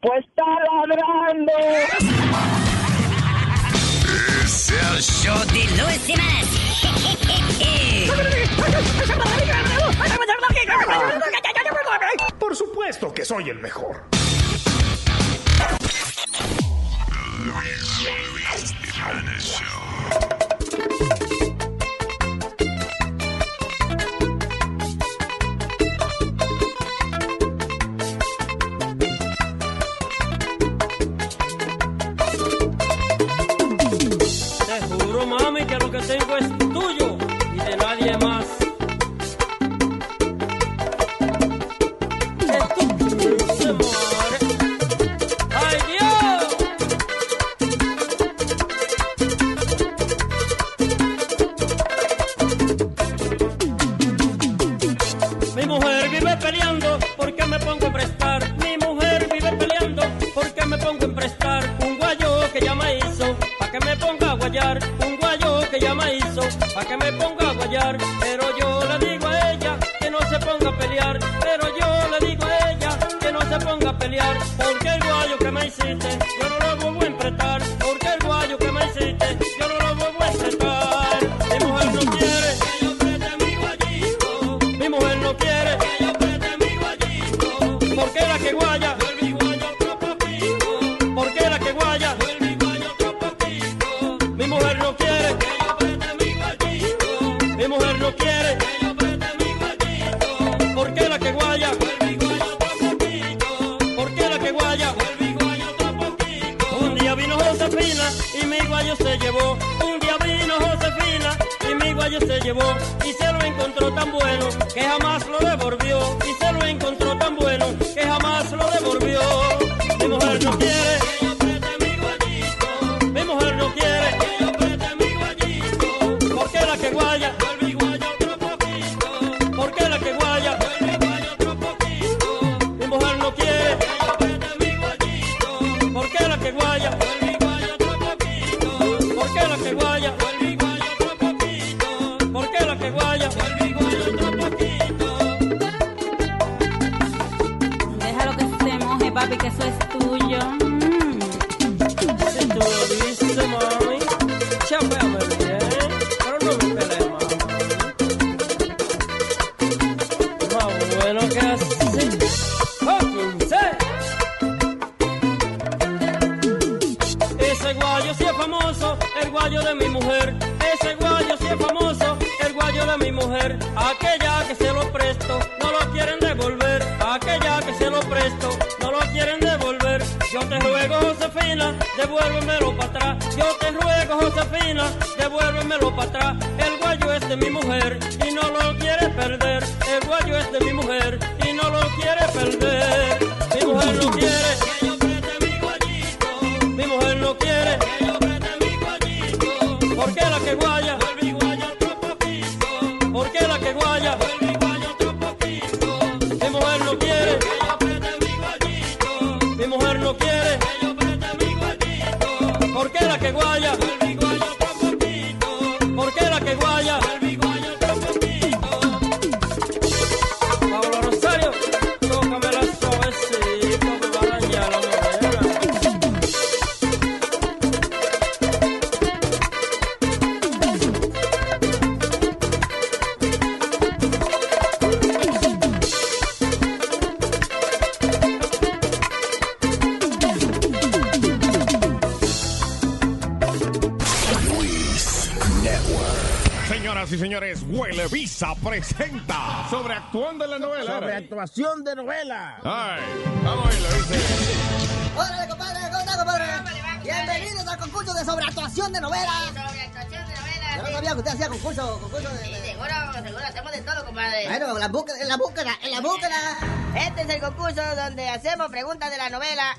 pues está ladrando. Es el show de Luis y más. Por supuesto que soy el mejor. Luis, Luis, Luis, Luis, Luis, Luis, Luis, Luis.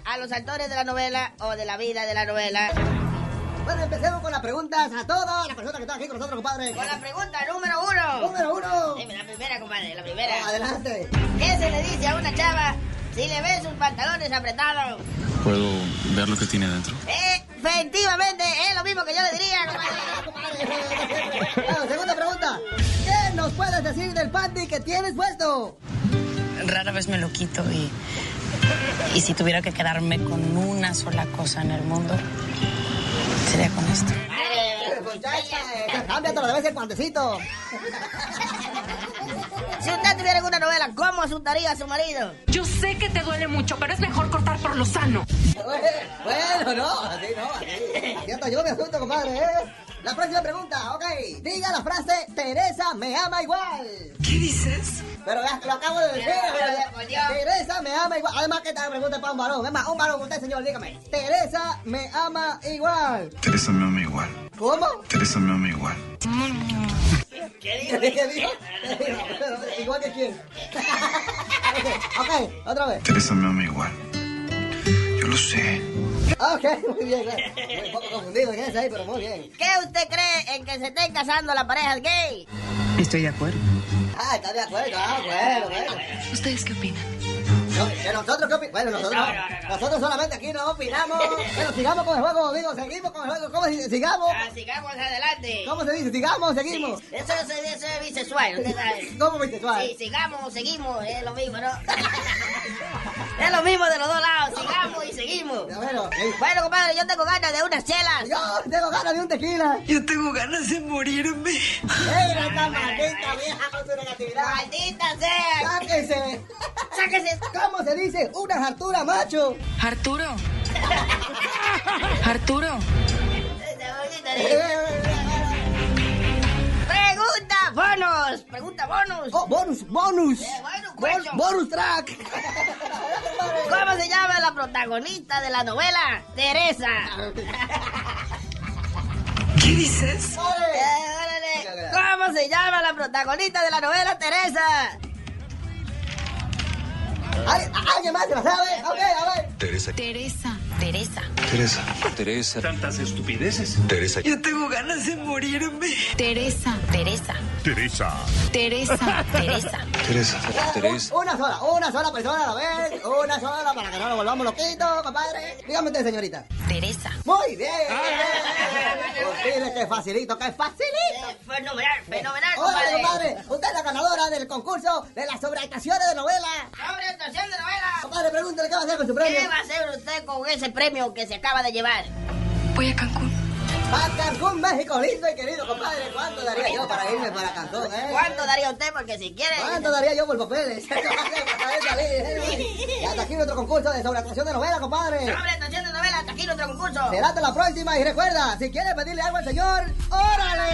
A los actores de la novela o de la vida de la novela. Bueno, empecemos con las preguntas a todas las personas que están aquí con nosotros, compadre. Con la pregunta número uno. Número uno. Dime la primera, compadre, la primera. adelante. ¿Qué se le dice a una chava si le ves sus pantalones apretados? ¿Puedo ver lo que tiene dentro? Efectivamente, es lo mismo que yo le diría, compadre. Bueno, segunda pregunta. ¿Qué nos puedes decir del panty que tienes puesto? Rara vez me lo quito y, y si tuviera que quedarme con una sola cosa en el mundo, sería con esto. Cámbiatelo de vez en cuantecito. Si usted tuviera alguna novela, ¿cómo asustaría a su marido? Yo sé que te duele mucho, pero es mejor cortar por lo sano. Bueno, no, así no, así. Cierto, yo me asusto, compadre, ¿eh? La próxima pregunta, ok. Diga la frase, Teresa me ama igual. ¿Qué dices? Pero ya lo acabo de decir. pero ya- Teresa me ama igual. Además, que esta pregunta para un varón. Es más, un varón, usted, señor, dígame. Teresa me ama igual. Teresa me ama igual. ¿Cómo? Teresa me ama igual. ¿Qué dijo? ¿Qué dijo? ¿Igual que quién? ok, otra vez. Teresa me ama igual. Yo lo sé. Ok, muy bien. Muy un poco confundido en ese ahí, pero muy bien. ¿Qué usted cree en que se estén casando las parejas gay? Estoy de acuerdo. Ah, está de acuerdo. Ah, bueno, bueno. ¿Ustedes qué opinan? No, ¿Que nosotros qué opinamos? Bueno, nosotros, nosotros solamente aquí no opinamos. Bueno, sigamos con el juego, digo, seguimos con el juego. ¿Cómo se dice? Sigamos. sigamos adelante. ¿Cómo se dice? Sigamos, seguimos. Eso, eso, eso es bisexual, usted sabe. ¿Cómo bisexual? Sí, sigamos, seguimos, es lo mismo, ¿no? es lo mismo de los dos lados, sigamos y seguimos. Bueno, Bueno, compadre, yo tengo ganas de unas chelas. Yo tengo ganas de un tequila. Yo tengo ganas de morirme. Mira esta maldita vieja con su negatividad. ¡Maldita sea! ¡Sáquese! ¡Sáquese! ¿Cómo se dice? Una hartura, macho. Arturo. Arturo. Pregunta bonus, pregunta bonus. Oh, bonus, bonus. Eh, bueno, Bon- question. bonus track. ¿Cómo se llama la protagonista de la novela? Teresa. ¿Qué dices? Eh, órale. ¿Cómo se llama la protagonista de la novela Teresa? ¿Ay, ¿Alguien más se la sabe? Ok, a ver. Teresa. Teresa. Teresa. Teresa. Teresa. Tantas estupideces. Teresa. Yo tengo ganas de morirme. Teresa. Teresa. Teresa. Teresa. Teresa. Teresa. Teresa. Una sola, una sola persona a la vez. Una sola para que no nos volvamos loquitos, compadre. Dígame usted, señorita. Teresa. Muy bien. Dile que facilito, que facilito. Eh, Fenomenal, fenomenal, Hola, compadre. compadre. Usted es la ganadora del concurso de las sobreactuaciones de novela. Sobreactuación de novela. Compadre, pregúntale qué va a hacer con su premio. ¿Qué va a hacer usted con ese premio que se acaba de llevar? Voy a Cancún. Para Cancún, México, lindo y querido, compadre. ¿Cuánto daría yo para irme para Cancún, eh? ¿Cuánto daría usted? Porque si quiere... ¿Cuánto daría yo por papeles? Para poder salir. Y hasta aquí nuestro concurso de sobreactuación de novela, compadre. Sobreactuación de novela, hasta aquí nuestro concurso. Será hasta la próxima y recuerda, si quieres pedirle algo al señor, ¡órale!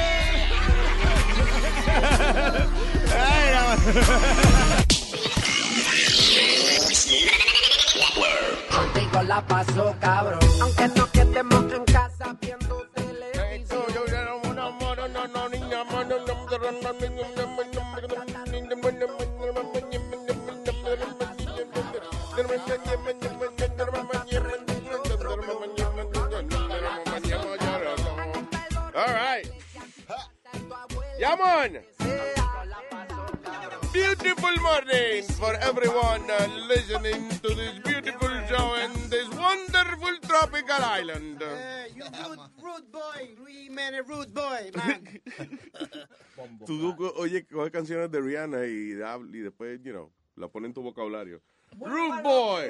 Contigo la paso cabrón. Aunque no quedemos en casa viendo televisión. All right. Come on. Beautiful morning for everyone uh, listening to this beautiful show in this wonderful tropical island. you good rude boy, Luis Jiménez, rude boy, man. Tú oye, coge canciones de Rihanna y, y después, you know, la ponen en tu vocabulario. Muy Rude boy.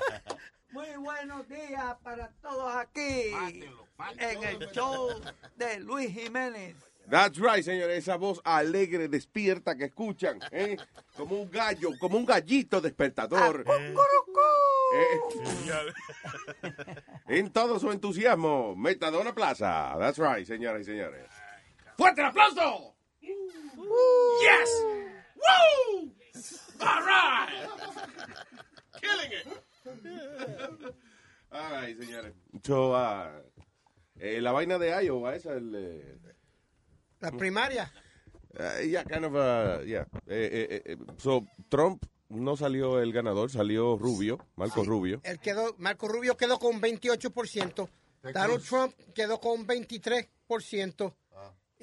Muy buenos días para todos aquí en el show de Luis Jiménez. That's right, señores. Esa voz alegre, despierta que escuchan, ¿eh? Como un gallo, como un gallito despertador. Eh, en todo su entusiasmo, Metadona Plaza. That's right, señoras y señores. ¡Fuerte el aplauso! ¡Yes! ¡Woo! ¡All right! ¡Killing it! All right, señores. So, ah, eh, la vaina de Iowa, esa, el... eh, La primaria. Uh, yeah, kind of, uh, yeah. Eh, eh, eh, so, Trump no salió el ganador, salió Rubio, Marco Rubio. Él quedó, Marco Rubio quedó con 28%. Donald Trump quedó con 23%.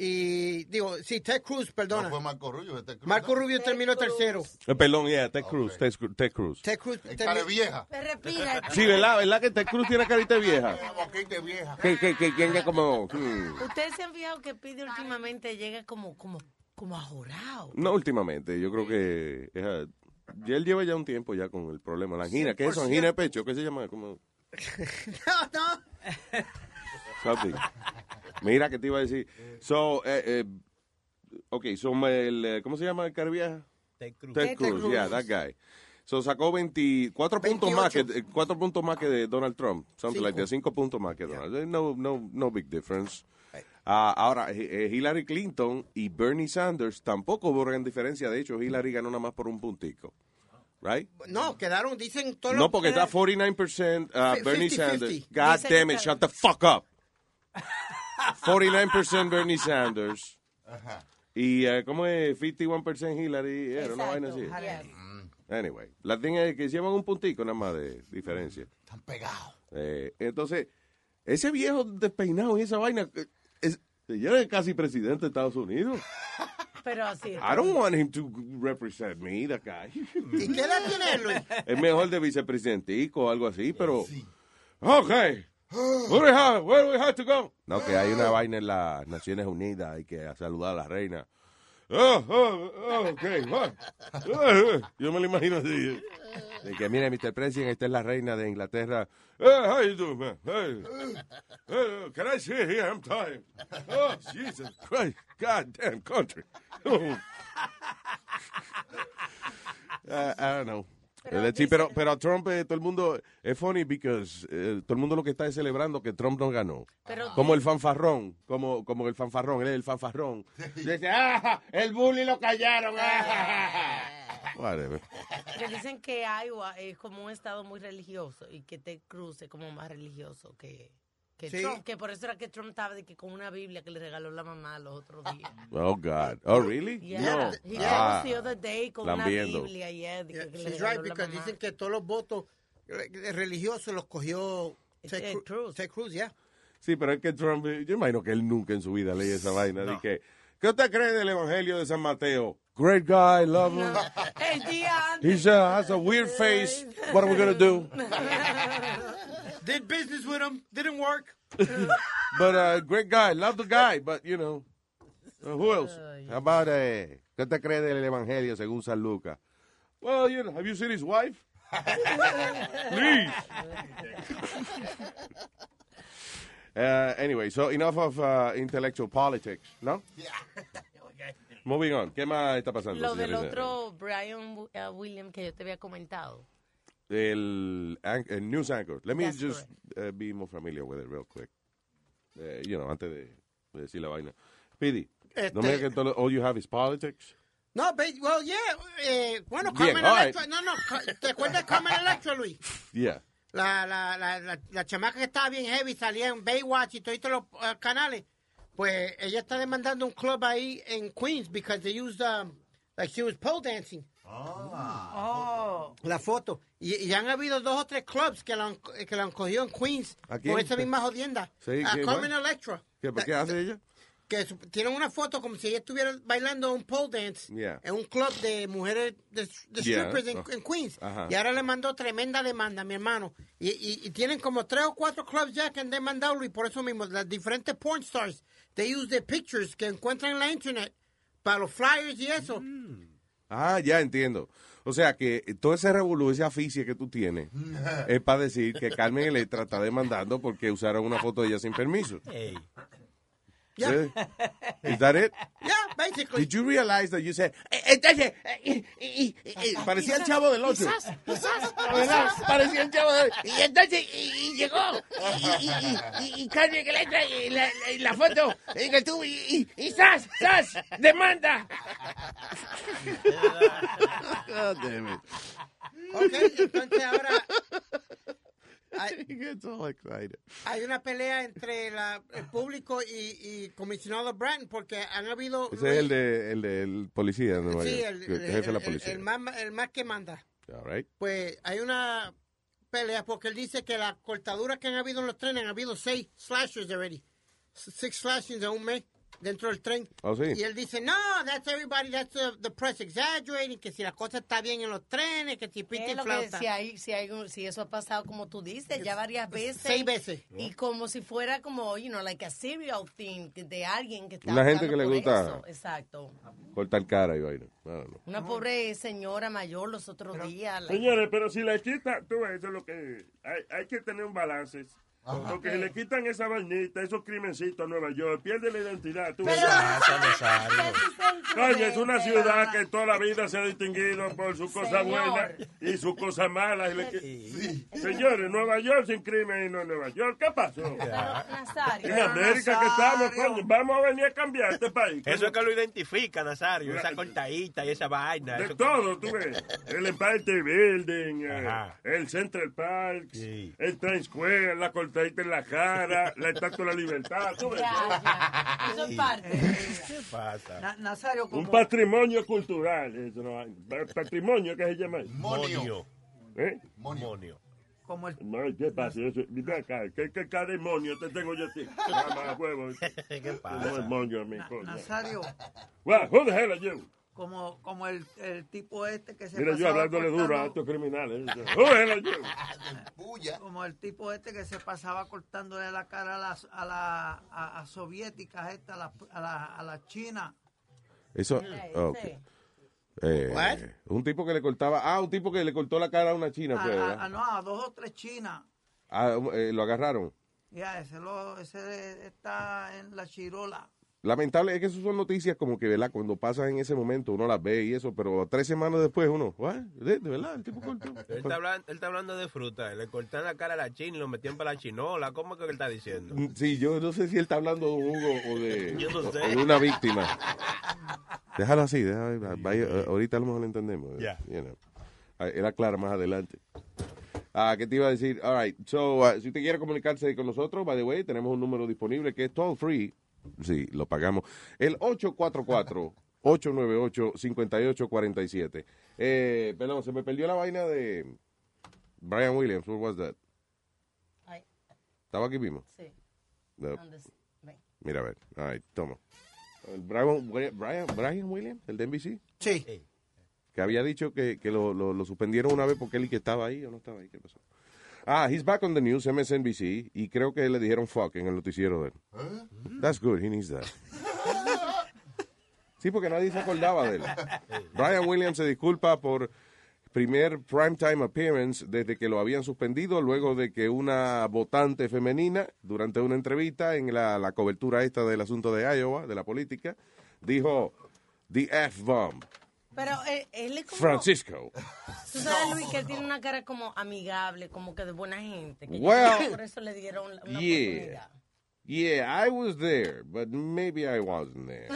Y digo, sí, Ted Cruz, perdona. No fue Marco Rubio, Ted Cruz, Marco. Rubio terminó tercero. Eh, perdón, yeah, Ted Cruz, Ted, Cruz- Ted Cruz. Ted Cruz de vieja. Me respira. Sí, ¿verdad? ¿Verdad que Ted Cruz tiene carita vieja? Boquita vieja. Que, que, que, que como... hmm. Ustedes se han fijado que Pide últimamente llega como, como, como ajorado. No últimamente, yo creo que... es, ah, ya él lleva ya un tiempo ya con el problema. La angina, ¿qué es eso? Angina de pecho, ¿qué se llama? Como... No, no. Something. Mira que te iba a decir. So, eh, eh, ok, so el, eh, ¿cómo se llama el cara vieja? Ted Cruz. Ted Cruz, yeah, that guy. So sacó 24 puntos más que eh, cuatro puntos más que de Donald Trump, something like that, cinco puntos más que Donald. Eh, No, no, no big difference. Ah, ahora, eh, eh, Hillary Clinton y Bernie Sanders tampoco hubo gran diferencia. De hecho, Hillary ganó nada más por un puntico. Right? No, quedaron, dicen todos No, porque está 49% uh, Fi- Bernie 50-50. Sanders. God Dicen damn it, que- shut the fuck up. 49% Bernie Sanders. Y, eh, ¿cómo es? 51% Hillary. Era una vaina así. Anyway, la thing es que llevan un puntico nada más de diferencia. Están pegados. Eh, entonces, ese viejo despeinado y esa vaina, eh, es, ya es casi presidente de Estados Unidos. Pero así. I don't want him to represent me, that guy. ¿Y qué edad tiene Luis? Es mejor de vicepresidentico o algo así, pero... Ok. Where, we have, where we have to go? No, que hay una vaina en las Naciones Unidas, hay que saludar a la reina. Oh, oh, oh, ok, what? Eh, Yo me lo imagino así. De que, mire, Mr. President, esta es la reina de Inglaterra. Eh, how you doing, man? Hey. Eh, can I sit here? I'm tired. Oh, Jesus Christ. Goddamn country. Uh, I don't know. Eh, sí, pero, pero a Trump, eh, todo el mundo, es funny because eh, todo el mundo lo que está es celebrando que Trump no ganó. Pero- como el fanfarrón, como, como el fanfarrón, él es el fanfarrón. Dice, ah, el bully lo callaron. ah". Whatever. Dicen que Iowa es como un estado muy religioso y que Ted Cruz es como más religioso que, que Sí. Trump. Que por eso era que Trump estaba de que con una Biblia que le regaló la mamá los otros días. Oh, God. Oh, really? Yeah. No. He Ah, the other day con lambiendo. una Biblia, yeah, de que, le She's regaló right, la because mamá. dicen que todos los votos religiosos los cogió Ted, Ted Cru- Cruz. Ted Cruz, ya. Sí, pero es que Trump, yo imagino que él nunca en su vida leía esa vaina. de que, ¿Qué usted cree del Evangelio de San Mateo? Great guy, love him. El día He has a weird face. What are we going to do? Did business with him, didn't work. But uh, great guy, love the guy, but you know, uh, who else? How about uh, ¿qué te cree del Evangelio según San Lucas? Well, you know, have you seen his wife? Please. Uh, anyway, so enough of uh, intellectual politics, ¿no? Moving on. ¿Qué más está pasando? Lo del otro Brian uh, Williams que yo te había comentado. El, el news anchor. Let me That's just uh, be more familiar with it real quick. Eh, you know, antes de, de decir la vaina. Speedy, no me Este- digas que todo, all you have is politics. No, ba- well, yeah. Eh, bueno, Bien, Carmen all right. Electra. No, no. ¿Te acuerdas de Carmen Electra, Luis? Yeah. La, la, la, la, la chamaca que estaba bien heavy, salía en Baywatch y todos los eh, canales. Pues ella está demandando un club ahí en Queens because they used, um, like she was pole dancing. Oh. La foto. Y, y han habido dos o tres clubs que la han, que la han cogido en Queens con esa misma jodienda. Sí, a ¿qué, Carmen? Electra. ¿Qué, ¿Qué hace ella? Que tienen una foto como si ella estuviera bailando un pole dance Yeah. en un club de mujeres de, de Yeah. strippers en, Oh. en Queens. Y ahora le mandó tremenda demanda, mi hermano. Y, y, y tienen como tres o cuatro clubs ya que han demandado y por eso mismo las diferentes porn stars, they use their pictures que encuentran en la internet para los flyers y eso. Ah, ya entiendo. O sea que todo ese revolú, esa aficia que tú tienes, es para decir que Carmen Electra está demandando porque usaron una foto de ella sin permiso. Yeah. Really? Is that it? Yeah, basically. Did you realize that you said, eh, entonces, eh, eh, eh, parecía el chavo del ocho. Quizás, quizás. Parecía el chavo del Y entonces, y, y llegó, y, y, y, y, y que y la, y foto en el tubo, y, y, y ¡zas! ¡zas! ¡Demanda! God damn it. Ok, entonces ahora Hay, una pelea entre la- el público y, y comisionado Brandt porque han habido... Ese es el de el policía de Nueva Sí, York, el, el- jefe de la el- policía. el más, el más que manda. All right. Pues hay una pelea porque él dice que las cortaduras que han habido en los trenes han habido seis slashers already. Six slashings en un mes dentro del tren. Oh, sí. Y él dice, no, that's everybody, that's the, the press exaggerating, que si la cosa está bien en los trenes, que si lo que flauta. si, hay, si, hay, un- si eso ha pasado como tú dices ya varias veces Seis veces. y como si fuera como you know like a serial thing que- de alguien que está Una gente que le gusta- eso. exacto Cortar cara y vaina. Know. una pobre señora mayor los otros días Señores, pero si le quitan, tú ves, eso es lo que hay, hay que tener un balance. Porque le quitan esa vainita, esos crimencitos a Nueva York, pierde la identidad. Tú. Coño, es una ciudad que toda la vida se ha distinguido por sus cosas buenas y sus cosas malas. Señores, Nueva York sin crimen y no Nueva York. ¿Qué pasó? Nazario En América que estamos, coño. Vamos a venir a cambiar este país. Eso es que lo identifica, Nazario, esa cortadita y esa vaina. De eso- todo, tú ves. El Empire State Building, eh, el Central Park, el Times Square, la cortadita en la cara, la Estatua de la Libertad, tú ves. eso es parte ¿Qué pasa? Na- Nazario, Un como, patrimonio cultural. eso no hay. Pa- Patrimonio, ¿qué se llama? Monio. ¿Eh? Monio. como el, No, ¿qué pasa? Mira acá, ¿qué, qué, qué demonio te tengo yo a ti? Mamá, huevo. ¿Qué No pasa? es monio coño. Nazario, Well, who the hell are you? Como, como el, el tipo este que se Mira, yo pasaba hablándole duro a cortando- estos criminales. Como el tipo este que se pasaba cortándole la cara a las a la a, a soviéticas esta, a la, a la, a la China. Eso. ok. Eh, un tipo que le cortaba. Ah, un tipo que le cortó la cara a una china, A, fue, a- ¿verdad? a- no, a dos o tres chinas. Ah, eh, lo agarraron. Ya, ese, lo, ese está en la chirola. Lamentable es que eso son noticias como que, ¿verdad? Cuando pasan en ese momento uno las ve y eso, pero tres semanas después uno, ¿what? ¿De, de verdad? El tipo cortó. Él está, hablando, él está hablando de fruta. Le cortan la cara a la china y lo metían para la chinola. ¿Cómo es que él está diciendo? Mm, Sí, yo no sé si él está hablando de un Hugo o de, Yo no sé. o de una víctima. Déjalo así, déjalo, vaya, ahorita a lo mejor lo entendemos. Ya. you know. Ah, Él aclara más adelante. Ah, ¿qué te iba a decir? All right, so, ah, si usted quiere comunicarse con nosotros, by the way, tenemos un número disponible que es toll free. Sí, lo pagamos. El 844-898-5847. Eh, perdón, se me perdió la vaina de Brian Williams. What was that? Ay. ¿Estaba aquí mismo? sí. Mira, a ver. All right, toma. El Brian, Brian, Brian Williams, el de NBC, Sí. que había dicho que, que lo, lo, lo suspendieron una vez porque él y que estaba ahí o no estaba ahí. ¿Qué pasó? Ah, he's back on the news, MSNBC, y creo que le dijeron fuck en el noticiero de él. That's good, he needs that. Sí, porque nadie se acordaba de él. Brian Williams se disculpa por primer primetime appearance desde que lo habían suspendido, luego de que una votante femenina, durante una entrevista en la, la cobertura esta del asunto de Iowa, de la política, dijo, the F-bomb, pero eh, él es como Francisco. tú sabes Luis que él tiene una cara como amigable como que de buena gente que Well, por eso le dieron una oportunidad Yeah. Yeah, I was there, but maybe I wasn't there.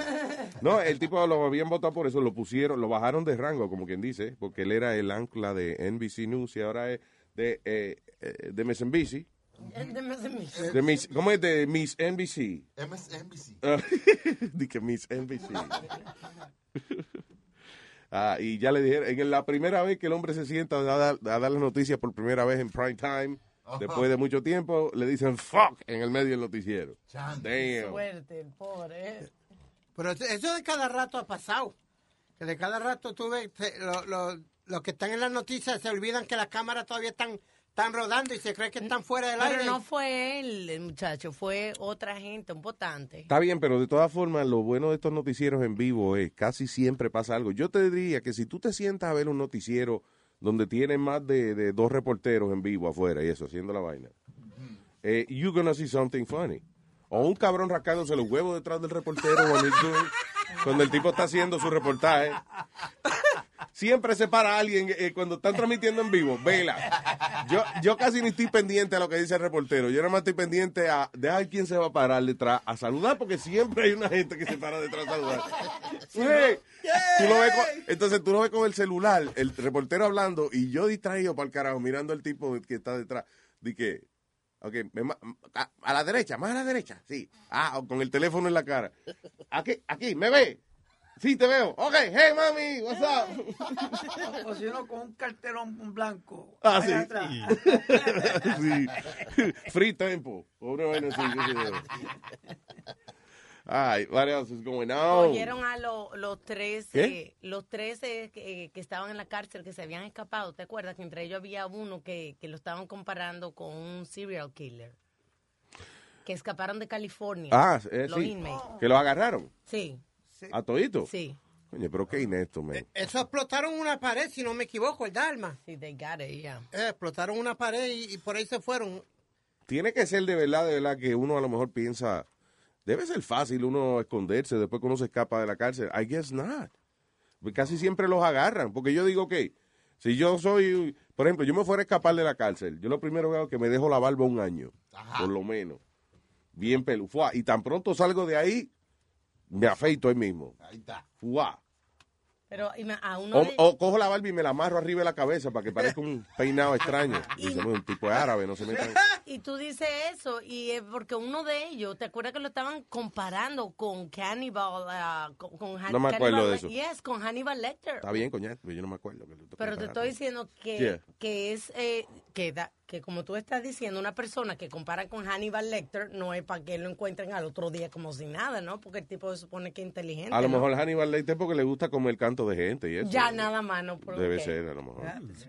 No, el tipo lo habían votado por eso, lo pusieron, lo bajaron de rango, como quien dice, porque él era el ancla de NBC News y ahora es de, eh, eh, de MSNBC. Él de MSNBC. De Miss, ¿Cómo es de Miss NBC? MSNBC. Que Miss NBC. Ah, y ya le dijeron, en la primera vez que el hombre se sienta a dar, a dar las noticias por primera vez en prime time, Ajá. después de mucho tiempo, le dicen fuck en el medio del noticiero. Damn. Suerte, el pobre. Pero eso- de cada rato ha pasado. Que de cada rato tú ves, se- lo- lo- los que están en las noticias se olvidan que las cámaras todavía están, están rodando y se cree que están fuera del Pero aire. no fue él, el muchacho, fue otra gente, un votante. Está bien, pero de todas formas, lo bueno de estos noticieros en vivo es casi siempre pasa algo. Yo te diría que si tú te sientas a ver un noticiero donde tienen más de, de dos reporteros en vivo afuera y eso, haciendo la vaina, eh, you're gonna see something funny. O un cabrón rascándose los huevos detrás del reportero cuando el tipo está haciendo su reportaje. Siempre se para alguien eh, cuando están transmitiendo en vivo. Vela. Yo, yo casi ni estoy pendiente a lo que dice el reportero. Yo nada más estoy pendiente a de ay, quién se va a parar detrás a saludar, porque siempre hay una gente que se para detrás a saludar. Hey, tú lo ves con- entonces tú lo ves con el celular, el reportero hablando y yo distraído para el carajo, mirando al tipo que está detrás. Di que, ok, a, a la derecha, más a la derecha, sí. Ah, con el teléfono en la cara. Aquí, aquí, ¿me ve? Sí, te veo. Ok, hey, mami, what's up? O si no, con un carterón blanco. Ah, ahí sí. atrás. sí. Free tempo. Una vaina así. Ay, what else is going on? Cogieron a lo- los tres, ¿Qué? eh, los tres eh, que, que estaban en la cárcel, que se habían escapado. ¿Te acuerdas que entre ellos había uno que, que lo estaban comparando con un serial killer? Que escaparon de California. Ah, eh, los sí. inmates. Que lo agarraron. Sí. ¿A todito? Sí. Coño, pero qué inesto, man. Eso explotaron una pared, si no me equivoco, el Dalma. Sí, they got it, yeah. Eh, explotaron una pared y, y por ahí se fueron. Tiene que ser de verdad, de verdad, que uno a lo mejor piensa, debe ser fácil uno esconderse después que uno se escapa de la cárcel. I guess not. Casi siempre los agarran. Porque yo digo que, si yo soy, por ejemplo, yo me fuera a escapar de la cárcel, yo lo primero que hago es que me dejo la barba un año, por lo menos. Bien pelufua. Y tan pronto salgo de ahí, me afeito ahí mismo. Ahí está. Fuá. Pero a uno O, cojo la barba y me la amarro arriba de la cabeza para que parezca un peinado extraño. Dice, "No, un tipo de árabe, no se metan. Y tú dices eso, y es porque uno de ellos, ¿te acuerdas que lo estaban comparando con Cannibal? ah, con, con Han- No me acuerdo Cannibal de eso. Yes, con Hannibal Lecter. Está bien, pero yo no me acuerdo. que lo Pero te estoy diciendo que, Yeah. que es eh, que, da- que como tú estás diciendo, una persona que compara con Hannibal Lecter no es para que lo encuentren al otro día como si nada, ¿no? Porque el tipo se supone que es inteligente. A lo ¿no? mejor Hannibal Lecter porque le gusta comer canto de gente y eso. Ya nada más, ¿no? Debe ser, a lo mejor.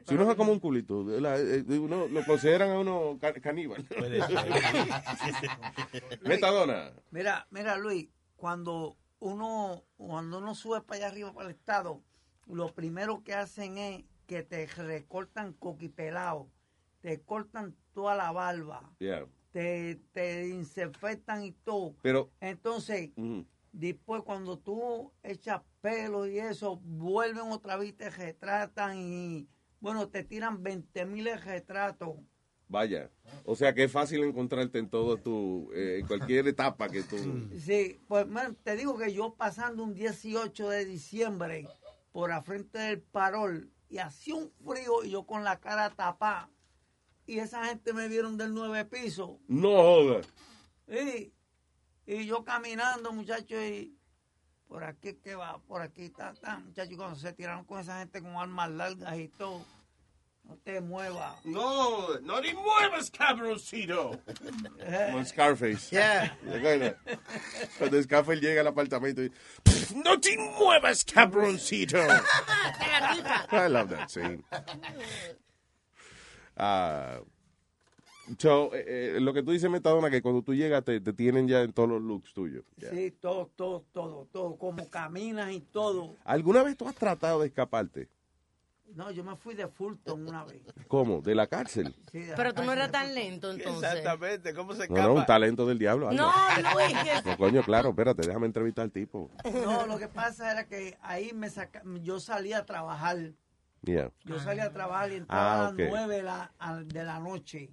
Si uno es como un culito, la- eh, uno, lo consideran a uno ca- caníbal. Metadona. Mira, mira, Luis, cuando uno, cuando uno sube para allá arriba para el estado, lo primero que hacen es que te recortan coquipelado, te cortan toda la barba, Yeah. te, te desinfectan y todo. Pero, Entonces, después cuando tú echas pelo y eso, vuelven otra vez, te retratan y, bueno, te tiran 20 mil retratos. vaya. O sea que es fácil encontrarte en todo tu, eh, en cualquier etapa que tú... Sí, pues man, te digo que yo pasando un 18 de diciembre por la frente del parol y hacía un frío y yo con la cara tapada y esa gente me vieron del nueve piso No joda. y, y yo caminando muchachos y por aquí que va, por aquí está, está muchachos cuando se tiraron con esa gente con armas largas y todo, no te muevas. No, no te muevas, cabroncito. Eh. Como en Scarface. Yeah. Cuando- Cuando Scarface llega al apartamento y... No te muevas, cabroncito. I love that scene. Ah, so, eh, lo que tú dices, Metadona, que cuando tú llegas te, te tienen ya en todos los looks tuyos. Sí, todo, todo, todo, todo, como caminas y todo. ¿Alguna vez tú has tratado de escaparte? No, yo me fui de Fulton una vez. ¿Cómo? ¿De la cárcel? Sí, de la Pero tú no eras tan lento entonces. Exactamente, ¿cómo se No, escapa? no, un talento del diablo. algo. No, Luis. que- No, coño, claro, espérate, déjame entrevistar al tipo. No, lo que pasa era que ahí me saca, yo salía a trabajar. Yeah. Yo salía a trabajar y entraba Ah, a las nueve de la, a- de la noche.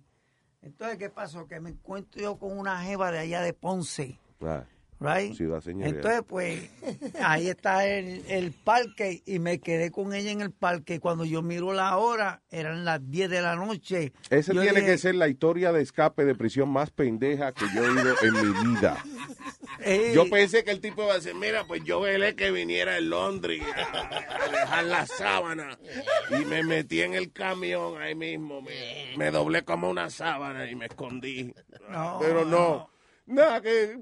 Entonces, ¿qué pasó? Que me encuentro yo con una jeva de allá de Ponce, Ah, right? ciudad señorial. Entonces, pues, ahí está el, el parque y me quedé con ella en el parque. Cuando yo miro la hora, eran las 10 de la noche. Esa tiene dije, que ser la historia de escape de prisión más pendeja que yo he oído en mi vida. "Ey, Yo pensé que el tipo iba a decir, mira, pues yo velé que viniera el Londres a, a dejar la sábana y me metí en el camión ahí mismo, me, me doblé como una sábana y me escondí. No, Pero no, nada, que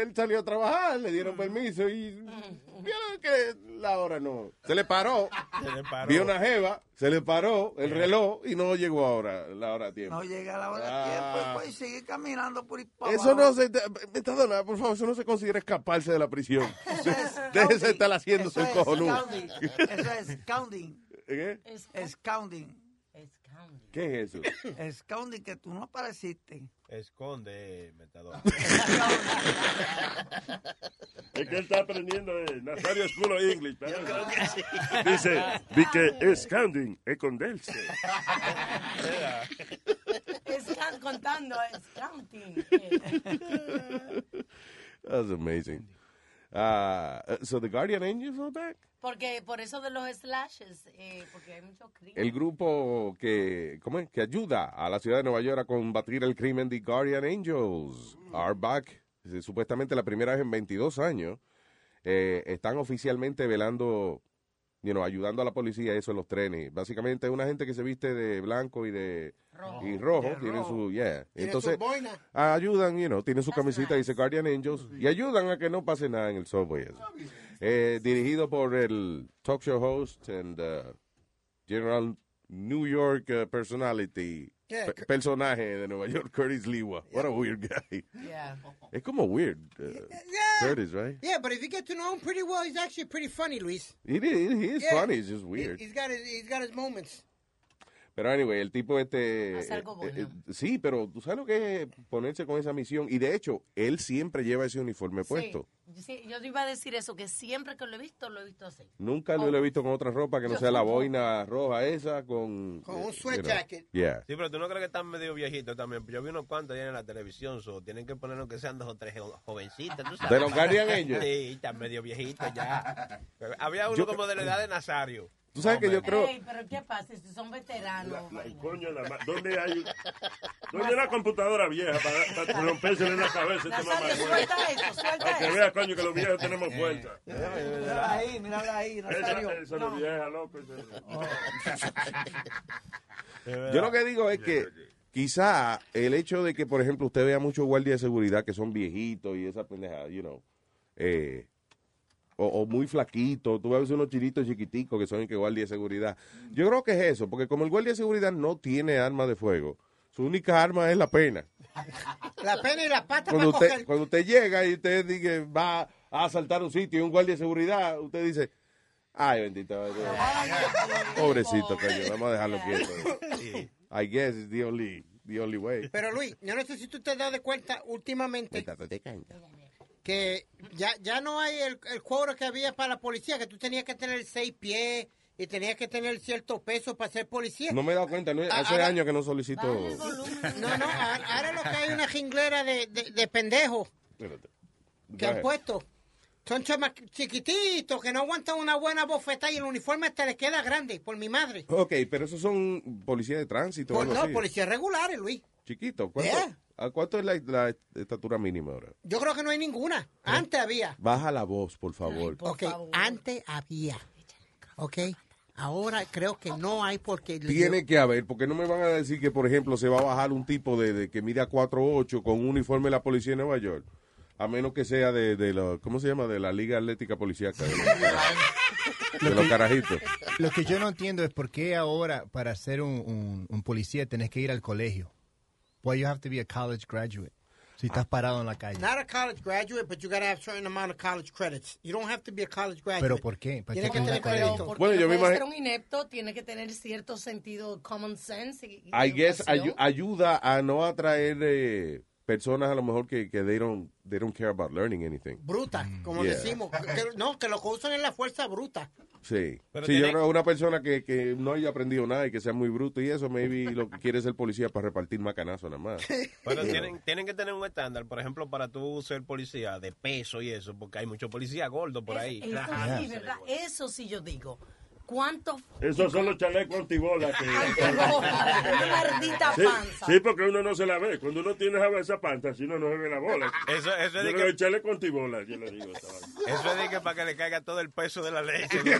él salió a trabajar, le dieron permiso y vieron que la hora no. Se le paró, Se le paró. vio una jeva, se le paró el reloj y no llegó ahora, la hora a tiempo. No llega la hora Ah. de tiempo y pues seguí caminando por ahí para Eso no se. Metadona, por favor, eso no se considera escaparse de la prisión. Déjese estar haciéndose el Eso es cojonudo. Eso es counting. ¿Qué? Es counting. ¿Qué es eso? Es counting que tú no apareciste. Esconde, metadona. Es que él está aprendiendo de Nazario School of English. parece. Dice, di que es counting, esconderse. Es can- contando, es counting. That's amazing. Ah, so the Guardian Angels are back. Porque por eso de los slashes, eh, porque hay mucho crimen. El grupo que, ¿cómo es? que ayuda a la ciudad de Nueva York a combatir el crimen, The Guardian Angels, are back. Supuestamente la primera vez en 22 años. Eh, están oficialmente velando, you know, ayudando a la policía eso en los trenes. Básicamente es una gente que se viste de blanco y de Rojo. y rojo, De tienen rojo. su, yeah. Tiene Entonces su ayudan, you know, tienen su camisita dice Guardian Angels y ayudan a que no pase nada en el subway. eso. Eh, dirigido por el talk show host and uh, general New York uh, personality, Yeah, pe- personaje de Nueva York, Curtis Lewa. What a weird guy. Yeah. Es como weird, uh, Curtis, right? Yeah, but if you get to know him pretty well, he's actually pretty funny, Luis. He, is- he is Yeah. funny, it's just weird. He, has got his, he's got his moments. Pero anyway, el tipo este... Hace algo eh, bueno. eh, sí, pero tú sabes lo que es ponerse con esa misión. Y de hecho, él siempre lleva ese uniforme puesto. Sí, sí, yo iba a decir eso, que siempre que lo he visto, lo he visto así. Nunca lo he visto con otra ropa que no Yo sea la boina roja esa con... Con un eh, sweat you know. jacket. Yeah. Sí, pero tú no crees que están medio viejitos también. Yo vi unos cuantos ayer en la televisión, so tienen que ponernos que sean dos o tres jo- jovencitas, tú sabes. ¿De los Guardian Angels? Sí, están medio viejitos ya. Había uno Yo- como de la edad de Nazario. Tú sabes que yo creo... Ey, pero ¿qué pasa? Si son veteranos. Coño, la ma- ¿dónde hay ¿Dónde una computadora vieja para, para romperse en la cabeza este mamá? suelta eso, suelta Para que eso. vea, coño, que los viejos tenemos fuerza. Mírala ahí, mírala ahí, Esa, esa no es vieja, loco. Yo lo que digo es que quizá el hecho de que, por ejemplo, usted vea muchos guardias de seguridad que son viejitos y esa pendeja, you know, eh, o, o muy flaquitos, tú ves unos chilitos chiquiticos que son el que guardia de seguridad. Yo creo que es eso, porque como el guardia de seguridad no tiene arma de fuego, su única arma es la pena. La pena y la pata Cuando para usted, coger. cuando usted llega y usted dice, va a asaltar un sitio y un guardia de seguridad, usted dice, ay, bendito. Pobrecito, coño, vamos a dejarlo quieto. I guess it's the only, the only way. Pero Luis, yo no sé si tú te has dado cuenta últimamente que ya, ya no hay el, el cuadro que había para la policía, que tú tenías que tener seis pies y tenías que tener cierto peso para ser policía. No me he dado cuenta, no, Ah, hace ahora- años que no solicito. No, no, ahora ahora lo que hay una jinglera de, de, de pendejos Espérate. que han puesto. Son chamas chiquititos que no aguantan una buena bofetada y el uniforme te les queda grande, por mi madre. Ok, pero esos son policías de tránsito. algo no, policías regulares, Luis. Chiquito. ¿Cuánto, Yeah. ¿A ¿Cuánto es la, la estatura mínima ahora? Yo creo que no hay ninguna. Antes había. Baja la voz, por favor. ok, antes había. Ok, ahora creo que no hay porque... Tiene que haber, porque no me van a decir que, por ejemplo, se va a bajar un tipo de, de que mira 4'8 con un uniforme de la policía de Nueva York. A menos que sea de, de la, ¿cómo se llama? De la Liga Atlética Policíaca. De los, de los carajitos. Lo que yo no entiendo es por qué ahora para ser un, un- un policía tenés que ir al colegio. Why you have to be a college graduate si estás parado en la calle. Not a college graduate, but you gotta have certain amount of college credits. You don't have to be a college graduate. ¿Pero por qué? ¿Para qué tener crédito. Bueno, yo me Puede ser imagino- un inepto, tiene que tener cierto sentido common sense. Y, y I guess ayu- ayuda a no atraer eh, personas a lo mejor que, que they, don't, they don't care about learning anything. Bruta, como Yeah. decimos. Que- no, que lo que usan es la fuerza bruta. Sí. Pero sí, yo tiene- creo que una persona que, que no haya aprendido nada y que sea muy bruto y eso, maybe lo que quiere es ser policía para repartir macanazos nada más. Pero Yeah. tienen, tienen que tener un estándar, por ejemplo, para tú ser policía de peso y eso, porque hay muchos policías gordos por ahí. Eso sí, ¿verdad? Eso sí yo digo. ¿Cuántos Esos son los chalecos antibolas que... Una maldita Sí, panza. sí, porque uno no se la ve. Cuando uno tiene esa panza, si uno no se ve la bola. Eso, eso es de que, doy chaleco antibola, yo le digo. eso es de que para que le caiga todo el peso de la leche.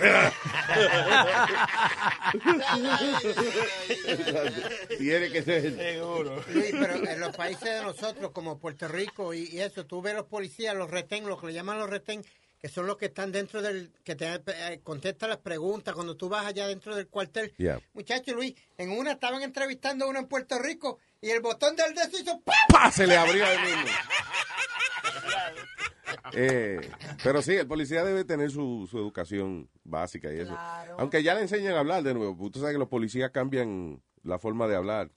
Tiene que ser. Seguro. Luis, pero en los países de nosotros, como Puerto Rico y, y eso, tú ves los policías, los retén, lo que le llaman los retén, que son los que están dentro del, que te eh, contestan las preguntas cuando tú vas allá dentro del cuartel. Yeah. Muchacho Luis, en una estaban entrevistando a uno en Puerto Rico y el botón del dedo hizo ¡pam! ¡Pah! Se le abrió al mismo. Eh, pero sí, el policía debe tener su, su educación básica y eso. Aunque ya le enseñan a hablar de nuevo. porque Usted sabe que los policías cambian la forma de hablar.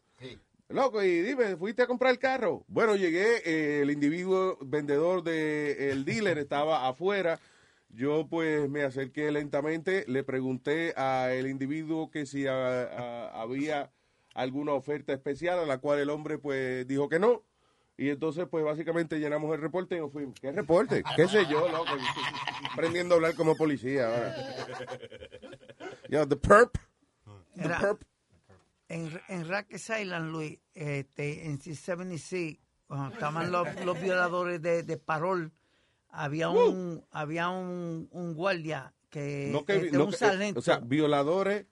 Loco, y dime, ¿fuiste a comprar el carro? Bueno, llegué, eh, el individuo vendedor del dealer estaba afuera. Yo pues me acerqué lentamente, le pregunté al individuo que si ah, ah, había alguna oferta especial, a la cual el hombre pues dijo que no. Y entonces, pues básicamente llenamos el reporte y nos fuimos. ¿Qué reporte? ¿Qué sé yo, loco? Aprendiendo a hablar como policía ahora. Yo, the perp. The perp. En, en Rikers Island, Luis, este, en C-76, cuando estaban los, los violadores de, de Parol, había un, había un, un guardia que, No que, este, no un que- sargento o sea, violadores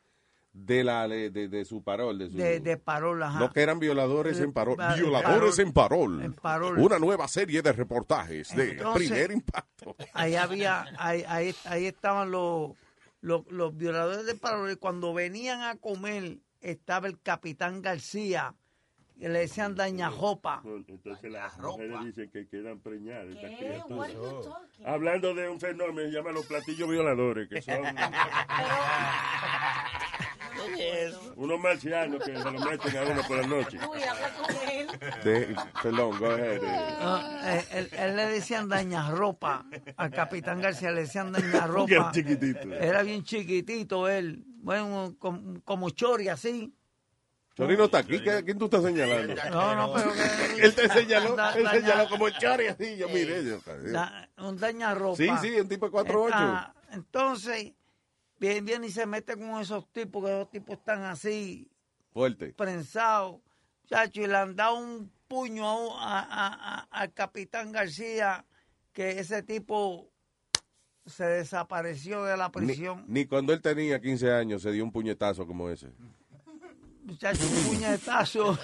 de la de, de, de su parol. De, su, de, de Parol, ajá. No que eran violadores en parol. Pa- Violadores en parol. En Parol. Una nueva serie de reportajes de primer impacto. ahí había, ahí, ahí, ahí estaban los, los, los violadores de Parol y cuando venían a comer estaba el capitán García, que le decían dañajopa. Entonces las mujeres dicen que quedan preñadas. estas criaturas. talking? Hablando de un fenómeno, se llama los platillos violadores, que son unos marcianos que se lo meten a uno por la noche. De- perdón, go ahead. eh. Ah, eh, él, él le decían dañarropa al capitán García, le decían era chiquitito. Era bien chiquitito él, bueno, com- como chori así. Chori no está aquí. ¿Qué- ¿Quién tú estás señalando? No, no, pero que- Él te señaló, Da- él daña- señaló como Chori así. Yo miré. yo- Da- un dañarropa. Sí, sí, un tipo de 4'8". Ah, entonces, viene, viene y se mete con esos tipos, que esos tipos están así, Fuerte. prensados. Chacho, y le han dado un puño a un- a- a- a- al capitán García, que ese tipo se desapareció de la prisión. ni cuando él tenía 15 años se dio un puñetazo como ese. Muchacho, un puñetazo.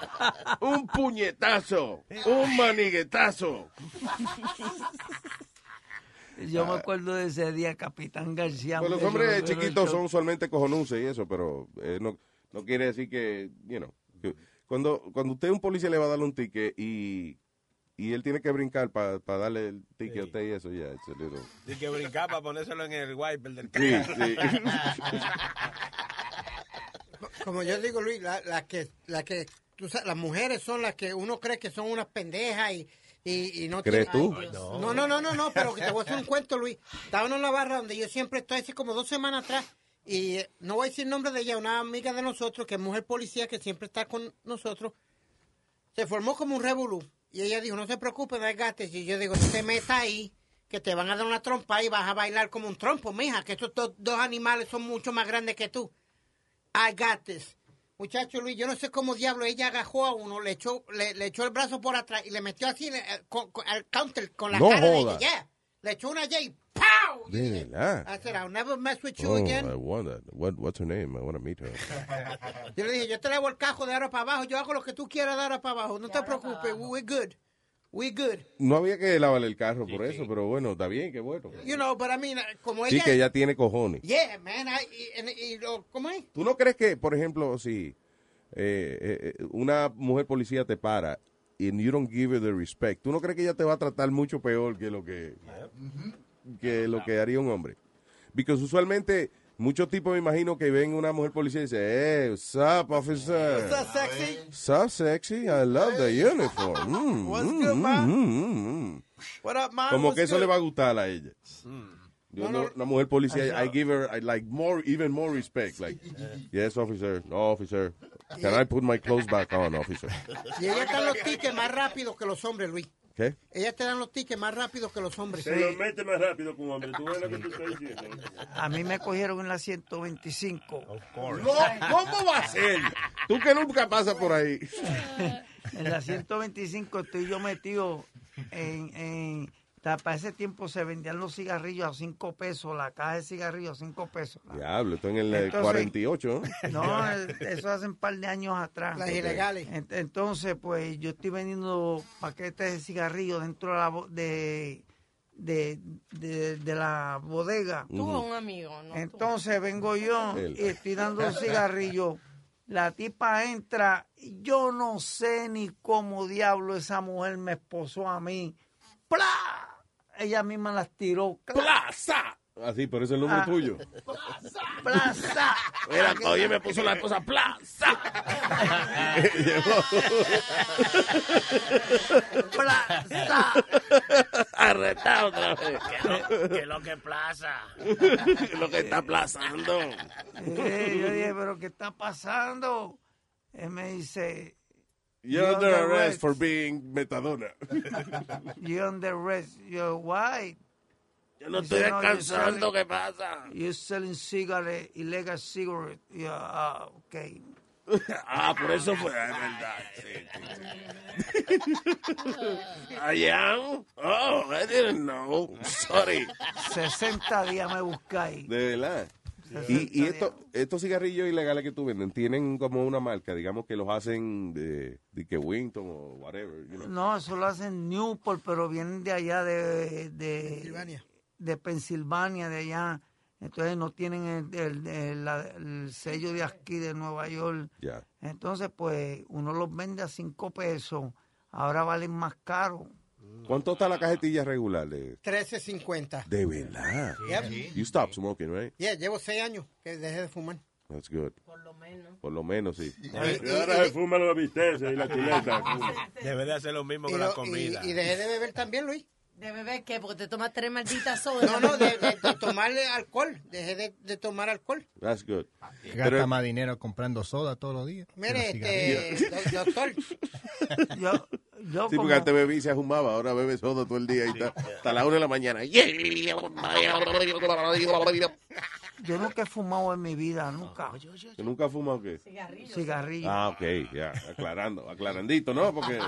un puñetazo. Un maniguetazo. Yo me acuerdo de ese día, Capitán García. Pues los hombres chiquitos son usualmente cojonuces y eso, pero eh, no, no quiere decir que, you know, que cuando, cuando usted un policía le va a darle un ticket y, y él tiene que brincar para darle el ticket a usted y eso, ya, a little- Tiene que brincar para ponérselo en el wiper del Sí, carro. sí. Como yo digo, Luis, la, la que, la que tú sabes, las mujeres son las que uno cree que son unas pendejas y, y, y no ¿Crees tienen- tú? Ay. No, no, no, no, no, pero que te voy a hacer un cuento, Luis. Estaba en la barra donde yo siempre estoy hace como dos semanas atrás y eh, no voy a decir el nombre de ella, una amiga de nosotros que es mujer policía que siempre está con nosotros. Se formó como un revolú y ella dijo, no se preocupe, da gates. Y yo digo, no te metas ahí que te van a dar una trompa y vas a bailar como un trompo, mija, que estos do- dos animales son mucho más grandes que tú. This. Muchacho Luis, yo no sé cómo diablo ella agajó a uno, le echó, le, le echó el brazo por atrás y le metió así eh, con- con- al counter con la No cara de ella. Yeah. Le echó una J. ¡Pow! De verdad. I said, I'll never mess with you Oh, again. I want that. What, what's her name? I want to meet her. Yo le dije, yo te levo el cajo de ahora para abajo, yo hago lo que tú quieras de ahora para abajo, no te preocupes, we're good. We're good. No había que lavarle el carro por eso, pero bueno, está bien, qué bueno. You know, but I mean, como Sí, ella... que ella tiene cojones. Yeah, man, I- y, ¿cómo es? ¿Tú no crees que, por ejemplo, si eh, eh, eh, una mujer policía te para y you don't give her the respect, ¿tú no crees que ella te va a tratar mucho peor que lo que, que, lo que haría un hombre? Porque usualmente muchos tipos me imagino que ven una mujer policía y dicen, hey, what's up, officer? What's up, sexy? What's up, sexy? I love the uniform. Mm, What's mm, good, mm, mm. What up, man? Como What's que eso le va a gustar a ella. Yo No, no, no. una mujer policía. I give her I like more, even more respect. Like, yes, officer. No, officer. Can I put my clothes back on, officer? Y ella te dan los tickets más rápido que los hombres, Luis. ¿Qué? Ella te dan los tickets más rápido que los hombres. Se lo mete más rápido que un hombre. Tú ves lo que tú estás diciendo. A mí me cogieron en la 125. No, ¿cómo va a ser? Tú que nunca pasas por ahí. En la 125 estoy yo metido en... en para ese tiempo se vendían los cigarrillos a 5 pesos, la caja de cigarrillos a 5 pesos. Diablo, estoy en el eh, Entonces- 48. ¿no? No, eso hace un par de años atrás. Las ilegales. Ent- Entonces, pues yo estoy vendiendo paquetes de cigarrillos dentro de la, de, de, de, de la bodega. Tú o un amigo, ¿no? tú. Entonces vengo yo Él. y estoy dando un cigarrillo. La tipa entra, yo no sé ni cómo diablo esa mujer me esposó a mí. ¡Pla! Ella misma las tiró. ¡Plaza! Así, por eso es el nombre Ah. tuyo. ¡Plaza! Mira, oye, me puso la esposa Plaza. ¡Plaza! Arretado otra vez. ¿Qué es lo que plaza? lo que está plazando. Yo dije, ¿pero qué está pasando? Él me dice, You're under arrest for being metadona. You're under arrest. You're white. Yo no estoy said, "No, you're descansando, selling- ¿qué pasa? You're selling cigarette, illegal cigarette. Yeah, ah, okay. Ah, por eso fue, es verdad. Sí, sí. I am? Oh, I didn't know. Sorry. 60 días me buscáis. De verdad. Y, y esto, estos cigarrillos ilegales que tú vendes tienen como una marca, digamos que los hacen de, de que Winton o whatever. you know. No, eso lo hacen Newport, pero vienen de allá de, de Pensilvania. De Pensilvania, de allá. Entonces no tienen el, el- el- la- el sello de aquí de Nueva York. Ya. Entonces, pues, uno los vende a 5 pesos. Ahora valen más caro. ¿Cuánto está la cajetilla regular? De, 13.50. de verdad. Yep. You stop smoking, right? Yeah, llevo seis años que dejé de fumar. That's good. Por lo menos. Por lo menos, sí. Y ahora se fuma los bisteces y la chuleta. Debe de hacer lo mismo con lo- la y- comida. y dejé de beber también, Luis. ¿De beber qué? Porque te tomas tres malditas sodas. No, no, de, de- de tomarle alcohol. Dejé de, de tomar alcohol. That's good. Gasta Pero- más dinero comprando soda todos los días. Mire, este, cigarrillos. do- doctor, Yo, yo Sí, como- porque antes bebí y se fumaba, ahora bebe soda todo el día y está, hasta la una de la mañana. yo nunca he fumado en mi vida, nunca. ¿Tú ¿Nunca has fumado qué? Cigarrillo. Ah, ok, ya, aclarando, aclarandito, ¿no? Porque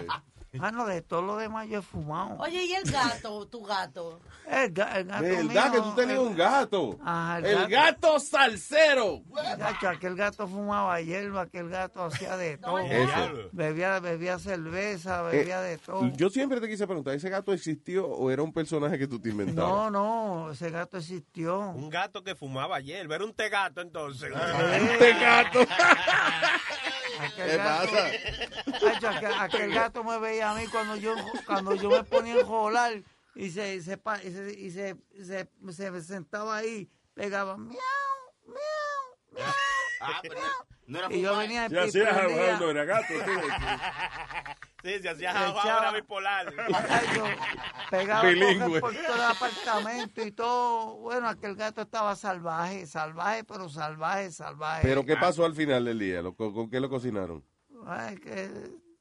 Ah, no, de todo lo demás yo he fumado. Oye, ¿y el gato, tu gato? El, ga- el gato ¿Verdad mío, que tú tenías el- un gato? Ajá, El gato salsero. Chacho, aquel gato fumaba hierba, aquel gato hacía de todo. Eso. Bebía, bebía cerveza, Eh, bebía de todo. Yo siempre te quise preguntar, ¿ese gato existió o era un personaje que tú te inventabas? No, no, ese gato existió. Un gato que fumaba hierba. Era un tegato entonces. Un tegato. Aquel ¿Qué gato- pasa? Aquel, aquel gato me veía a mí cuando yo, cuando yo me ponía a enjolar y se, se, y se, se- se sentaba ahí, pegaba miau, miau, miau. Ah, pero no era Y yo venía Si y hacía jabón, no era gato. tú. Sí, se hacía echaba- era bipolar. Chacho, pegaba Bilingüe. por todo el apartamento y todo. Bueno, aquel gato estaba salvaje, salvaje, pero salvaje, salvaje. ¿Pero qué pasó al final del día? ¿Lo- ¿Con, con qué lo cocinaron? Ay, que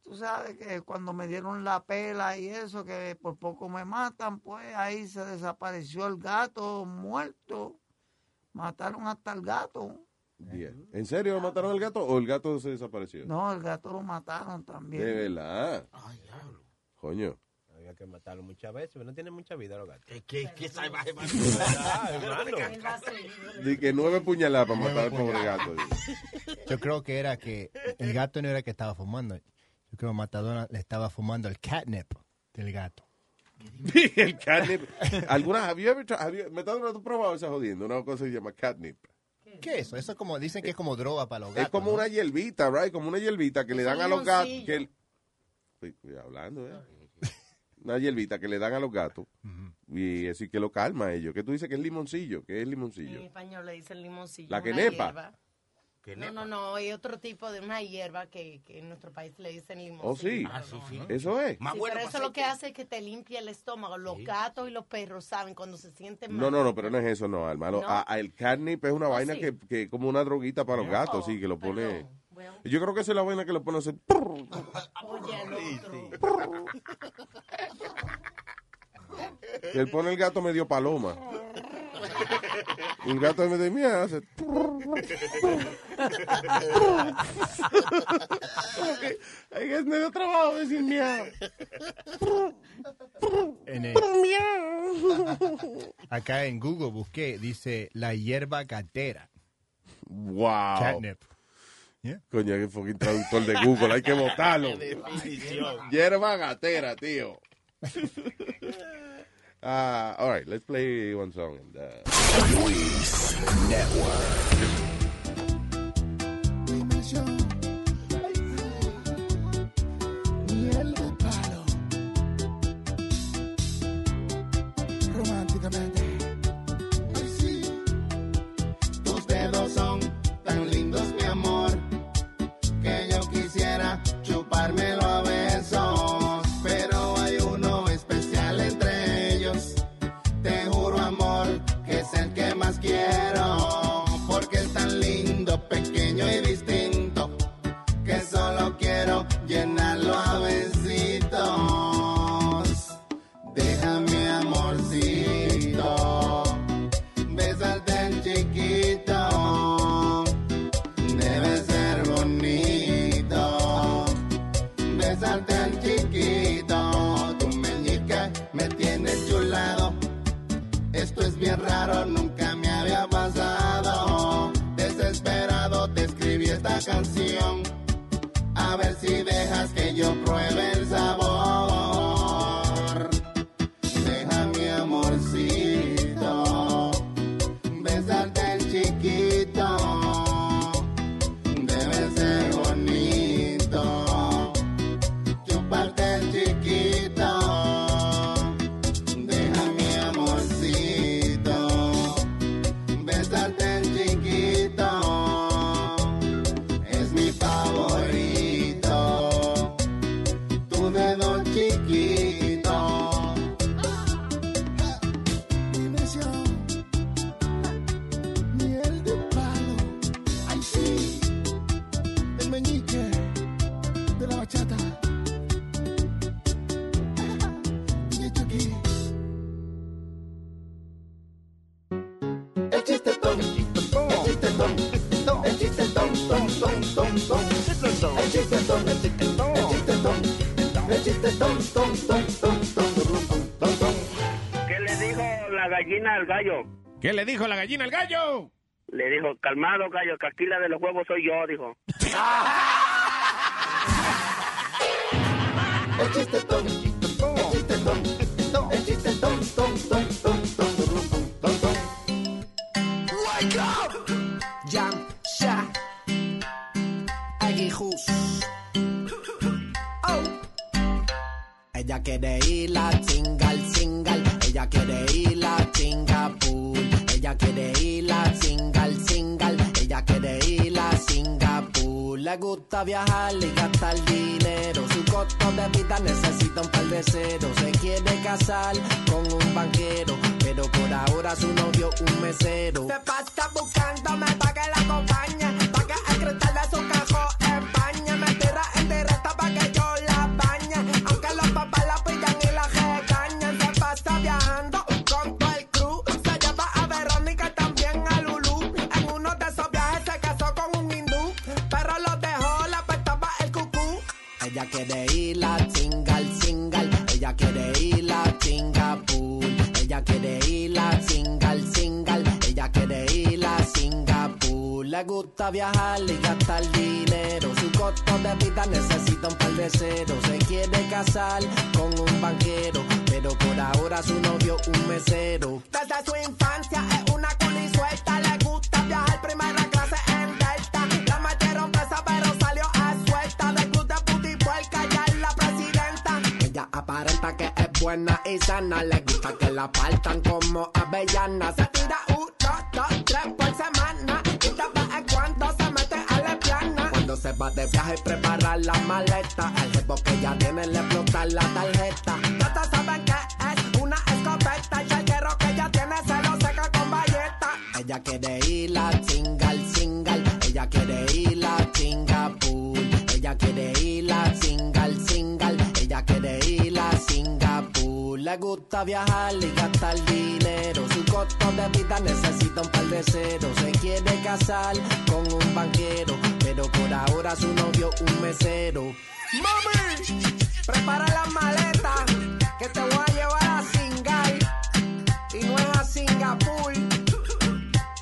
tú sabes que cuando me dieron la pela y eso, que por poco me matan, pues ahí se desapareció el gato muerto. Mataron hasta el gato. Bien. ¿En serio mataron al gato o el gato se desapareció? No, el gato lo mataron también. De verdad. Coño. Había que matarlo muchas veces, pero no tiene mucha vida los gatos. ¿Qué, qué salvaje más? Di que nueve puñaladas para matar al pobre gato. Yo creo que era que el gato no era que estaba fumando. Yo creo que Matadona le estaba fumando el catnip del gato. el catnip. ¿Alguna, Metadona, ¿tú has probado esa jodiendo? Una cosa que se llama catnip. ¿Qué es eso? Eso es como, dicen que es como droga para los gatos. Es como ¿no? una hierbita, right? Como una hierbita que le dan a los gatos. Que el- Estoy- hablando, ¿eh? Una hierbita que le dan a los gatos. Y así que lo calma a ellos. Que tú dices que es limoncillo. que es En limoncillo? español le dicen limoncillo. La quenepa. hierba. No, no, no, hay otro tipo de una hierba que, que en nuestro país le dicen limoncillo. Oh, sí. Ah, sí, sí. Eso es. Más Sí, bueno pero para eso lo que hace es que te limpia el estómago. Los gatos y los perros saben cuando se sienten mal. No, no, no, pero no es eso, no, hermano. ¿No? A- a el catnip es una Oh, vaina sí. que, que es como una droguita para los gatos, sí, que lo pone. Yo creo que esa es la vaina que lo pone a hacer. Oye, el otro. Que él pone el gato medio paloma. El gato me de mía hace. Como que ahí es medio trabajo decir miau. En el- acá en Google busqué, dice la hierba gatera. Wow. Catnip. Coño, que fucking traductor de Google, hay que votarlo. definición. Hierba gatera, tío. Ah, all right, let's play one song. And, uh, Luis Network. Chiste ton, ton, ton, ton, ton, ton, ton. ¿Qué le dijo la gallina al gallo? ¿Qué le dijo la gallina al gallo? Le dijo, calmado gallo, que aquí la de los huevos soy yo, dijo. El chiste ton, el chiste ton, el chiste ton, ton, ton, ton, ton, ton, quiere ir a single, single. Ella quiere ir a Singapur. Ella quiere ir a single, single. Ella quiere ir a Singapur. Le gusta viajar y gastar dinero. Su costo de vida necesita un par de ceros. Se quiere casar con un banquero. Pero por ahora su novio un mesero. Se pasa buscándome pa' que la acompañe. Pa' que de su cajón Le gusta viajar y gastar dinero. Su costo de vida necesita un par de ceros. Se quiere casar con un banquero. Pero por ahora su novio un mesero. Desde su infancia es una culi suelta. Le gusta viajar primera clase en Delta. La metieron presa pero salió a suelta. Del club de puti puerca ya es la presidenta. Ella aparenta que es buena y sana. Le gusta que la partan como avellana. Se tira uno, dos, tres va de viaje prepara la maleta. El jefe que ya tiene le explota la tarjeta. Todos saben que es una escopeta. El charquero que ya tiene se lo seca con valleta. Ella quiere ir a single, Le gusta viajar y gastar dinero. Su costo de vida necesita un par de ceros. Se quiere casar con un banquero. Pero por ahora su novio un mesero. ¡Mami! Prepara las maletas. Que te voy a llevar a Singai. Y no es a Singapur.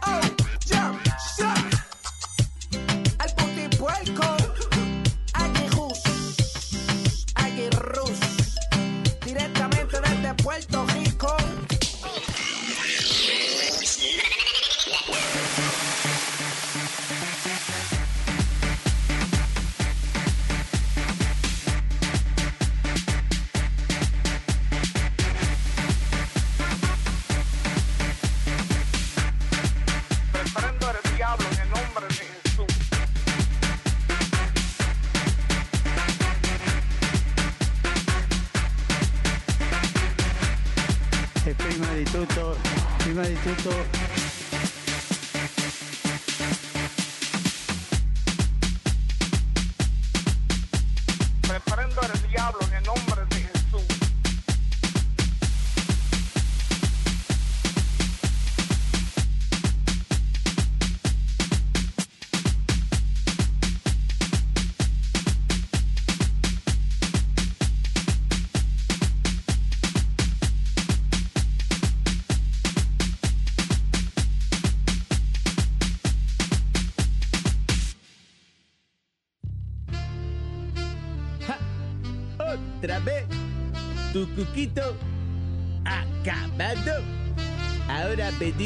Oh, jump, shot. El putipuerco. Prima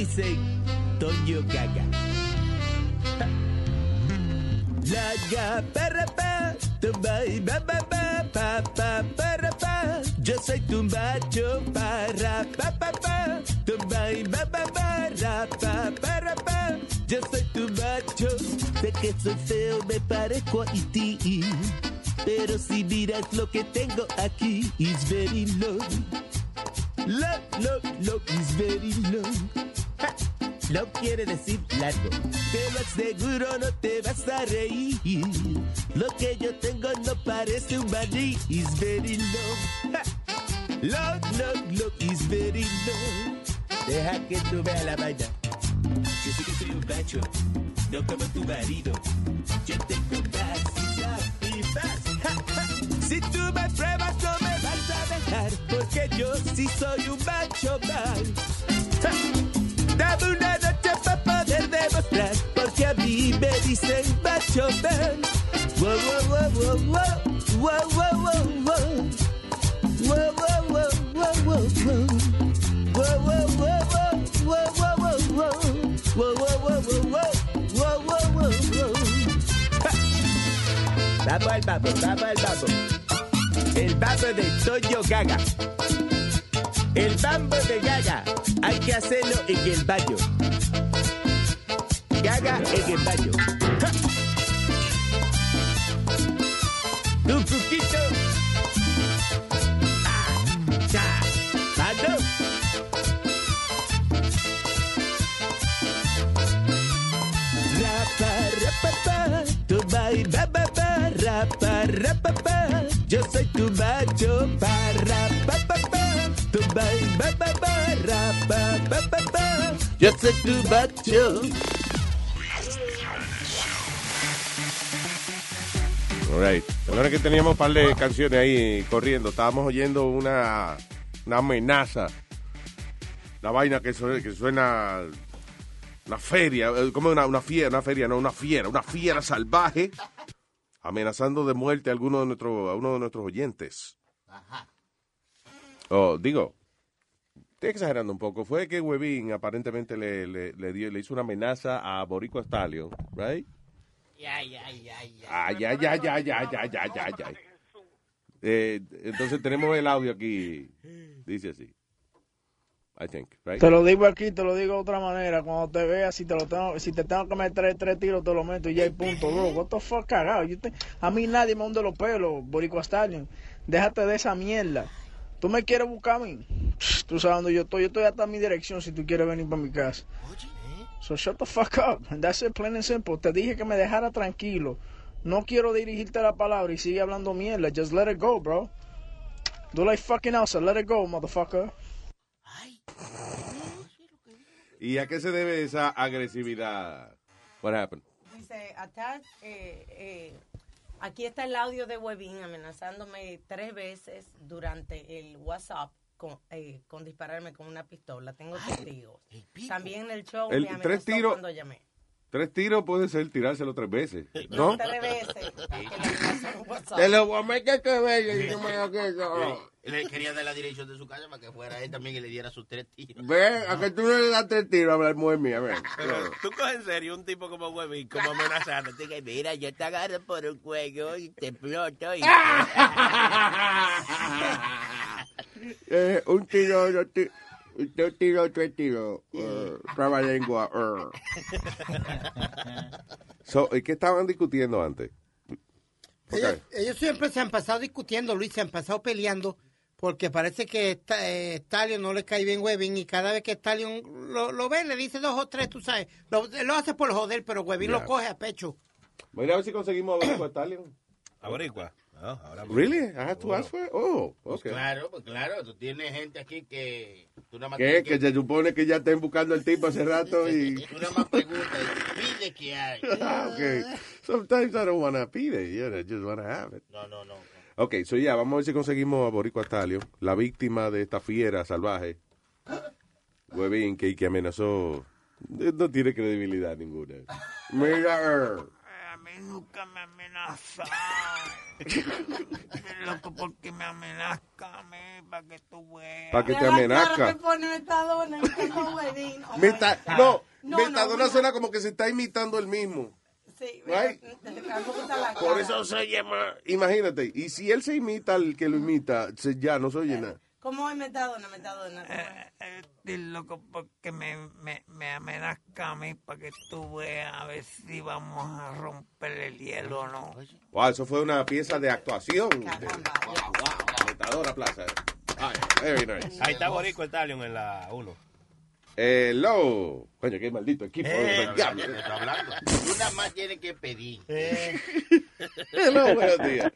Dicen Toño Gaga. La ga para pa, tumba y ba ba ba pa pa para pa. Yo soy tu macho para pa pa pa, tumba y ba ba ba ra pa para pa. Yo soy tu macho, sé que soy feo, me parezco a ti. Pero si miras lo que tengo aquí, is very low. Low, low, low, is very low. Ja. No quiere decir largo. Te lo aseguro, no te vas a reír. Lo que yo tengo no parece un maní. Is very low. Ja. Low, low, low, is very low. Deja que tú veas la vaina. Yo sé que soy un macho, no como tu marido. Yo tengo más y más y más. Si tú yo sí soy un macho mal. ¡Ja! Dame una noche para poder demostrar, porque a mí me dicen macho mal. Wow, wow, wow, wow, wow, wow, wow, wow. Wow, wow, wow, wow, wow, wow. Wow, wow, wow, wow, wow, wow, wow. El babo de Toño Gaga. El bambo de Gaga hay que hacerlo en el baño. Gaga en el baño. ¡Ja! Tu. Ah. Rapa, rapa, pa. Tu ba, ba, ba. Rapa, rapa, pa. Yo soy tu macho. Para, pa, pa, pa. Tu bai, ba, ba, ba. Rapa, pa, pa, pa. Yo soy tu macho. Ahora que teníamos un par de canciones ahí corriendo, estábamos oyendo una, una amenaza. Una vaina que suena, que suena una feria, eh, como una, una fiera, una feria, no, una fiera, una fiera salvaje, amenazando de muerte a alguno de nuestros, a uno de nuestros oyentes. Oh, digo, estoy exagerando un poco. Fue que Webin aparentemente le, le, le dio, le hizo una amenaza a Boricua Stallion, right? Ya, ya, ya, ya. Ah, ya, ya, ya, ya, ya, ya, ya, ya. Eh, entonces tenemos el audio aquí. Dice así. Te lo digo aquí, te lo digo de otra manera. Cuando te veas, si te lo tengo, si te tengo que meter tres tiros, te lo meto y ya hay punto, bro. What the fuck, cagado. Te- a mí nadie me hunde los pelos, Boricua Stallion. Déjate de esa mierda. ¿Tú me quieres buscar a mí? Tú sabes dónde yo estoy. Yo estoy hasta mi dirección si tú quieres venir para mi casa. So shut the fuck up. That's it, plain and simple. Te dije que me dejara tranquilo. No quiero dirigirte la palabra y sigue hablando mierda. Just let it go, bro. Do like fucking else. Let it go, motherfucker. ¿Y a qué se debe esa agresividad? What happened? Dice, attach, eh, eh, aquí está el audio de Webin amenazándome tres veces durante el WhatsApp con, eh, con dispararme con una pistola. Tengo testigos. También en el show El- me amenazó tres tiros- cuando llamé. Tres tiros puede ser tirárselo tres veces, ¿no? Tres veces. Te lo voy a meter tres veces y no me lo quiero. Le quería dar la dirección de su casa para que fuera él también y le diera sus tres tiros. Ve, a que tú no le das tres tiros a hablar muy mía, ve. Pero tú coges en serio un tipo como Webin, como amenazando. Te que, mira, yo te agarro por un cuello y te exploto. Y... Eh, un tiro, dos tiros. Tiros, tres tiros. Uh, traba lengua. uh. So, ¿y ¿Qué estaban discutiendo antes? Ellos, ellos siempre se han pasado discutiendo, Luis, se han pasado peleando, porque parece que esta- eh, Stallion no le cae bien Webin y cada vez que Stallion lo, lo ve, le dice dos o tres, tú sabes. Lo, lo hace por joder, pero Webin lo coge a pecho. Voy a ver si conseguimos a Stallion. ¿A No, ahora Really? I have to ask for it? Oh, Pues okay. claro, pues claro, tú tienes gente aquí que tú nada más ¿Qué? tienes Que se supone que ya estén buscando al tipo hace rato y... Tú nada más preguntas, pide que hay. okay. Sometimes I don't want to pide it, you know, I just want to have it. No, no, no. Ok, so ya, vamos a ver si conseguimos a Boricua Stallion, la víctima de esta fiera salvaje. Huevín, que, que amenazó. No tiene credibilidad ninguna. Mira, nunca me amenazaron. Loco, porque me amenazca a mí para que tú veas. Pa' que te amenazca. Metadona, Meta- no, No, Metadona no, suena como que se está imitando el mismo. Sí, Right? Por eso se más. Imagínate, y si él se imita al que lo imita, se- ya no se oye nada. ¿Cómo es Metadona, Metadona? ¿Cómo es? Estoy loco porque me, me, me amenazca a mí para que tú veas a ver si vamos a romper el hielo o no. Wow, eso fue una pieza de actuación. de- wow, Metadona Plaza. Ay, very nice. Ahí está Borico Stallion en la 1. Hello. Coño, qué maldito equipo. Eh, hablando. Tú nada más tienes que pedir. Hello, buenos días.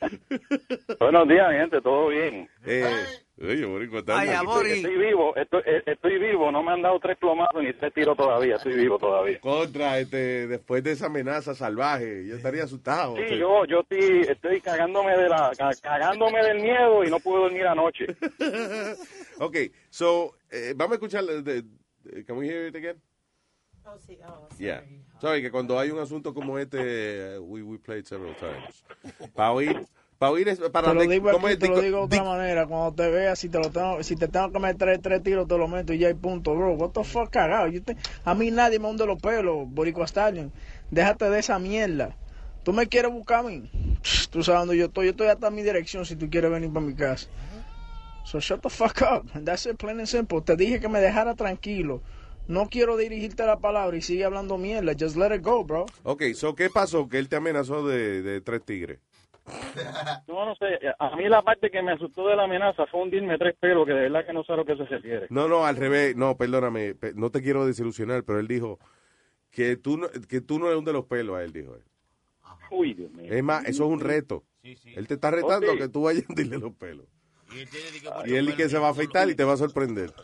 Buenos días, gente, todo bien. Eh, oye, Borico está Estoy, estoy vivo, estoy, eh, estoy vivo, no me han dado tres plomazos ni tres tiros todavía, estoy vivo todavía. Contra, este, después de esa amenaza salvaje, yo estaría asustado. Sí, yo, yo estoy, estoy cagándome de la, cagándome del miedo y no puedo dormir anoche. ok, so, eh, vamos a escuchar. de- de- can we hear it again? Oh, sí, oh, sí. Yeah. Sorry, que cuando hay un asunto como este, we, we played several times. Para oír, para oír, es, para Te lo digo ¿cómo aquí, es? te lo digo de otra manera. Cuando te veas, si te lo tengo, si te tengo que meter tres tiros, te lo meto y ya hay punto, bro. What the fuck, cagado. Yo te- a mí nadie me hunde los pelos, Boricua Stallion. Déjate de esa mierda. Tú me quieres buscar a mí. Tú sabes dónde yo estoy. Yo estoy hasta en mi dirección si tú quieres venir para mi casa. So shut the fuck up. That's it, plain and simple. Te dije que me dejara tranquilo. No quiero dirigirte la palabra y sigue hablando mierda. Just let it go, bro. Ok, so, ¿qué pasó? Que él te amenazó de, de tres tigres. No, no sé, a mí la parte que me asustó de la amenaza fue hundirme tres pelos, que de verdad que no sé a lo que se refiere. No, no, al revés. No, perdóname. pe- No te quiero desilusionar, pero él dijo que tú no, que tú no le hundes los pelos a él, dijo él. Uy, Dios mío. Es más, eso es un reto. Él te está retando que tú vayas a hundirle los pelos. Y él tiene que Y él que se va a afeitar y te va a sorprender.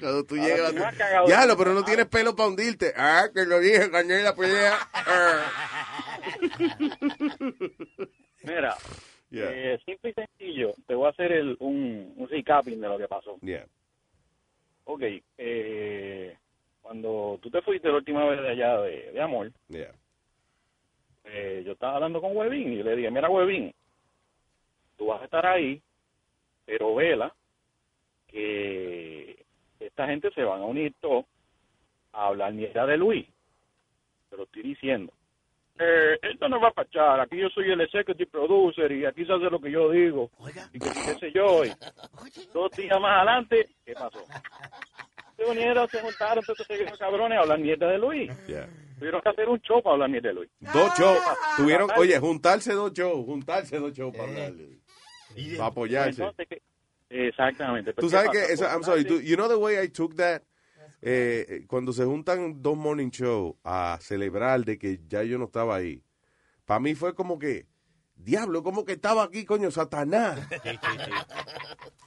Cuando tú Ahora, llegas. Ya, lo, pero no tienes pelo para hundirte. Ah, que lo dije, gané la pelea. Ah. Mira, Yeah. eh, simple y sencillo, te voy a hacer el, un, un recapping de lo que pasó. Yeah. Ok, eh, cuando tú te fuiste la última vez de allá de, de amor, Yeah. eh, yo estaba hablando con Webin y le dije, mira Webin, tú vas a estar ahí, pero vela que esta gente se van a unir todos a hablar mierda de Luis. Te lo estoy diciendo. Eh, esto no va a pachar, aquí yo soy el executive producer y aquí se hace lo que yo digo. Y que qué sé yo. Y dos días más adelante, ¿qué pasó? Se unieron, se juntaron, entonces se cabrones a hablar mierda de Luis. Yeah. Tuvieron que hacer un show para hablar mierda de Luis. Dos shows. Tuvieron, oye, juntarse dos shows, juntarse dos shows para hablarle. Para apoyarse. Exactamente. Tú Pues, sabes ¿qué que, I'm sorry, tú- you know the way I took that? Eh, eh, cuando se juntan dos morning show a celebrar de que ya yo no estaba ahí, para mí fue como que, diablo, como que estaba aquí, coño, Satanás.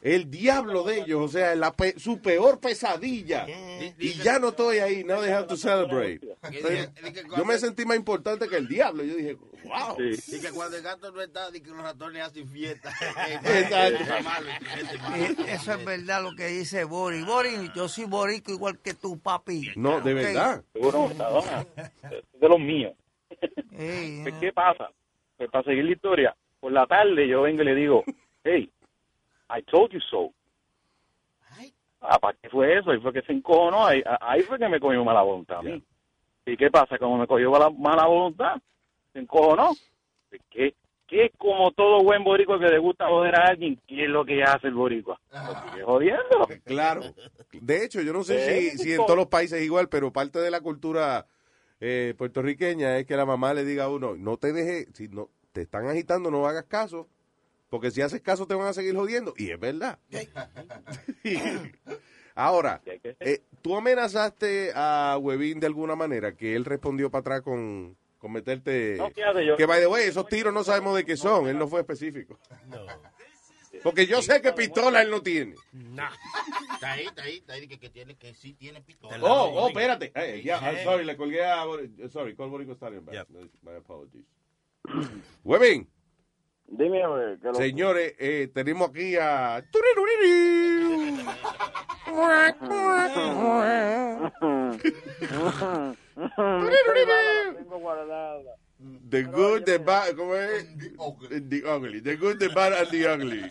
El diablo de ellos, o sea, la pe- su peor pesadilla. Y ya no estoy ahí, now they have to celebrate. Entonces, yo me sentí más importante que el diablo. Yo dije, wow. Y que cuando el gato no está, y que los ratones hacen fiesta. Exacto. Eso es Eh, verdad lo que dice Boris. Boris, yo soy borico igual que tu papi. No, de verdad. Seguro, de los míos. Pues, ¿Qué pasa? Pues para seguir la historia, por la tarde yo vengo y le digo, hey, I told you so. Ah, ¿para qué fue eso? Ahí fue que se encojonó, ahí, ahí fue que me cogió mala voluntad a mí. ¿Y qué pasa? Como me cogió mala, mala voluntad, se encojonó. Pues, ¿Qué, qué como todo buen boricua que le gusta joder a alguien, ¿qué es lo que hace el boricua? Lo sigue jodiendo. Claro. De hecho, yo no sé si, si en todos los países es igual, pero parte de la cultura eh, puertorriqueña es que la mamá le diga a uno, no te dejes, si no te están agitando, no hagas caso, porque si haces caso te van a seguir jodiendo. Y es verdad. Ahora, eh, tú amenazaste a Webin de alguna manera, que él respondió para atrás con, con meterte... No, fíjate, yo- que, by the way, esos tiros no sabemos de qué son, él no fue específico. Porque yo sé que pistola él no tiene. Nah. Está ahí, está ahí, está ahí, que, que tiene, que sí tiene pistola. Oh, oh, espérate. Hey, yeah, I'm sorry, le colgué a... Bor- Sorry, call Borico Stallion back. No, My apologies. Webin, Dime, a ver, que lo- señores, eh, tenemos aquí a... Tengo guardada. The good, the bad, ¿cómo es? The ugly. The good, the bad, and the ugly.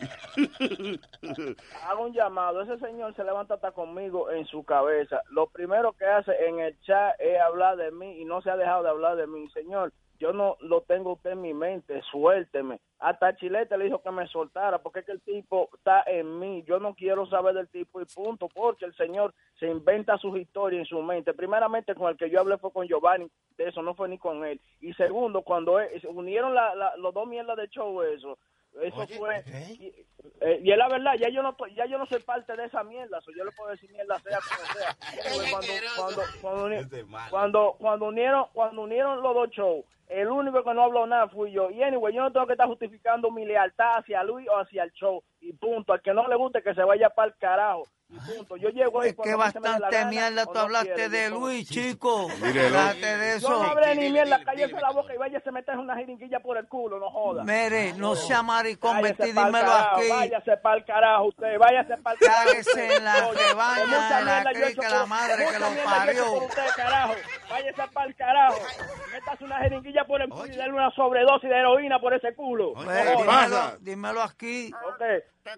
Hago un llamado. Ese señor se levanta hasta conmigo en su cabeza. Lo primero que hace en el chat es hablar de mí y no se ha dejado de hablar de mí. Señor, yo no lo tengo usted en mi mente. Suélteme. Hasta Chilete le dijo que me soltara porque es que el tipo está en mí. Yo no quiero saber del tipo y punto. Porque el señor se inventa sus historias en su mente. Primeramente, con el que yo hablé fue con Giovanni. De eso no fue ni con él. Y segundo, cuando él- se unieron la- la- los dos mierdas de show, eso. Eso fue. Y, eh, y es la verdad, ya yo no ya yo no soy parte de esa mierda. so yo le puedo decir mierda sea como sea. Cuando, cuando, cuando, cuando, cuando unieron cuando unieron los dos shows, el único que no habló nada fui yo. Y anyway, yo no tengo que estar justificando mi lealtad hacia Luis o hacia el show. Y punto. Al que no le guste que se vaya para el carajo. Y punto. Yo llego ahí Es que bastante gana mierda tú no hablaste quiere. de Luis, chico. Hablaste de Yo eso. no hablé ni mierda, cállese la boca y váyase a meter una jeringuilla por el culo, no joda. Mire, no sea maricón, vete dímelo carajo, aquí. Váyase para el carajo usted, váyase para el carajo. Cáguese en la que de la crica, la por- madre que lo parió. por usted, carajo. Váyase para el carajo. Métase una jeringuilla por el y dale una sobredosis de heroína por ese culo. Pasa? dímelo, dímelo aquí. Ok.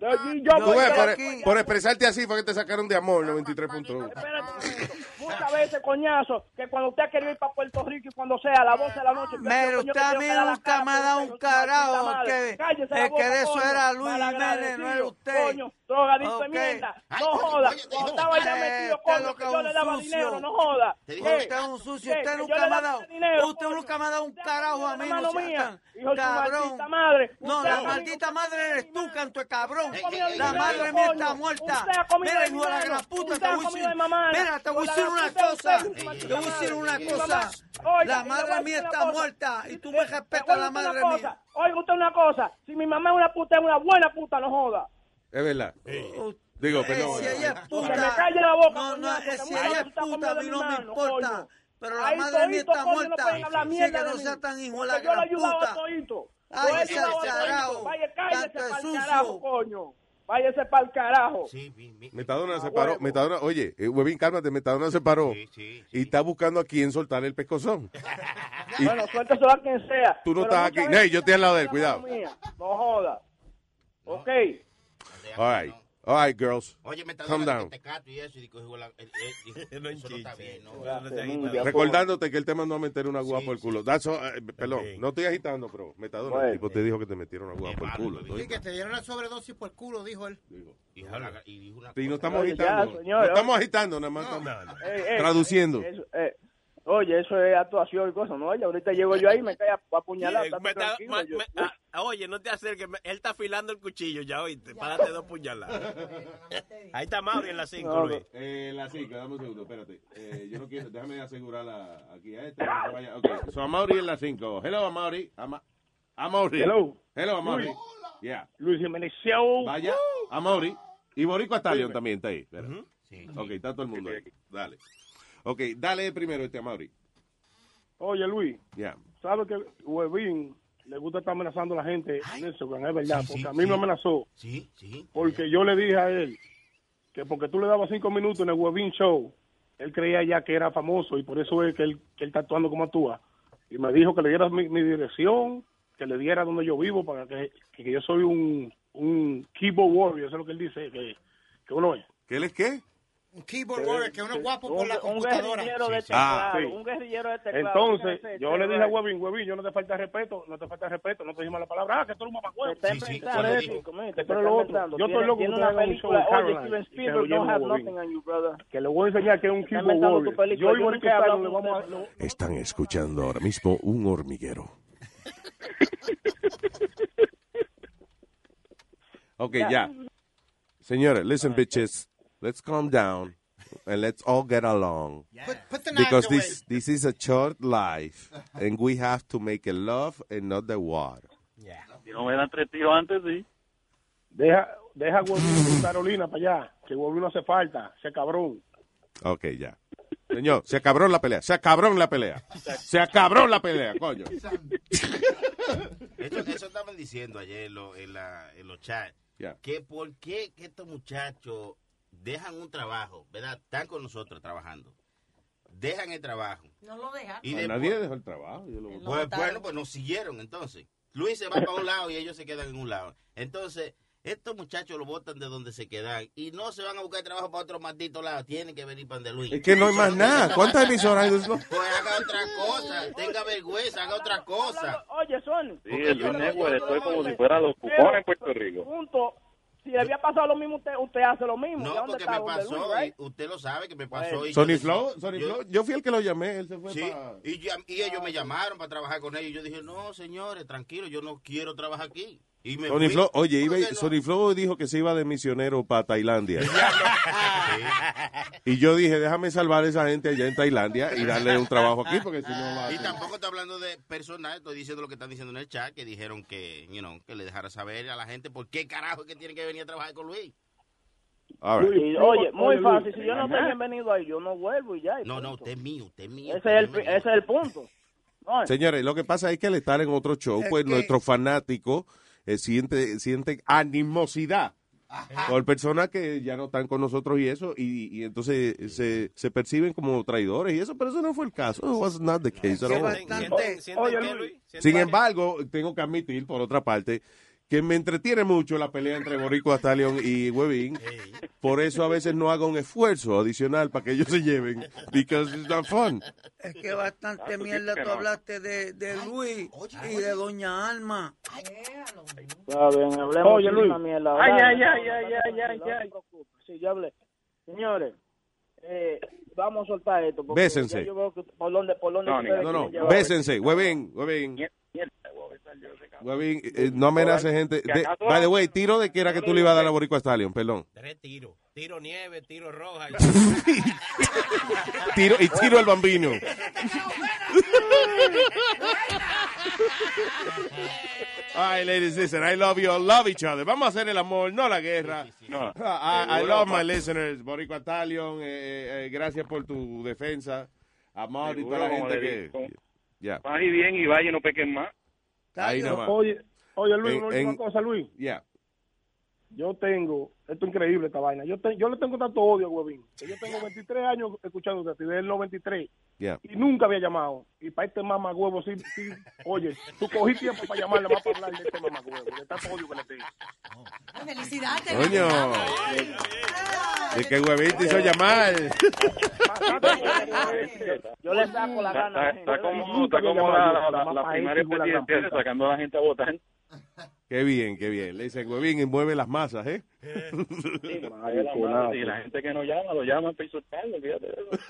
Yo, ves, por, aquí- por expresarte así fue que te sacaron de amor 93.1. Espérate un momento. Muchas veces, coñazo, que cuando usted ha querido ir para Puerto Rico y cuando sea a las 12 de la noche... Coño, usted a mí la nunca me ha dado un carajo. Que, el que de eso era Luis Jiménez, no era usted. Coño, drogadicto de mierda. No joda. Cuando estaba Usted metido, es coño, lo que que yo es le daba sucio. dinero, no joda. Usted es un sucio, usted nunca me ha dado, usted nunca me ha dado un carajo a mí, no cabrón. maldita madre. No, la maldita madre eres tú, canto de cabrón. Ha comido La dinero, madre mía está muerta. Mira, hijo de la gran puta, te voy a decir. Mira, te voy a decir una puta, cosa. Te voy a decir una cosa. La madre mía está muerta y tú Eh, me respetas a la madre mía. Oiga usted una cosa. Si mi mamá es una puta, es una buena puta, no joda. Es verdad. Digo, Eh, perdón. si ella es Que me puta. calle la boca, No, no, eh, si ella es puta, a mí no me importa. Pero la madre mía está muerta. mierda que no sea tan hijo de la gran puta. Ay, Yo he ese ayudado a carajo. todito. Vaya, cállese para el carajo, coño. Váyase para el carajo. Metadona se paró. huevo. Metadona, oye, eh, Huevín, cálmate. Metadona se paró. Y está buscando a quién soltar el pescozón. Y Bueno, suélteselo a quien sea. tú no Pero estás aquí. Ney, yo estoy al lado de él, cuidado. mía. No joda. Ok. All right. All right, girls. Oye, me está Calm dando down. que te y eso, y digo, la- el- el- No eso no está bien, ¿no? Recordándote que él te mandó a meter una agua por el culo. That's all, eh, perdón, no estoy agitando, pero Metadona, Bueno. el tipo te dijo que te metieron agua por el culo. ¿no? Sí, que te dieron la sobredosis por el culo, dijo él. Y dijo la- y dijo una Y no estamos Oye, ya, agitando. señor, no estamos agitando, nada más estamos traduciendo. eso, eh, oye, eso es actuación y cosas, ¿no? Oye, ahorita llego yo ahí y me cae a, apuñalar. Sí, estate me está- tranquilo, ma- yo- me- ah, oye, no te acerques. me- Él está afilando el cuchillo ya, oíste. Párate dos puñaladas. Ahí está Mauri en la 5, No, Luis. Eh, la 5, dame un segundo, espérate. Eh, yo no quiero, déjame asegurarla aquí a este. no vaya. Ok, so Amaury en la 5. Hello, Amaury. Ama Amaury. Hello. Hello, Amaury. Luis. Yeah. Luis Jiménez Show. Vaya, Amaury. Y Boricua Stallion también está ahí. Espera. Ok, está todo el mundo ahí. Dale. Ok, dale primero este Amaury. Oye, Luis, Ya. ¿sabes que Huevín le gusta estar amenazando a la gente en Instagram? Es verdad, Sí, porque sí, a mí sí. me amenazó. Sí, sí. Porque yo le dije a él que porque tú le dabas cinco minutos en el Huevín Show, él creía ya que era famoso y por eso es que él, que él está actuando como actúa. Y me dijo que le diera mi, mi dirección, que le diera donde yo vivo, para que, que yo soy un, un keyboard warrior, eso es lo que él dice, que, que uno es. ¿Qué él es qué? Un keyboard warrior, que uno es guapo por Un, la un computadora. guerrillero de Sí. Ah. teclado. Sí. Un guerrillero de teclado. Entonces, yo le dije a. Huevín, Huevín, yo no te falta respeto, no te falta respeto, no te dije mala palabra, ah, que tú eres un mamacuevo. Te Sí, sí, te eres lo otro. Yo estoy loco que una un película. Oye, Steven que Spielberg lo don't lleven a have Huevín. nothing on you, brother. Que le voy a enseñar que es un keyboard warrior. Yo y hablado le vamos a... con Están escuchando ahora mismo un hormiguero. Ok, ya. Señores, listen, bitches. Let's calm down and let's all get along. Put, put the knife Because away. this this is a short life and we have to make it love and not the war. No me dan tres tiros antes, sí. Deja, deja a Carolina para allá, que Huevín no hace falta, ese cabrón. Ok, ya. Señor, se acabró la pelea. Se acabró la pelea. Se acabró la pelea, coño. Eso, eso estaban diciendo ayer en, lo- en la- en los chats. Ya. Que por qué que estos muchachos dejan un trabajo, ¿verdad? Están con nosotros trabajando. Dejan el trabajo. No lo deja. Y después- nadie dejó el trabajo. yo lo- Pues, bueno, pues nos siguieron entonces. Luis se va para un lado y ellos se quedan en un lado. Entonces, estos muchachos lo botan de donde se quedan y no se van a buscar trabajo para otro maldito lado. Tienen que venir para donde Luis. Es que no hay más nada. ¿Cuántas emisoras hay de eso? Pues haga otra cosa, tenga vergüenza, haga otra cosa. Oye, Sony. Sí, el Luis Network, esto es como si fuera los cupones en Puerto Rico. Punto. Si le había pasado lo mismo, usted, usted hace lo mismo. ¿Ya No, porque está me pasó, Luis, right? y usted lo sabe que me pasó. y yo Sony decía- Flow, Sony yo- Flow. Yo fui el que lo llamé. Él se fue Sí, para. y, y ellos me llamaron para trabajar con ellos. Yo dije, no, señores, tranquilo, yo no quiero trabajar aquí. Y me Sony. Flow, oye, iba, Sony Flow dijo que se iba de misionero para Tailandia. y yo dije, déjame salvar a esa gente allá en Tailandia y darle un trabajo aquí, porque si no va a Y tampoco estoy hablando de personal, estoy diciendo lo que están diciendo en el chat, que dijeron que, you know, que le dejara saber a la gente por qué carajo es que tienen que venir a trabajar con Luis. All right. Oye, muy fácil. Si yo no estoy bienvenido ahí, yo no vuelvo y ya. y No, no, usted es mío, usted es mío. Ese es el, ese es el punto. No, Señores, lo que pasa es que al estar en otro show, pues nuestros fanáticos eh, sienten sienten animosidad por personas que ya no están con nosotros y eso, y, y entonces se, se perciben como traidores y eso, pero eso no fue el caso. It was not the case at all. Oye, Luis. Sin embargo, tengo que admitir, por otra parte, que me entretiene mucho la pelea entre Boricua Stallion y Webin. Por eso a veces no hago un esfuerzo adicional para que ellos se lleven, because it's not fun. Es que bastante mierda tú hablaste de, de Luis y de Doña Alma. Está bien, hablemos Oye, de Luis. una mierda. Ay, ay, no, ay, no, ay, no, ay, no, ay, no ay. Sí, ya hablé. Señores, eh, vamos a soltar esto. porque Bésense. yo veo que por dónde, por dónde No, ustedes no, no, quieren llevar bésense, Eh, no amenaces gente. De- by the way, tiro de que era que tú le ibas a dar a Boricua Stallion, perdón. Tres tiros. Tiro nieve, tiro roja. Tiro, y tiro al bambino. Ay, ladies, listen, I love you, all love each other. Vamos a hacer el amor, no la guerra. No. I, I love my listeners. Boricua Stallion, eh, eh, gracias por tu defensa. Amor y Seguro, toda la gente que... Ya. Paz y bien y vaya y no pequen más. Ahí nomás. Oye, oye Luis, En- una última en- cosa, Luis. Ya. Yo tengo, esto es increíble esta vaina. Yo, te- yo le tengo tanto odio a Huevín. que Yo tengo 23 años escuchando desde el 93 Ya. y nunca había llamado. Y para este mamá huevo, sí, sí, oye, tú cogí tiempo para llamarle más para hablar de este mamá huevo, de tanto odio que le tengo. Felicidades. Coño. De que Huevín te hizo llamar. Yo le saco la gana. Está, está como, la, primaria presidencial sacando a la gente a votar. Qué bien, qué bien. Le dicen, Huevín, mueve las masas, ¿eh? Madre, Y la gente que no llama, lo llaman para insultarlo, fíjate de eso.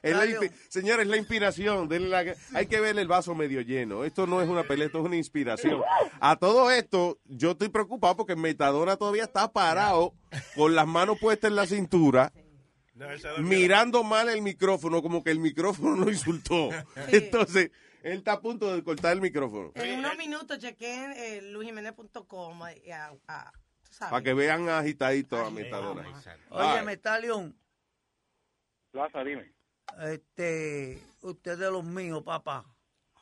Es la inspi- Señores, la inspiración. denle la- Hay que ver el vaso medio lleno. Esto no es una pelea, esto es una inspiración. A todo esto, yo estoy preocupado porque Metadona todavía está parado con las manos puestas en la cintura, mirando mal el micrófono, como que el micrófono lo insultó. Entonces, él está a punto de cortar el micrófono. En unos minutos chequeen eh, luisjiménez.com a, a- tú sabes. Para que vean agitadito a Metadona. Oye. Metalion, Plaza, dime. este, usted es de los míos, papá.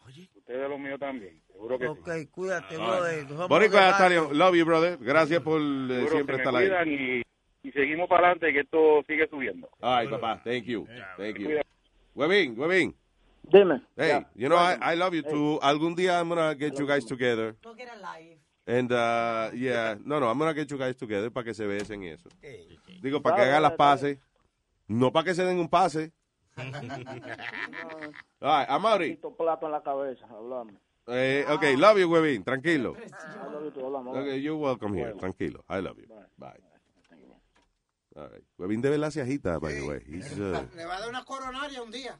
Usted de los míos también, seguro que Ok, sí. cuídate, Ay. brother. Stallion, barrio. love you, brother. Gracias por eh, siempre estar ahí. y, y seguimos para adelante, que esto sigue subiendo. Ay, papá, thank you. Thank you. Webin, Webin. Dime. Hey, Yeah. you know, I, I love you too. Algún día I'm gonna get you guys together. Go get a life. And, uh, yeah, no, no, I'm gonna get you guys together para que se besen y eso. Digo, para que hagan las pases. No para que se den un pase. All right, Amaury. Plato en la cabeza, hablamos. Eh, ok, love you, Webin. Tranquilo. I love you too, hablamos. Okay, you're welcome here. Tranquilo. I love you. Bye. All right. Webin de verdad se agita, by the way. He's, uh, Le va a dar una coronaria un día.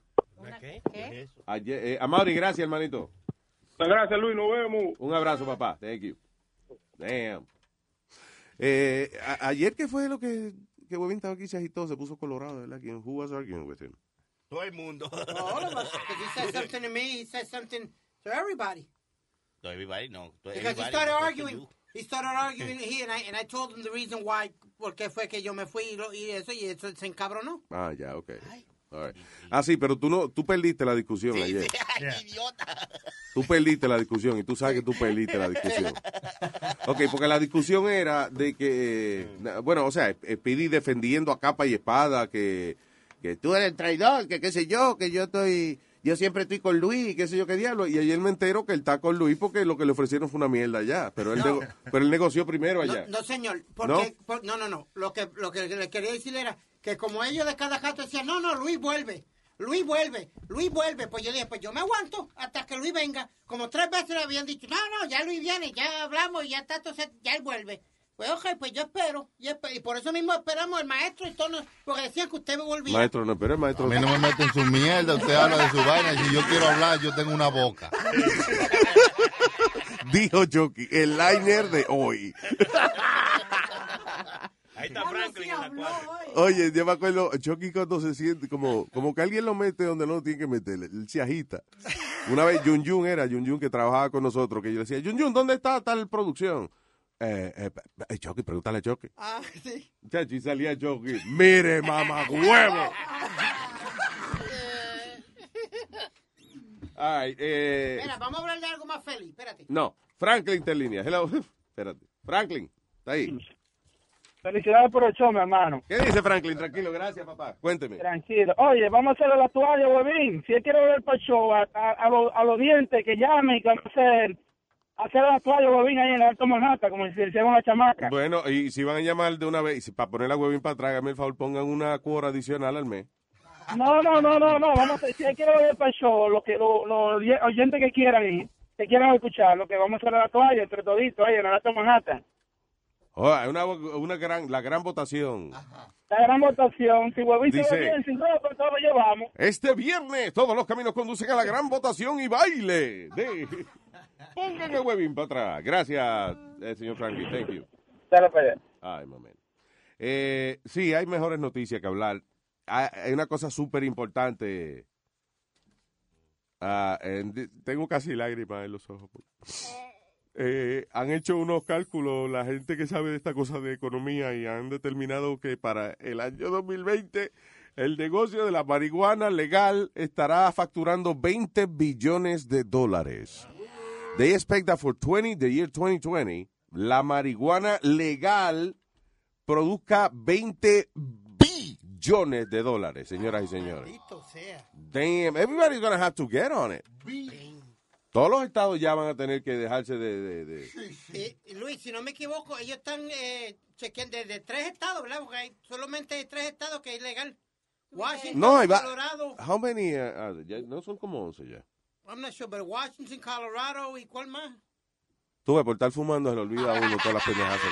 ¿Qué? ¿Qué? ayer- eh, Amaury, gracias, hermanito. Gracias, Luis, nos vemos. Un abrazo, papá. Thank you. Damn. Eh, a- ayer, ¿qué fue lo que, que Webin estaba aquí se agitó? Se puso colorado, ¿verdad? ¿Quién? Who was arguing with him? Todo el mundo. All of us. Because he said something to me, he said something to everybody. To everybody, no. To Because he everybody, started no to arguing. He started arguing here, and I, and I told him the reason why, porque fue que yo me fui y, lo- y eso, y eso se encabronó. Ah, ya, ok. All right. Ah, sí, pero tú no, tú perdiste la discusión ayer. Tú perdiste la discusión y tú sabes que tú perdiste la discusión. Ok, porque la discusión era de que, eh, bueno, o sea, eh, Speedy defendiendo a capa y espada que, que tú eres el traidor, que qué sé yo, que yo estoy, yo siempre estoy con Luis, qué sé yo qué diablo. Y ayer me entero que él está con Luis porque lo que le ofrecieron fue una mierda allá. Pero él, No. nego- pero él negoció primero allá. No, señor, ¿No? porque, por- ¿No? no, no, Lo que, lo que le quería decir era que como ellos de cada rato decían, no, no, Luis vuelve, Luis vuelve, Luis vuelve, pues yo dije, pues yo me aguanto hasta que Luis venga. Como tres veces le habían dicho, no, no, ya Luis viene, ya hablamos y ya está, entonces ya él vuelve. Pues ok, pues yo espero, y, espe- y por eso mismo esperamos el maestro y todo, porque decían que usted me volvía. Maestro, no, pero el maestro. A mí no me meten su mierda, usted habla de su vaina. y Si yo quiero hablar, yo tengo una boca. Dijo Chucky, el liner de hoy. Ahí está Franklin en la cuadra. Oye, yo me acuerdo, Chucky cuando se siente como, como que alguien lo mete donde no lo tiene que meter, él se agita. Una vez Jun Jun era Jun Jun que trabajaba con nosotros, que yo le decía, Jun Jun, ¿dónde está tal producción? Eh, eh, eh, Chucky, pregúntale a Chucky. Ah, sí. Chacho, y salía Chucky, mire, mamá, huevo. Ay, eh, Mira, vamos a hablar de algo más feliz, espérate. no, Franklin está en línea. Hello, espérate. Franklin, está ahí. Felicidades por el show, mi hermano. ¿Qué dice Franklin? Tranquilo, gracias, papá. Cuénteme. Tranquilo. Oye, vamos a hacerle la toalla, huevín. Si él quiere volver para el show, a, a, a los a los dientes que llamen y que hacer, hacer la toalla, huevín, ahí en el Alto Manhattan, como si hicieron la chamaca. Bueno, y si van a llamar de una vez, y si- para poner la huevín para atrás, hágame el favor, pongan una cuora adicional al mes. No, no, no, no, no. Vamos a si él quiere volver para el show, los que, los, los oye- oyentes que quieran ir, que quieran escuchar, lo que vamos a hacer la toalla entre toditos ahí en el Alto Manhattan. Oh, hay una, una gran, la gran votación. La gran votación, si huevín se Dice- bien, sin ropa, todo lo llevamos. Este viernes todos los caminos conducen a la gran votación y baile. De... Pongan el huevín para atrás. Gracias, eh, señor Franklin. Thank you. Dale para allá. Ay, momento. Eh, sí, hay mejores noticias que hablar. Hay, hay una cosa súper importante. Ah, tengo casi lágrimas en los ojos. Eh, han hecho unos cálculos la gente que sabe de esta cosa de economía y han determinado que para el año 2020 el negocio de la marihuana legal estará facturando 20 billones de dólares. They expect that for 20, the year 2020, la marihuana legal produzca 20 billones de dólares, señoras y señores. Damn, everybody's gonna have to get on it. Todos los estados ya van a tener que dejarse de... de- de- Eh, Luis, si no me equivoco, ellos están eh, chequeando de, de tres estados, ¿verdad? Porque hay solamente tres estados que es ilegal. Washington, No, va. Colorado, How many? uh, ya no son como 11 ya. I'm not sure, but Washington, Colorado y cuál más. Tú ves, por estar fumando se le olvida a uno todas las pendejadas que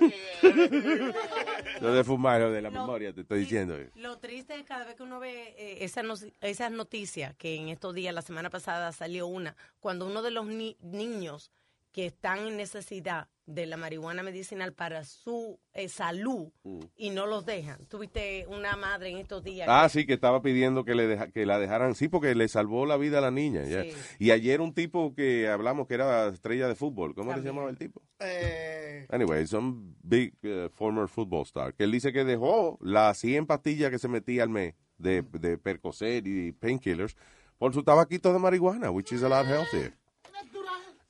no tiene. Lo de fumar, lo de la memoria, te estoy diciendo. Lo triste es cada vez que uno ve eh, esa no- esas noticias, que en estos días, la semana pasada salió una, cuando uno de los ni- niños que están en necesidad de la marihuana medicinal para su eh, salud Mm. y no los dejan. Tuviste una madre en estos días. Ah, que- sí, que estaba pidiendo que, le deja- que la dejaran, sí, porque le salvó la vida a la niña. ya. Sí. Y ayer un tipo que hablamos que era estrella de fútbol, ¿cómo que se También. llamaba el tipo? Eh, Anyway, some big uh, former football star, que él dice que dejó las 100 pastillas que se metía al mes de, de Percocet y painkillers por su tabaquito de marihuana, which is a lot healthier.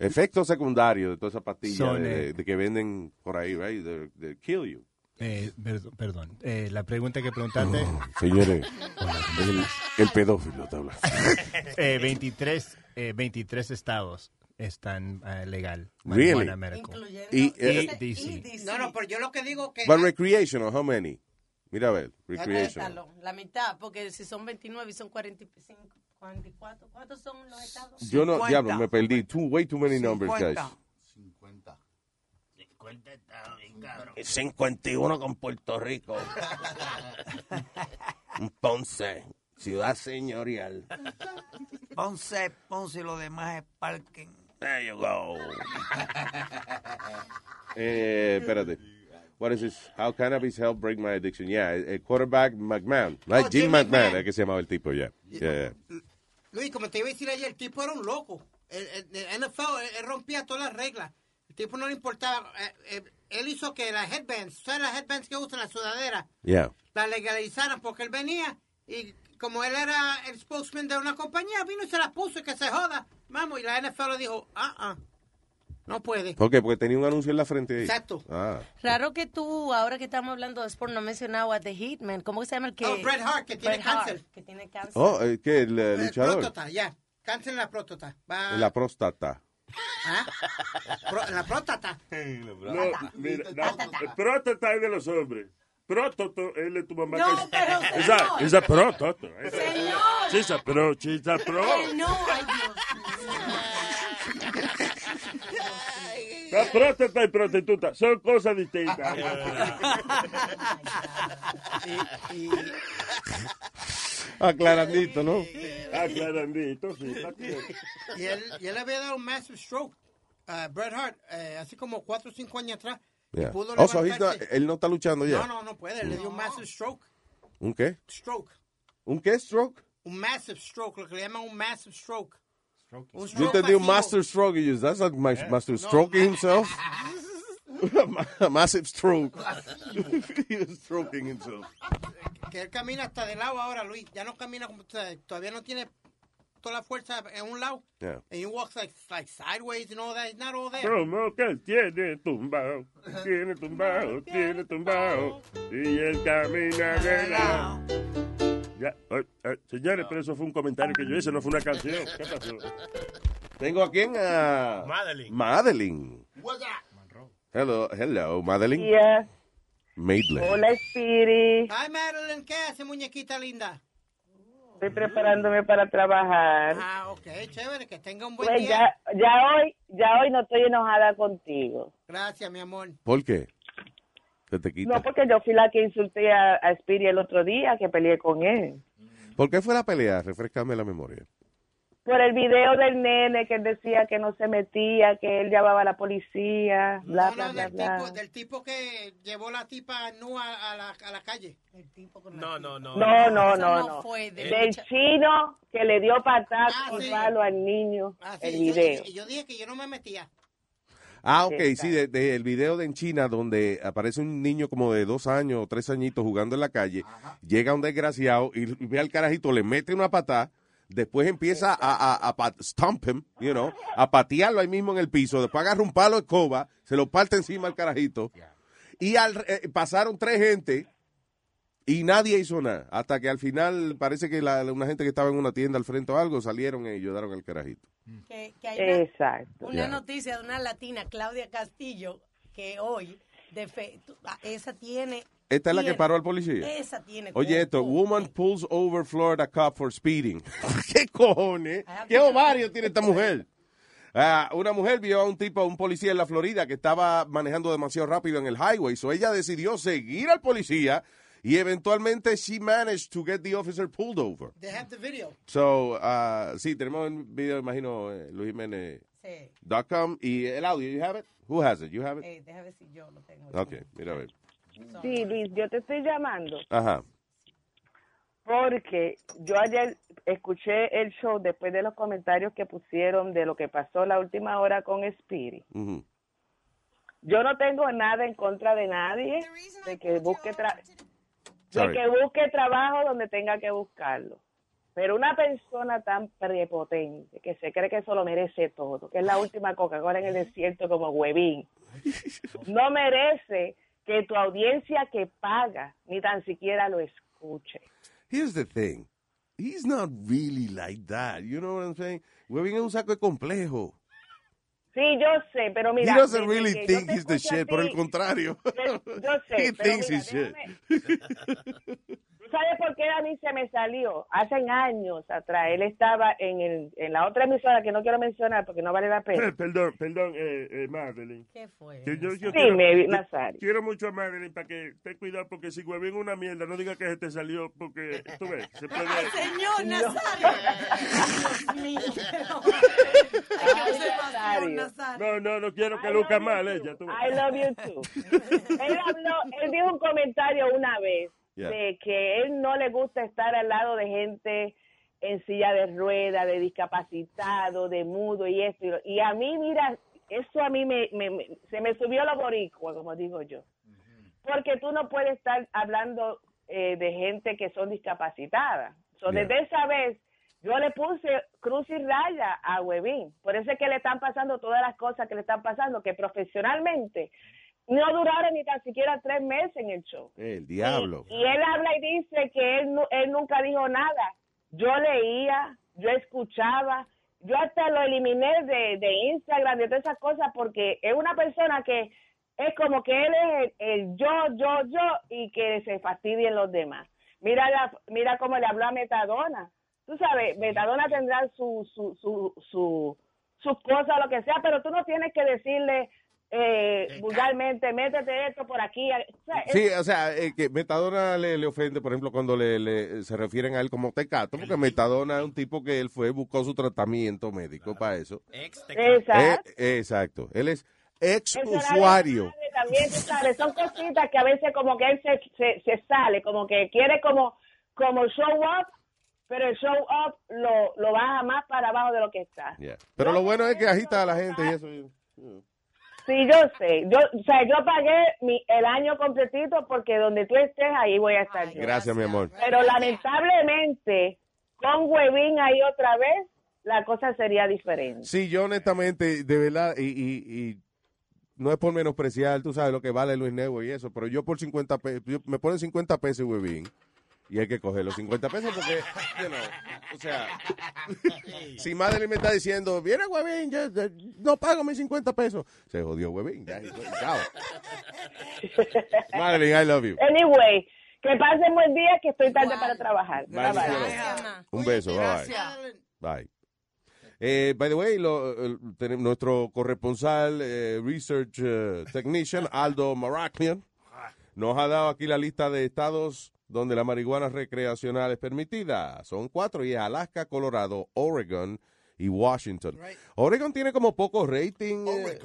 Efecto secundario de todas esas pastillas Son, de, eh, de que venden por ahí, right? They, they kill you. Eh, perdón, perdón. Eh, la pregunta que preguntaste. Señores, el, el pedófilo te habla. Eh, 23, eh, 23 estados están eh, legal. Really? Y, eh, DC. No, no, pero yo lo que digo que... But recreational, how many? Mira a ver, recreational. La mitad, porque si son 29 y son 45, 44, ¿cuántos son los estados? Yo no, diablo, me perdí. Too, way too many numbers, guys. 50. 50 está bien, cabrón. 51 con Puerto Rico. Ponce, ciudad señorial. Ponce, Ponce y lo demás es parking. There you go. eh, espérate. What is this? How cannabis help break my addiction? Yeah, eh, quarterback McMahon. Right? Oh, Jim Jim McMahon, McMahon. es que se llamaba el tipo, ya. Yeah. yeah. Luis, como te iba a decir ayer, el tipo era un loco. El, el- el NFL, él, él rompía todas las reglas. El tipo no le importaba. eh, eh, él hizo que las headbands, ¿sabes las headbands que usan la sudadera? Yeah. La legalizaran porque él venía y como él era el spokesman de una compañía, vino y se las puso y que se joda. Vamos, y la NFL le dijo, ah, ah, no puede. ¿Por qué? Porque tenía un anuncio en la frente ahí. Exacto. Ah. Raro que tú, ahora que estamos hablando de sport, no mencionado a The Hitman. ¿Cómo se llama el que? Oh, Bret Hart, que tiene Bret Hart, cáncer. que tiene cáncer. Oh, eh, ¿qué? El, eh, El luchador. próstata, ya. Cáncer en la próstata. Va. La próstata. ¿Ah? Pro- en la próstata. No, mira, no, próstata es de los hombres. Prótoto es de tu mamá. No, pero, esa, señor. esa prótoto. esa- Señor. Chisa pro, chisa pro. No, ay La próstata y prostituta son cosas distintas. Aclarandito, ¿no? Aclarandito, sí. Y él, y él había dado un massive stroke a Bret Hart, eh, así como cuatro o cinco años atrás. Yeah. pudo Oh, so not- él no está luchando ya. No, no, no puede. Le dio un massive stroke. ¿Un qué? Stroke. ¿Un qué stroke? Un massive stroke, lo que le llaman un massive stroke. Un Yo stroke entendí un pasivo. master stroke. y yo, That's not my master stroking himself. A massive stroke. He was stroking himself. Que él camina hasta de lado ahora, Luis. Ya no camina como... Todavía no tiene toda la fuerza en un lado. Yeah. And he walks like, like sideways and all that. Not all there. Como que tiene tumbao, tiene tumbao, tiene tumbao, y él camina de lado. Ya, eh, eh, señores, pero eso fue un comentario que yo hice, no fue una canción. ¿Qué pasó? Tengo aquí en a Madeline. Madeline. Hello, hello, Madeline. Yeah. Madeline. Hola, Spiri. Ay, Madeline, ¿qué hace, muñequita linda? Estoy preparándome para trabajar. Ah, ok, chévere, que tenga un buen Pues día. ya, ya hoy, ya hoy no estoy enojada contigo. Gracias, mi amor. ¿Por qué? Se te quita. No, porque yo fui la que insulté a, a Spiri el otro día, que peleé con él. ¿Por qué fue la pelea? Refrescame la memoria. Por el video del nene que él decía que no se metía, que él llamaba a la policía, bla, No, bla, no, bla, del bla. tipo, del tipo que llevó la tipa nua a la, a la calle. No, no, no. No, no, no, no no. fue de- Del chino que le dio patada Ah, sí. palo al niño, Ah, sí, el yo- video. yo, dije que yo no me metía. Ah, ok, sí, de, de- el video de en China donde aparece un niño como de dos años o tres añitos jugando en la calle, llega un desgraciado y ve al carajito, le mete una patada, después empieza a, a, a stomp him, you know, a patearlo ahí mismo en el piso, después agarra un palo de escoba, se lo parte encima al carajito, y al, eh, pasaron tres gente y nadie hizo nada, hasta que al final parece que la- una gente que estaba en una tienda al frente o algo salieron y ayudaron al carajito. Que, que hay una, Exacto. una Yeah. noticia de una latina, Claudia Castillo, que hoy, de fe- ah, esa tiene... Esta es la que paró al policía. Esa tiene... Oye, esto, woman pulls over Florida cop for speeding. ¿Qué cojones? ¿Qué ovario tiene esta mujer? Ah, una mujer vio a un tipo, a un policía en la Florida que estaba manejando demasiado rápido en el highway, so ella decidió seguir al policía y eventualmente she managed to get the officer pulled over. They have the video. So, ah, sí, tenemos el video, imagino, eh, Luis Jiménez. Sí. dot com, y el audio, you have it? Who has it? You have it? Eh, déjame ver si yo lo tengo. Ok, mira a ver. Sí, Luis, yo te estoy llamando Ajá. porque yo ayer escuché el show después de los comentarios que pusieron de lo que pasó la última hora con Spirit. Yo no tengo nada en contra de nadie de que busque tra- de que busque trabajo donde tenga que buscarlo. Pero una persona tan prepotente que se cree que eso lo merece todo, que es la última Coca-Cola en el desierto como huevín, no merece que tu audiencia que paga ni tan siquiera lo escuche. Here's the thing. He's not really like that. You know what I'm saying? Huevín es un saco de complejo. Sí, yo sé, pero mira. He doesn't really que yo think he's the shit. Por el contrario. Yo sé, He pero thinks mira, he's shit. ¿Tú sabes por qué a mí se me salió? Hace años atrás. Él estaba en, el, en la otra emisora que no quiero mencionar porque no vale la Eh, pena. perdón, perdón, eh, eh, Madeline. ¿Qué fue? Que yo, yo Sí, quiero, me- yo Nazario. quiero mucho a Madeline para que ten cuidado porque si huevín una mierda, no diga que se te salió porque tú ves, se puede... ¡Ay, señor Nazario! Dios mío. Ay, Nazario. No, no, no quiero que luzca mal ella. Tú ves. I love you too. él, habló, él dijo un comentario una vez Yeah. de que él no le gusta estar al lado de gente en silla de rueda, de discapacitado, de mudo y esto. y lo- Y a mí, mira, eso a mí me, me- me- se me subió la boricua, como digo yo. Porque tú no puedes estar hablando eh, de gente que son discapacitadas. So, Yeah. Desde esa vez, yo le puse cruz y raya a Webin. Por eso es que le están pasando todas las cosas que le están pasando, que profesionalmente no duraron ni tan siquiera tres meses en el show. El diablo. Y él habla y dice que él, él nunca dijo nada. Yo leía, yo escuchaba, yo hasta lo eliminé de, de Instagram, de todas esas cosas, porque es una persona que es como que él es el, el yo, yo, yo, y que se fastidien los demás. Mira, la, mira cómo le habló a Metadona. Tú sabes, Metadona tendrá su, su, su, su, sus cosas, lo que sea, pero tú no tienes que decirle eh, vulgarmente, métete esto por aquí. O sea, es- Sí, o sea, eh, que Metadona le, le ofende, por ejemplo, cuando le, le- se refieren a él como tecato, porque Metadona es un tipo que él fue, buscó su tratamiento médico para eso. Exacto. Eh, exacto. Él es ex usuario. También, tú sabes, son cositas que a veces como que él se, se, se sale, como que quiere como, como show up, pero el show up lo, lo baja más para abajo de lo que está. Yeah. Pero lo bueno es que agita a la gente y eso. Sí, yo sé. Yo, o sea, yo pagué mi, el año completito porque donde tú estés, ahí voy a estar yo. Gracias, mi amor. Pero lamentablemente, con Huevín ahí otra vez, la cosa sería diferente. Sí, yo honestamente, de verdad, y, y, y no es por menospreciar, tú sabes lo que vale Luis Network y eso, pero yo por 50 pesos, me ponen 50 pesos, huevín, y hay que coger los 50 pesos porque, you know, o sea, si Madeline me está diciendo, viene huevín, yo, yo no pago mis 50 pesos, se jodió huevín, ya, chao. Madeline, I love you. Anyway, que pasen buen día, que estoy tarde para trabajar. Bye, Bye, bye. cielo. Un beso, bye bye. Bye. Eh, by the way, lo- nuestro corresponsal, eh, research eh, technician, Aldo Marakian, nos ha dado aquí la lista de estados donde la marihuana recreacional es permitida. Son cuatro y es Alaska, Colorado, Oregon y Washington. Oregon tiene como poco rating. eh,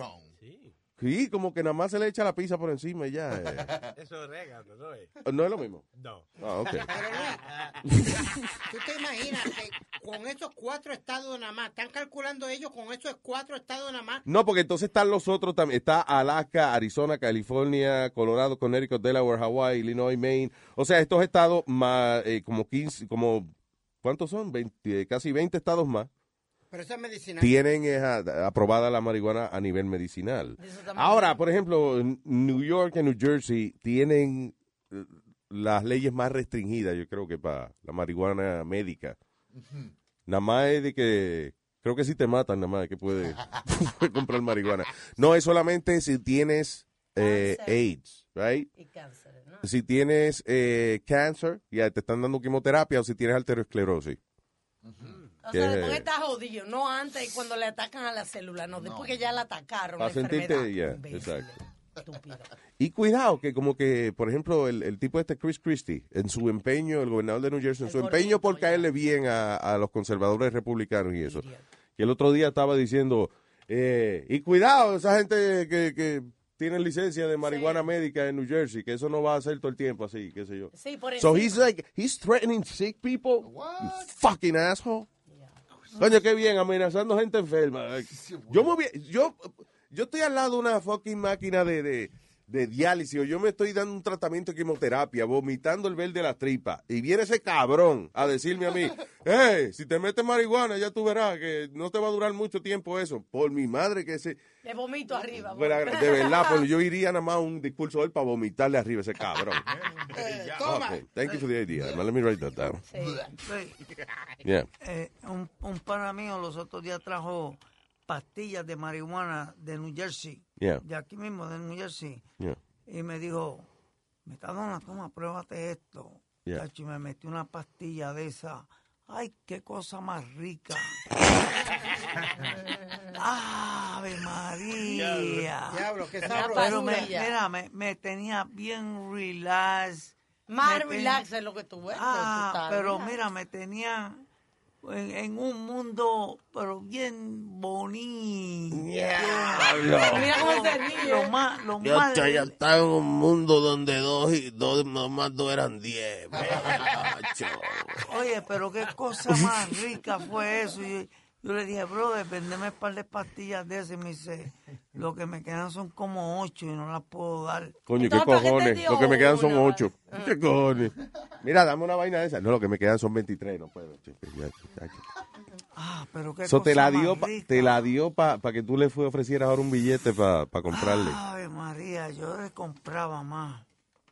sí, como que nada más se le echa la pizza por encima y ya. eh. Eso es orégano, ¿no es? ¿No es lo mismo? No. Ah, ok. ¿Tú te imaginas que con esos cuatro estados nada más, están calculando ellos con esos cuatro estados nada más? No, porque entonces están los otros también. Está Alaska, Arizona, California, Colorado, Connecticut, Delaware, Hawaii, Illinois, Maine. O sea, estos estados más, eh, como 15, como, ¿cuántos son? 20, casi 20 estados más. Pero eso es medicinal. Tienen eh, aprobada la marihuana a nivel medicinal. Ahora, por ejemplo, New York y New Jersey tienen eh, las leyes más restringidas, yo creo que para la marihuana médica. Nada más es de que, creo que si te matan, nada más es que puedes comprar marihuana. No, es solamente si tienes eh, AIDS, right? Y cáncer, ¿no? Si tienes eh, cáncer, ya te están dando quimioterapia, o si tienes arteriosclerosis. O Que sea, es, después eh, está jodido, no antes cuando le atacan a la célula, no, después que ya la atacaron. Para la sentirte, ya, exacto. estúpido. Y cuidado, que como que, por ejemplo, el, el tipo este Chris Christie, en su empeño, el gobernador de New Jersey, en su empeño por caerle bien a, a los conservadores republicanos y eso, que el otro día estaba diciendo, eh, y cuidado, esa gente que, que tiene licencia de marihuana médica en New Jersey, que eso no va a ser todo el tiempo así, qué sé yo. Sí, por So encima. he's like, he's threatening sick people, you fucking asshole. Coño, qué bien, amenazando gente enferma. Yo me yo, yo estoy al lado de una fucking máquina de, de, de diálisis o yo me estoy dando un tratamiento de quimioterapia, vomitando el verde de la tripa. Y viene ese cabrón a decirme a mí, hey, si te metes marihuana ya tú verás que no te va a durar mucho tiempo eso. Por mi madre que ese... Le vomito arriba. Pero, De verdad, pues yo iría nada más a un discurso de él para vomitarle arriba a ese cabrón. toma. Okay, thank you for the idea. Let me write that down. Sí. Yeah. Eh, un, un pana mío los otros días trajo pastillas de marihuana de New Jersey. Yeah. De aquí mismo, de New Jersey. Yeah. Y me dijo, Metadona, toma, pruébate esto. Yeah. Y me metí una pastilla de esa. Ay, qué cosa más rica. Ave María. Diablo, qué sabroso. Pero me, mira, me, me tenía bien relax. Más ten- relax es lo que tú ves. Ah, pero relax. mira, me tenía en, en un mundo, pero bien bonito. Mira cómo se ríe. Lo más, lo Yo más. ya estaba en un mundo donde dos y dos nomás dos eran diez. Oye, pero qué cosa más rica fue eso. Y, Yo le dije, brother, vendeme un par de pastillas de esas. Y me dice, lo que me quedan son como ocho y no las puedo dar. Coño, qué cojones. Lo que me quedan son ocho. ¿Qué cojones? Mira, dame una vaina de esa. No, lo que me quedan son 23, no puedo. Ah, pero qué So, te la dio, más pa- rica. te la dio para que tú le fue, ofrecieras ahora un billete para comprarle. Ay, María, yo le compraba más.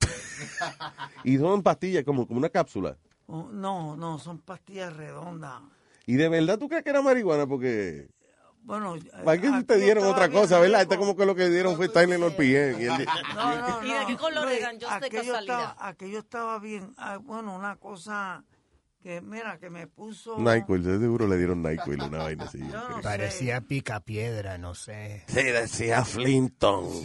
Y son pastillas como, como una cápsula. Oh, No, no, son pastillas redondas. Y de verdad tú crees que era marihuana porque... Bueno, ¿Para qué te dieron otra cosa, verdad? Este como que lo que dieron fue Tylenol. Y él- No, no, ¿Y de no. qué color Luis, eran? Yo sé aquello casualidad. estaba, aquello estaba bien. ah, bueno, una cosa que, mira, que me puso... NyQuil, de seguro le dieron NyQuil, una vaina así. Parecía pica piedra, no sé. Sí, decía Flinton.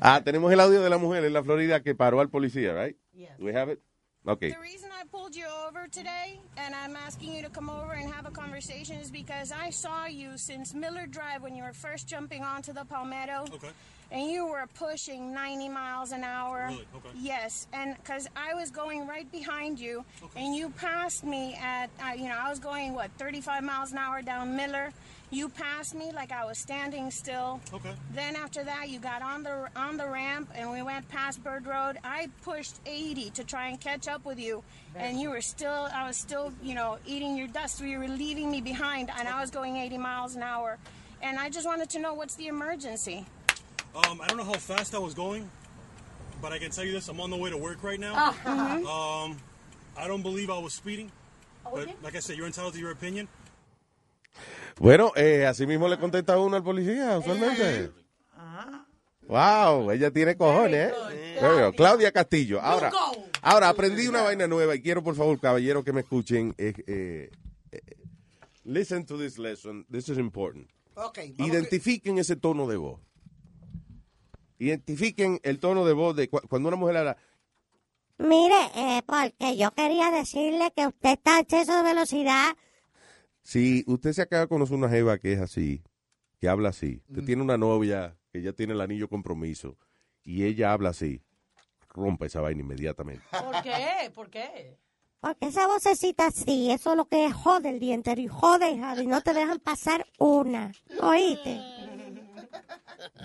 ah, tenemos el audio de la mujer en la Florida que paró al policía, right? We have it? Okay. The reason I pulled you over today and I'm asking you to come over and have a conversation is because I saw you since Miller Drive when you were first jumping onto the Palmetto. Okay. And you were pushing 90 miles an hour. Really? Okay. Yes, and because I was going right behind you, and you passed me at, uh, you know, I was going what 35 miles an hour down Miller. You passed me like I was standing still. Okay. Then after that, you got on the on the ramp, and we went past Bird Road. I pushed 80 to try and catch up with you, and you were still, I was still, you know, eating your dust. You were leaving me behind, and I was going 80 miles an hour. And I just wanted to know what's the emergency. Um, I don't know how fast I was going, but I can tell you this: I'm on the way to work right now. Uh-huh. Um, I don't believe I was speeding, but like I said, you're entitled to your opinion. Bueno, eh, así mismo le contesta uno al policía, usualmente. Wow, ella tiene cojones, ¿eh? Claudia Castillo. Ahora, ahora aprendí una vaina nueva y quiero, por favor, caballero, que me escuchen. eh, eh, eh, listen to this lesson. This is important. Ok, Identifiquen ese tono de voz. Identifiquen el tono de voz de cu- cuando una mujer habla. Mire, eh, porque yo quería decirle que usted está a exceso de velocidad. Si usted se acaba de conocer una jeva que es así, que habla así, usted tiene una novia que ya tiene el anillo compromiso y ella habla así, rompa esa vaina inmediatamente. ¿Por qué? ¿Por qué? Porque esa vocecita así, eso es lo que jode el día entero. Y jode, y no te dejan pasar una. ¿Oíste?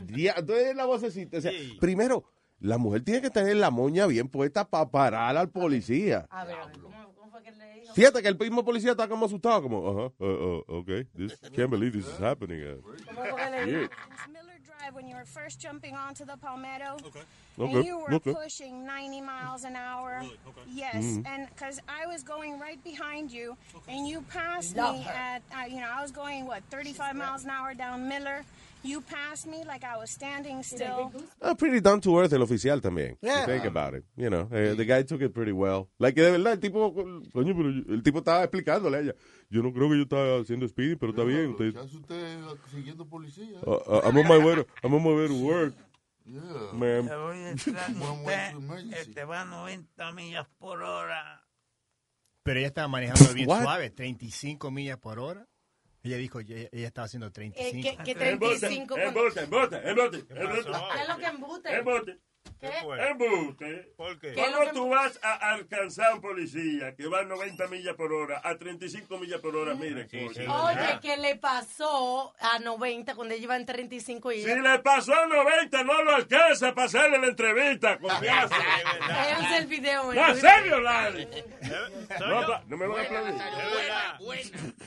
Entonces la vocecita, o sea, primero, la mujer tiene que tener la moña bien puesta para parar al policía. A ver, ¿cómo, cómo fue que le dijo? Fíjate que el mismo policía está como asustado, como, ajá, uh, uh, okay, this, can't believe this is happening. uh, shit. Miller Drive when you were first jumping onto the Palmetto. Okay, And you were okay. pushing 90 miles an hour. Yes, Mhm. and because I was going right behind you, and you passed Love me her. at, uh, you know, I was going what 35 miles an hour down Miller. You passed me like I was standing still. Ah, pretty down to earth el oficial también. Yeah. You think about it. You know, eh, the guy took it pretty well. Like, de verdad, el tipo, coño, pero yo- el tipo estaba explicándole a ella. Yo no creo que yo estaba haciendo speeding, pero está bien. Usted, ¿Qué hace usted siguiendo policía? uh, uh, I'm on my way to, I'm on my way to work. Yeah. Ma'am. Te voy a entrar, emergency. este va a 90 millas por hora. Pero ella estaba manejando bien What? suave, 35 millas por hora. Ella dijo, ella, ella estaba haciendo 35. Eh, que, que 35 con... Embuste, embuste, embuste, ¿Qué es lo que embute? Embuste. ¿Qué? Embuste. ¿Por qué? ¿Qué es lo ¿Cómo que tú vas a alcanzar a un policía que va a 90 millas por hora, a 35 millas por hora? Mire. Oye, ¿qué le pasó a 90 cuando ella iba en 35 y Si le pasó a 90, no lo alcanza para hacerle la entrevista, confianza. Él el video. ¡No, serio, Larry! Soy No, no me van a aplaudir. Es verdad.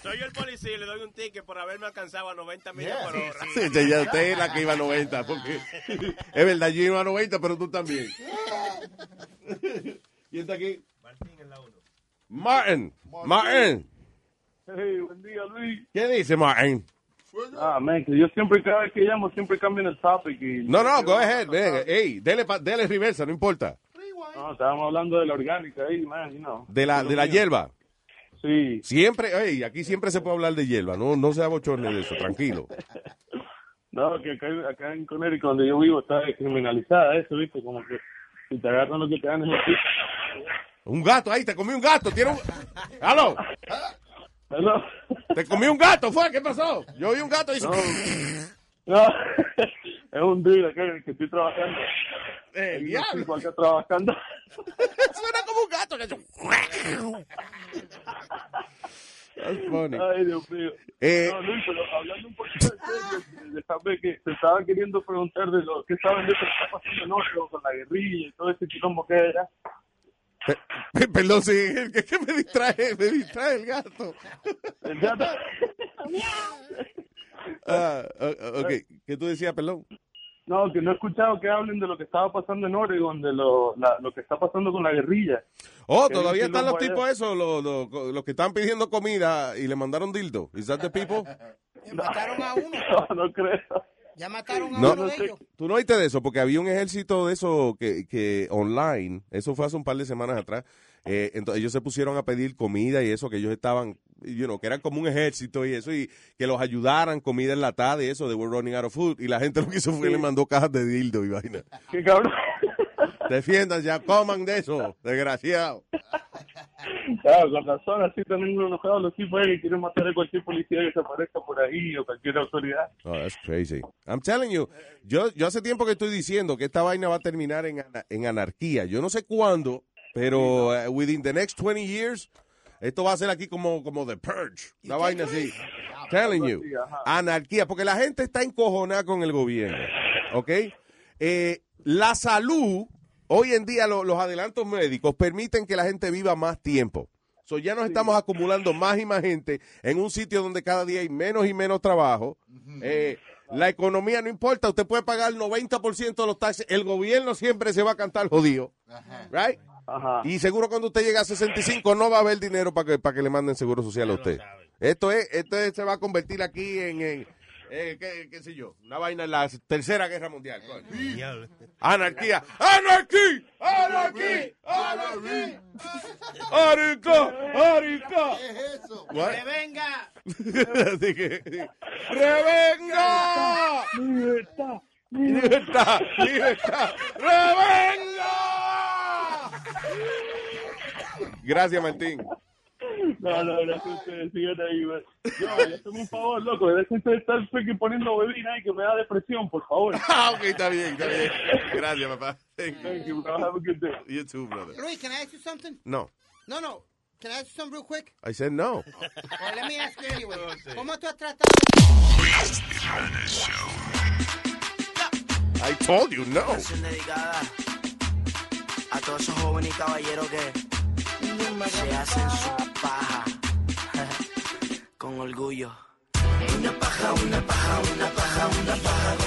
Soy yo el policía y le doy un ticket por haberme alcanzado a 90 millas por hora. Sí, ya- ya usted es la que iba a 90, porque es verdad, yo iba a 90, pero tú también. ¿Quién está aquí? Martín en la 1. Martin. Martin. Hey, buen día, Luis. ¿Qué dice Martin? Ah, man, que yo siempre, cada vez que llamo, siempre cambio el topic. Y, No, no, go ahead, venga. Ey, dele, pa- dele reversa, no importa. No, estábamos hablando de la orgánica ahí, man, you know. De la, de la hierba. Sí. Siempre, ey, aquí siempre se puede hablar de hierba, no, no sea bochorne de eso, tranquilo. No, que acá, acá en Connecticut, donde yo vivo, está descriminalizada eso, ¿viste? Como que si te agarran lo que te dan es un gato, ahí, te comí un gato, tiene un... ¡Aló! ¿Aló? Te comí un gato, fue, ¿qué pasó? Yo vi un gato y... No. No, Es un día que, que estoy trabajando. Eh, Hay unos diablo. acá trabajando. Suena como un gato que That's funny. Ay, Dios mío. Eh, no, Luis, pero hablando un poquito en serio, déjame que te estaba queriendo preguntar de lo que saben de lo que está pasando en Oslo con la guerrilla y todo ese quilombo que era. Pe- pe- Perdón, sí, es que, me distrae, me distrae el gato. El gato. Ah, ok, ¿qué tú decías, perdón? No, que no he escuchado que hablen de lo que estaba pasando en Oregon, de lo, la- lo que está pasando con la guerrilla. Oh, todavía están los tipos esos, los, los, los que están pidiendo comida y le mandaron dildo. ¿Is that the people? Mataron a uno. No, no creo. Ya mataron a No, uno de ellos. Tú no oíste de eso, porque había un ejército de eso que, que online, eso fue hace un par de semanas atrás, eh, entonces ellos se pusieron a pedir comida y eso, que ellos estaban, you know, que eran como un ejército y eso, y que los ayudaran, comida enlatada y eso, they were running out of food, y la gente lo que hizo fue Sí. le mandó cajas de dildo y vaina. Qué cabrón. Defiendan ya, coman de eso, desgraciado. Claro, con razón, así también enojados los tipos ahí que quieren matar a cualquier policía que se aparezca por ahí o cualquier autoridad. Oh, that's crazy. I'm telling you, yo, yo hace tiempo que estoy diciendo que esta vaina va a terminar en, en anarquía. Yo no sé cuándo, pero eh, within the next 20 years, esto va a ser aquí como, como The Purge. Una vaina así. Telling you. Anarquía, porque la gente está encojonada con el gobierno. ¿Ok? Eh, la salud, hoy en día lo- los adelantos médicos permiten que la gente viva más tiempo. So, ya nos estamos acumulando más y más gente en un sitio donde cada día hay menos y menos trabajo. Eh, la economía no importa, usted puede pagar el 90% de los taxes, el gobierno siempre se va a cantar jodido. Right? Y seguro cuando usted llegue a 65 no va a haber dinero para que, para que le manden seguro social a usted. Esto es, esto es- se va a convertir aquí en, en eh, qué, qué sé yo, una vaina en la tercera guerra mundial. coño. Anarquía. ¡Anarquía! ¡Anarquía! ¡Anarquía! ¡Arica! ¡Arica! ¿Qué es eso? What? ¡Revenga! Así que- ¡Revenga! ¡Libertad! ¡Libertad! ¡Libertad! ¡Revenga! Gracias, Martín. No, no, gracias a ustedes, sigan ahí. Yo, hazme un favor, loco, dejen de estar poniendo bebida ahí que me da depresión, por favor. Ah, ok, está bien, está bien. Gracias, papá. Thank you. Thank you, bro. Have a good day. You too, brother. Luis, can I ask you something? No. No, no. Can I ask you something real quick? I said no. Well, let me ask you anyway. ¿Cómo tú has tratado? I told you no. A todos esos jóvenes y caballeros que se hacen su paja con orgullo. Una paja, una paja, una paja, una paja.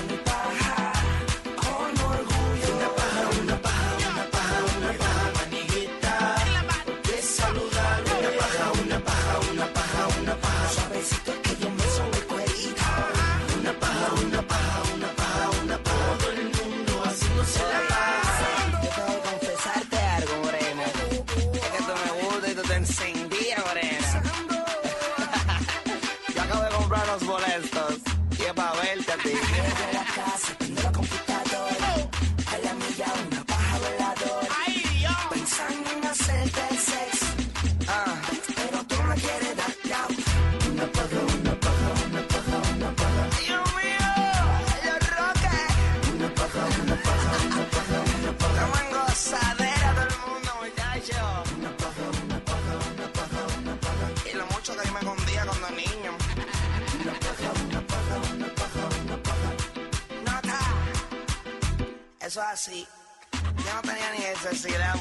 Así. Yo no tenía ni necesidad,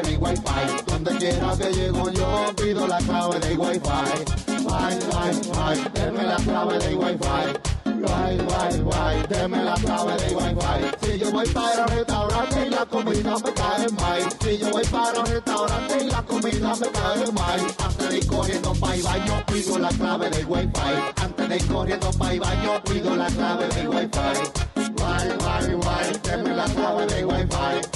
robar mi wifi. Donde quiera que llego yo, pido la clave de wifi. Wi, wi, wi, deme la clave de wifi. Guay, guay, deme la clave de Wi-Fi. Si yo voy para un restaurante y la comida me cae mal. Si yo voy para un restaurante y la comida me cae mal. Antes de ir corriendo para el baño, pido la clave de Wi-Fi. Antes de ir corriendo para el baño, pido la clave de Wi-Fi. Guay, guay, deme la clave de Wi-Fi.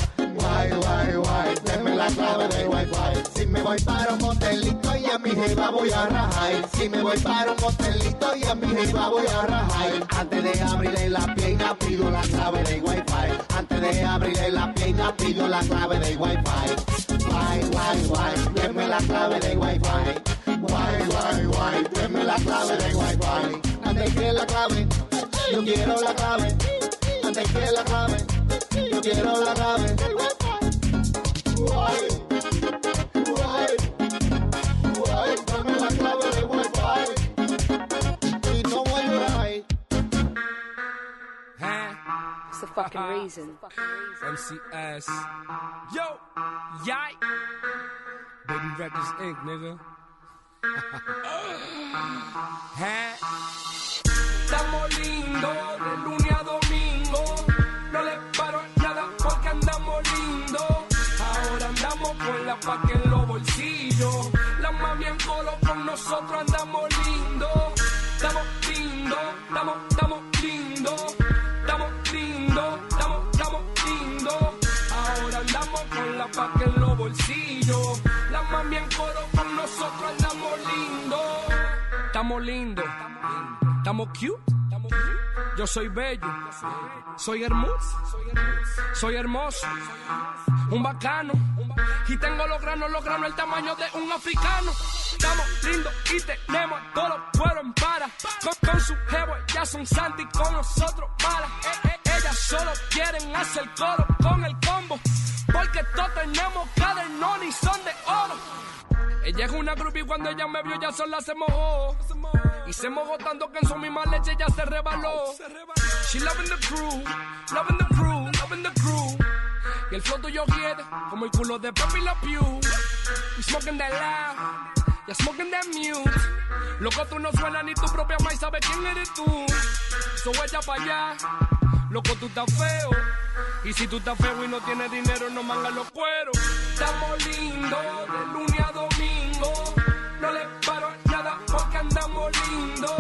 Voy para un motelito y a mi jeva voy a rajar. Si me voy para un motelito y a mi jeva voy a rajar. Antes de abrirle la pierna pido la clave de Wi-Fi. Antes de abrirle la pierna pido la clave de Wi-Fi. Guay, guay, guay, deme la clave de Wi-Fi. Guay, guay, guay, deme la clave de Wi-Fi. Antes que la clave, yo quiero la clave. Antes que la clave, yo quiero la clave. Fucking reason. MCS. Yo, yay. Baby Records Inc., nigga. ¿Eh? Estamos lindos de lunes a domingo. No le paro nada porque andamos lindos. Ahora andamos con la paca en los bolsillos. La mami en colo con nosotros andamos Lindos, estamos cute. Yo soy bello, soy hermoso, soy hermoso, un bacano. Y tengo los granos, los granos, el tamaño de un africano. Estamos lindos y tenemos todos los cueros en para. Con, su jevo, ya son santi, con nosotros malas. Eh, eh, ellas solo quieren hacer coro con el combo. Porque todos tenemos cadernón y son de oro. Ella es una groupie y cuando ella me vio ya sola se mojó. Y se mojó tanto que en su misma leche ya se rebaló. She loving the crew, loving the crew, loving the crew. Y el flow tuyo quiere como el culo de Pepe La Pew. We smoking that loud, ya smoking that mute. Loco, tú no suenas ni tu propia maíz sabe quién eres tú. So ella pa' allá, loco, tú estás feo. Y si tú estás feo y no tienes dinero, no mangas los cueros. Estamos lindos de lunes a domingo. No le paro nada porque andamos lindos.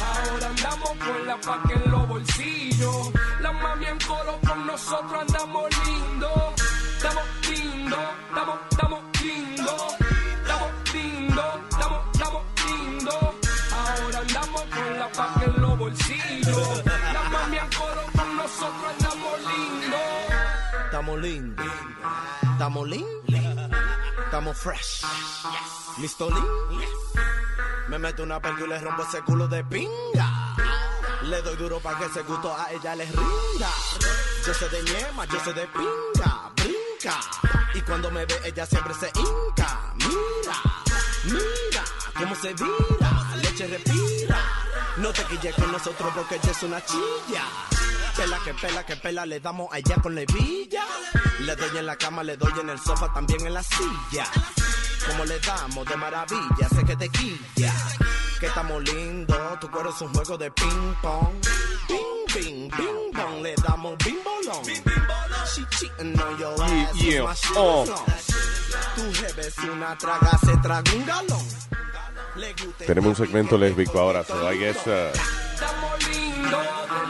Ahora andamos con la paca en los bolsillos. La mami en coro con nosotros andamos lindos. Estamos lindos, estamos, estamos lindos. Estamos lindos, estamos, estamos lindos. Ahora andamos con la paca en los bolsillos. La mami en coro con nosotros andamos lindos. Estamos lindos. Estamos lindos. Estamos fresh. ¿Listo, Lin? Me meto una perca y le rompo ese culo de pinga. Le doy duro para que ese gusto a ella les rinda. Yo soy de ñema, yo soy de pinga. Brinca. Y cuando me ve, ella siempre se hinca. Mira, mira cómo se vira. Leche respira. No te quilles con nosotros porque ella es una chilla. Pela que pela que pela, le damos a ella con la hebilla. Le doy en la cama, le doy en el sofá, también en la silla. Como le damos de maravilla, sé que te quilla. Que estamos lindos, tu cuero es un juego de ping pong. Ping, ping, ping pong, le damos bing bolón. She cheating on your ass, yeah, oh. Tu jefe es una traga, se traga un galón. Tenemos un segmento lésbico ahora, so I guess, uh,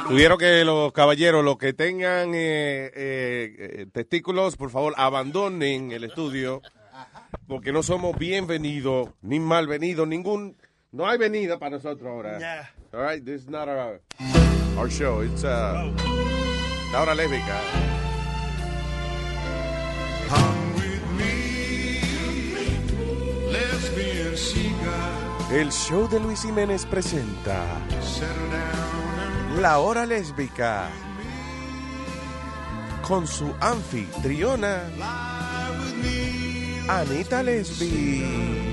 Tuvieron que los caballeros, los que tengan eh, eh, eh, testículos, por favor, abandonen el estudio, porque no somos bienvenidos ni malvenidos, ningún, no hay venida para nosotros ahora. Yeah. All right, this is not our, our show, it's uh, la hora lésbica. Lesbian chica, El show de Luis Jiménez presenta settle down La Hora Lésbica con su anfitriona Anita Lesbi.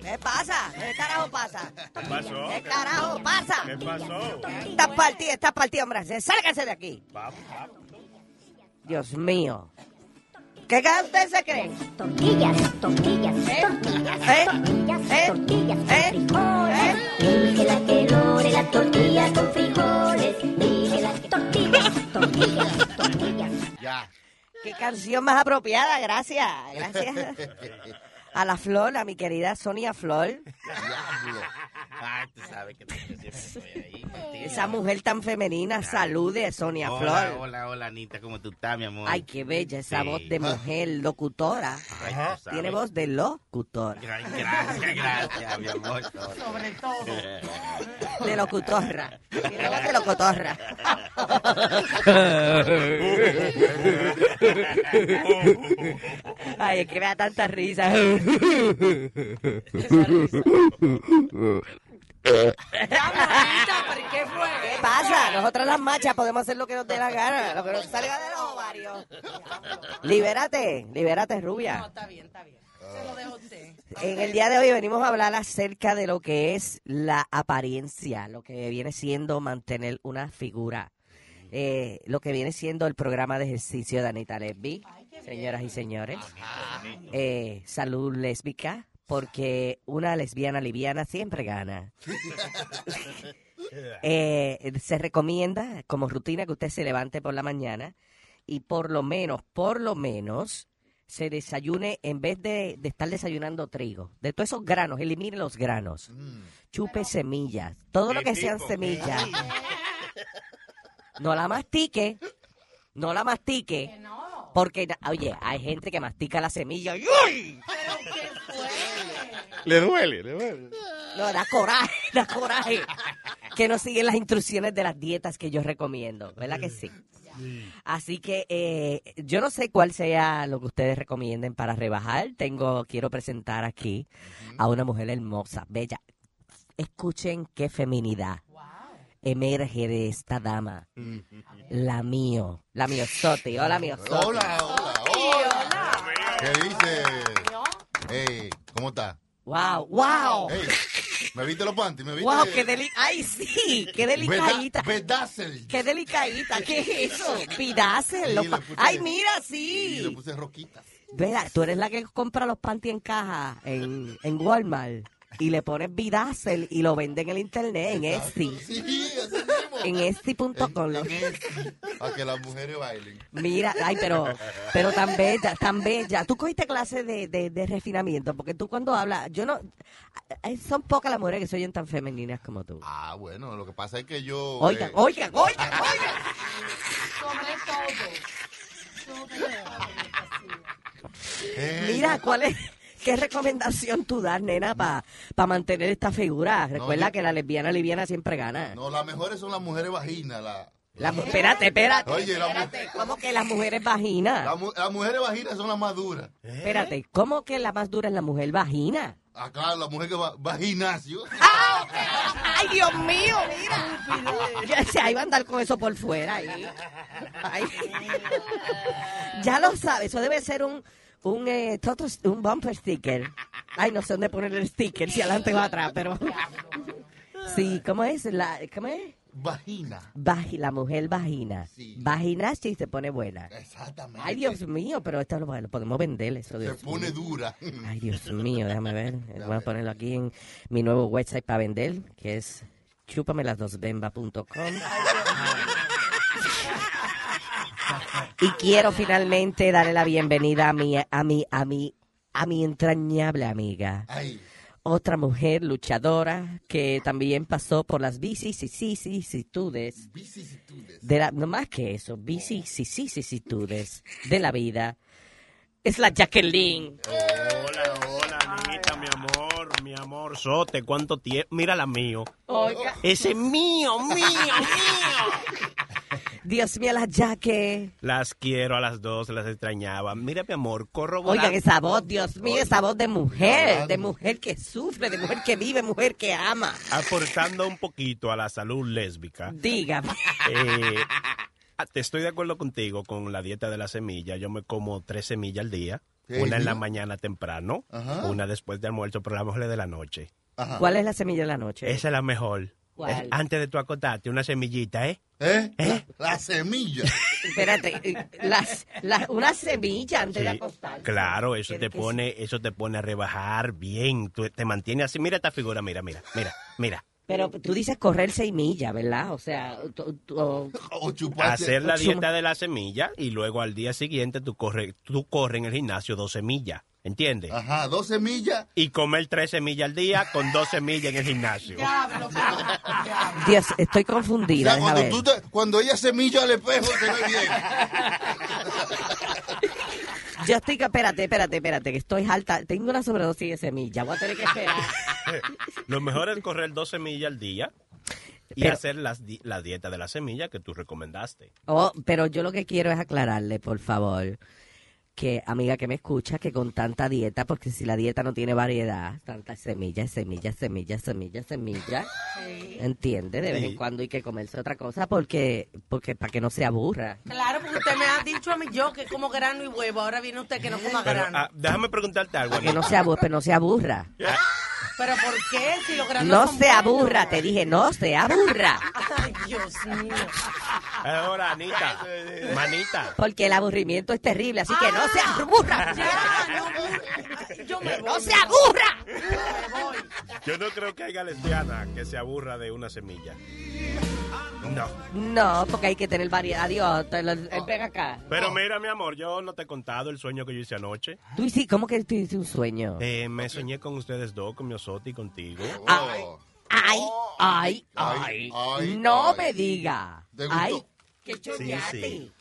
¿Qué pasa, ¿Qué carajo pasa? ¿Qué pasó? ¿Qué carajo pasa? ¿Qué pasó? Estás partido, estás partido, hombre. Sálgase de aquí. Vamos, vamos. Dios mío. ¿Qué cada usted se cree? Tortillas, tortillas, tortillas, ¿Eh? tortillas, ¿Eh? tortillas con ¿Eh? frijoles. Dije la que lore la tortilla con frijoles. Dije la que tortillas, tortillas, tortillas. Ya. Qué canción más apropiada, gracias. Gracias. A la Flor, a mi querida Sonia Flor. Ay, tú sabes que siempre estoy ahí. contigo. Esa mujer tan femenina, salude, Sonia Hola, Flor. hola, hola, Anita, ¿cómo tú estás, mi amor? Ay, qué bella esa Sí. voz de mujer locutora. Ay. Tiene voz de locutora. Gracias, gracias, mi amor. Sobre todo. De locutorra. Tiene voz de locutorra. Ay, es que me da tanta risa. ¿Qué fue? ¿Qué pasa? Nosotras las machas podemos hacer lo que nos dé la gana, lo que nos salga de los ovarios. Libérate, libérate, rubia. No, está bien, está bien. Se lo dejo a usted. En el día de hoy venimos a hablar acerca de lo que es la apariencia, lo que viene siendo mantener una figura, eh, lo que viene siendo el programa de ejercicio de Anita Lesbi, señoras y señores, Eh, salud lésbica, porque una lesbiana liviana siempre gana. Eh, se recomienda como rutina que usted se levante por la mañana y por lo menos, por lo menos, se desayune en vez de, de estar desayunando trigo. De todos esos granos, elimine los granos. Chupe semillas. Todo lo que sean semillas. No la mastique. No la mastique. Porque, oye, hay gente que mastica la semilla. ¡uy! Le duele, le duele. No, da coraje, da coraje. Que no siguen las instrucciones de las dietas que yo recomiendo, ¿verdad que sí? Así que eh, yo no sé cuál sea lo que ustedes recomienden para rebajar. Tengo, quiero presentar aquí a una mujer hermosa, bella. Escuchen qué feminidad emerge de esta dama. La mío, la miosote. Hola, miosote. Hola, hola, hola. ¿Qué dices? Hey, ¿cómo estás? Wow, wow. Hey, ¿me viste los panties? ¿Me viste? Wow, qué deli Ay, sí, qué delicadita. Bedazzle. Qué delicadita. ¿Qué es eso? Sí, le puse- Ay, mira, Sí, le sí. puse roquitas. Vea, tú eres la que compra los panties en caja en, en Walmart y le pones Vidazel y lo vende en el internet, en Etsy. Sí, mismo. En Etsy.com. lo- A que las mujeres bailen. Mira, ay, pero, pero tan bella, tan bella. Tú cogiste clase de, de, de refinamiento, porque tú cuando hablas, yo no, son pocas las mujeres que se oyen tan femeninas como tú. Ah, bueno, lo que pasa es que yo... Oigan, eh, oigan, oigan, oigan. eh, Mira, ¿cuál es, qué recomendación tú das, nena, para mantener esta figura? Recuerda yo- que la lesbiana liviana siempre gana. No, las mejores son las mujeres vaginas. La, La espérate, espérate. Oye, la espérate. ¿Cómo que las mujeres vaginas? la mu- las mujeres vaginas son las más duras. Espérate, ¿cómo que la más dura es la mujer vagina? Ah, claro, la mujer que va, va al gimnasio. ¡Ay, Dios mío! Mira. Yo decía, iba a andar con eso por fuera. ahí. Ay. Ya lo sabes, eso debe ser un, un, eh, toto- un bumper sticker. Ay, no sé dónde poner el sticker, si adelante o atrás, pero... Sí, ¿cómo es? La, ¿Cómo es? Vagina. Vagi- la mujer vagina. Vagina sí se pone buena. Exactamente. Ay, Dios mío, pero esto lo, lo podemos vender, eso. Se Dios pone mío. dura. Ay, Dios mío, déjame ver. Voy a ponerlo aquí en mi nuevo website para vender, que es chupamelasdosbemba.com. Y quiero finalmente darle la bienvenida a mi, a mi, a mi, a mi entrañable amiga. Ay. Otra mujer luchadora que también pasó por las vicisitudes. De la, no más que eso, vicisitudes de la vida. Es la Jacqueline. Hola, hola, Anita, mi amor, mi amor, Sote, ¿cuánto tiempo? Mira la mío. Oiga. Ese es mío, mío, mío. Dios mío, la Jaque. Las quiero a las dos, las extrañaba. Mira, mi amor, corroborando. Oigan, esa voz, Dios mío, esa voz de mujer, de mujer que sufre, de mujer que vive, mujer que ama. Aportando un poquito a la salud lésbica. Dígame. Eh, ah, te estoy de acuerdo contigo con la dieta de la semilla. Yo me como tres semillas al día. Una en la mañana temprano, Ajá. una después de almuerzo, pero la mejor es de la noche. ¿Cuál es la semilla de la noche? Esa es la mejor. Antes de tu acotarte, una semillita, ¿eh? ¿Eh? La semilla. Espérate, eh, las, las- una semilla antes de Sí, acostar. Claro, eso te ¿Qué- qué pone, eso te pone a rebajar bien, tú- te mantiene así. Mira esta figura, mira, mira, mira, mira. Pero tú dices correr seis millas, ¿verdad? O sea, tú- tú- o- Hacer la o chuma- dieta de la semilla y luego al día siguiente tú corres, tú corres en el gimnasio dos semillas, ¿entiendes? Ajá, dos semillas. Y comer tres semillas al día con dos semillas en el gimnasio. Dios, estoy O confundida. sea, deja cuando, tú te- cuando ella semilla al espejo, te ve bien. Yo estoy, que- espérate, espérate, espérate, que estoy alta. Tengo una sobredosis de semilla. Voy a tener que esperar. Lo mejor es correr dos semillas al día y Pero- hacer las la dieta de la semilla que tú recomendaste. Oh, pero yo lo que quiero es aclararle, por favor, que amiga que me escucha, que con tanta dieta, porque si la dieta no tiene variedad, tantas semillas, semillas, semillas, semillas, semillas, entiende, de vez en Sí. cuando hay que comerse otra cosa porque, porque para que no se aburra. Claro, porque usted me ha dicho a mí yo que como grano y huevo. Ahora viene usted que no coma Pero, grano. ah, déjame preguntarte algo. Para que no se aburra, pero no se aburra. ¿Pero por qué? Si los granos No son se buenos. aburra, te dije, no se aburra. Ay, Dios mío. Ahora, Anita, manita. Porque el aburrimiento es terrible, así que no se aburra. Yo me voy. ¡No se aburra! Yo no creo que haya lesbiana que se aburra de una semilla. No. No, porque hay que tener variedad. Adiós, te lo- eh, ven acá. Pero mira, mi amor, yo no te he contado el sueño que yo hice anoche. Tú sí, ¿cómo que tú hiciste un sueño? Eh, me soñé con ustedes dos, con mi osote y contigo. Ay, ay, ay, ay. No me diga. ¿Te gustó? Ay, qué sí.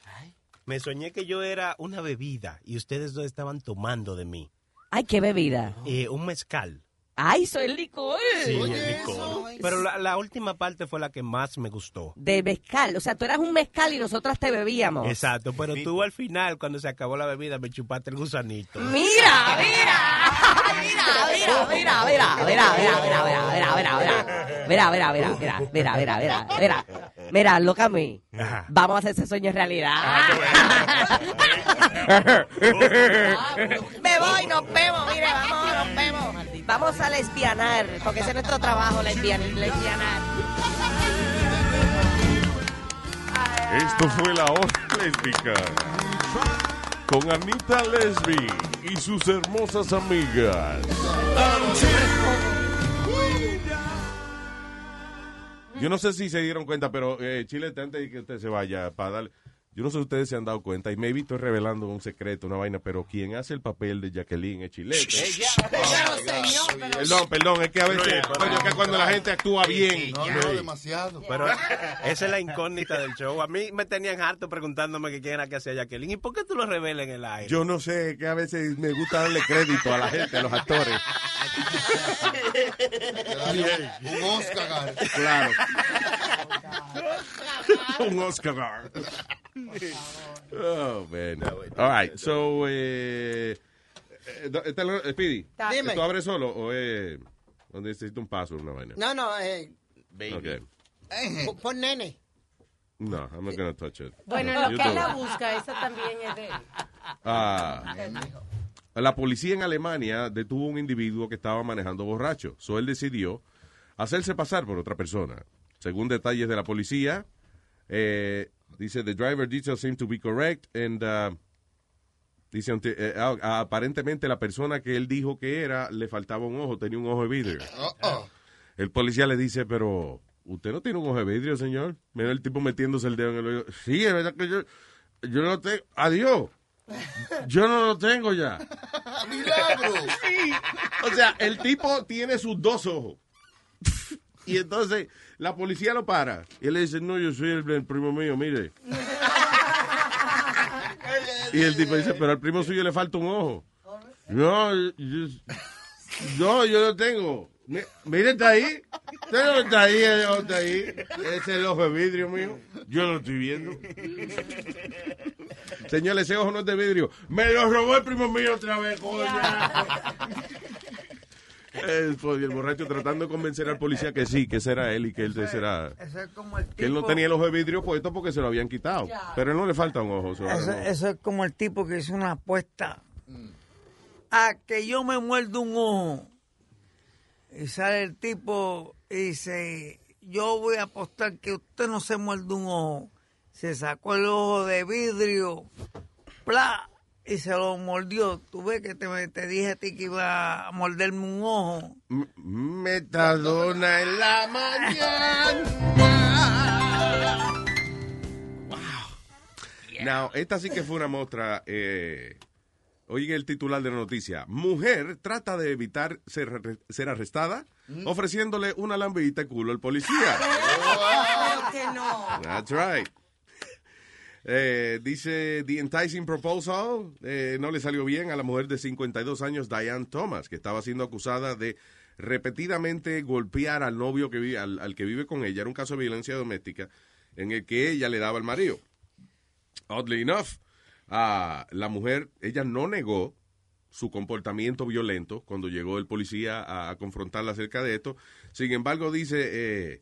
Me soñé que yo era una bebida y ustedes dos estaban tomando de mí. Ay, qué bebida. Eh, un mezcal. Ay, soy el licor. Sí, el licor. Pero la, la última parte fue la que más me gustó. De mezcal. O sea, tú eras un mezcal y nosotras te bebíamos. Exacto, pero tú al final, cuando se acabó la bebida, me chupaste el gusanito. Mira, mira. Mira, mira, mira, mira, mira, mira, mira, mira, mira, mira, mira, mira, mira, mira, mira, mira, mira, mira, mira, mira, loca a mí. Vamos a hacer ese sueño realidad. Me voy, nos vemos, mire, vamos, nos vemos. Vamos a lesbianar, porque ese es nuestro trabajo, lesbian- lesbianar. Esto fue la hora lésbica. Con Anita Lesbi y sus hermosas amigas. Yo no sé si se dieron cuenta, pero eh, Chile, antes de que usted se vaya, para darle. Yo no sé si ustedes se han dado cuenta, y maybe estoy revelando un secreto, una vaina, pero quien hace el papel de Jacqueline es chilete. Perdón, perdón, es que a veces, coño, que cuando la gente actúa bien. No, no, demasiado. Pero esa es la incógnita del show. A mí me tenían harto preguntándome que quién era que hacía Jacqueline. ¿Y por qué tú lo revelas en el aire? Yo no sé, que a veces me gusta darle crédito a la gente, a los actores. Un Oscar. Claro. Un Oscar. Oh, man. All right, so, eh, eh, eh, Speedy, Dime. ¿tú abres solo o es donde necesito un paso una vaina? No, no, eh, Okay. pon- pon nene. No, I'm not gonna touch it. Bueno, lo que la busca, esa también es de él. Ah, la policía en Alemania detuvo a un individuo que estaba manejando borracho. So él decidió hacerse pasar por otra persona. Según detalles de la policía, eh, dice the driver details seem to be correct and uh, dice eh, aparentemente la persona que él dijo que era le faltaba un ojo, tenía un ojo de vidrio. El policía le dice, pero usted no tiene un ojo de vidrio, señor. Mira el tipo metiéndose el dedo en el oído. Sí, es verdad que yo, yo no tengo. Adiós. Yo no lo tengo ya. ¡Milagro! O sea, el tipo tiene sus dos ojos. Y entonces la policía lo para. Y él le dice, no, yo soy el, primo mío, mire. Y el tipo dice, pero al primo suyo le falta un ojo. No, yo, no, yo lo tengo. Mi- Mire, está ahí. Usted no está ahí, ojo está ahí. Ese es el ojo de vidrio mío. Yo lo estoy viendo. Señor, ese ojo no es de vidrio. Me lo robó el primo mío otra vez. El, y el borracho tratando de convencer al policía que sí, que ese era él y que él ese era... Eso es como el Que él no tenía el ojo de vidrio puesto porque se lo habían quitado. Pero él no le falta un ojo. so, Eso, no. eso es como el tipo que hizo una apuesta a que yo me muerdo un ojo. Y sale el tipo y dice, yo voy a apostar que usted no se muerde un ojo. Se sacó el ojo de vidrio, ¡pla! Y se lo mordió. Tú ves que te, te dije a ti que iba a morderme un ojo. M- Metadona en la mañana. Now, esta sí que fue una muestra. Eh, oiga el titular de la noticia. Mujer trata de evitar ser, ser arrestada ofreciéndole una lambita de culo al policía. Claro que no. That's right. Eh, dice, The Enticing Proposal eh, no le salió bien a la mujer de 52 años, Diane Thomas, que estaba siendo acusada de repetidamente golpear al novio que vive, al, que vive con ella. Era un caso de violencia doméstica en el que ella le daba al marido. Oddly enough, ah, la mujer, ella no negó su comportamiento violento cuando llegó el policía a, a confrontarla acerca de esto. Sin embargo, dice, eh,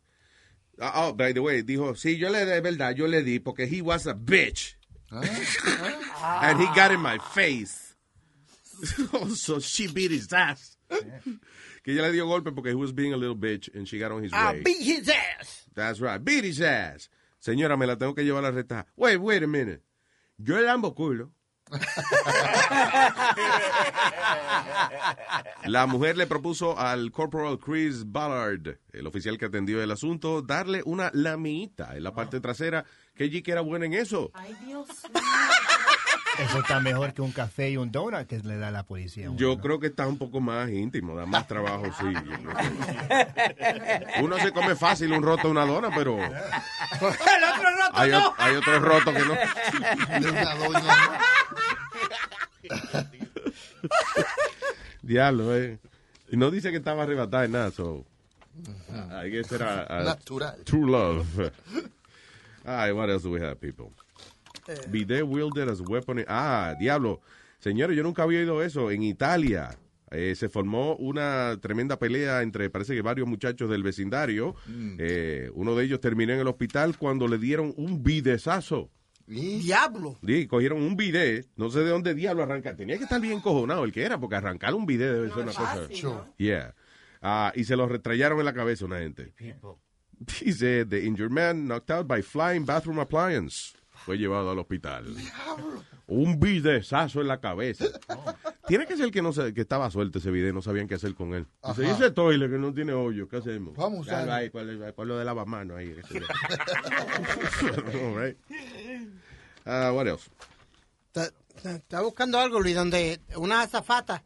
ah, oh, by the way, dijo, sí, yo le de verdad, yo le di porque he was a bitch. And he got in my face. so she beat his ass. que ella le dio golpe porque he was being a little bitch and she got on his I way. beat his ass. That's right. Beat his ass. Señora, me la tengo que llevar a la reta. Wait, wait a minute. Yo le lambo culo. La mujer le propuso al Corporal Chris Ballard, el oficial que atendió el asunto, darle una lamita en la parte trasera, que que era buena en eso. Ay, Dios Eso está mejor que un café y un donut que le da la policía. Yo creo que está un poco más íntimo, da más trabajo, sí. yo creo que- Uno se come fácil un roto una dona, pero El otro roto hay, no. hay otros rotos que no. Diablo, eh. Y no dice que estaba arrebatada en nada, so. Guess era uh, Natural. True love. Ay, what else do we have, people? Bidet wielded as weapon. Ah, diablo. Señores, yo nunca había oído eso. En Italia eh, se formó una tremenda pelea entre, parece que varios muchachos del vecindario. Eh, uno de ellos terminó en el hospital cuando le dieron un bidesazo. Diablo. Sí, cogieron un bidet, no sé de dónde diablo arrancar. Tenía que estar bien cojonado el que era, porque arrancar un bidet debe ser una cosa. Yeah. Ah, y se lo retrayaron en la cabeza una gente. Dice, the injured man knocked out by flying bathroom appliance. Fue llevado al hospital. Un bidesazo en la cabeza. Tiene que ser el que no se- que estaba suelto ese bidet, no sabían qué hacer con él. Dice, Ajá. "Y ese toile que no tiene hoyo, ¿qué hacemos? Vamos a Claro, ahí, ponle- ponlo de lavamanos ahí. All right. Ah, what else? Está- está- Estaba buscando algo, Luis, donde unas azafatas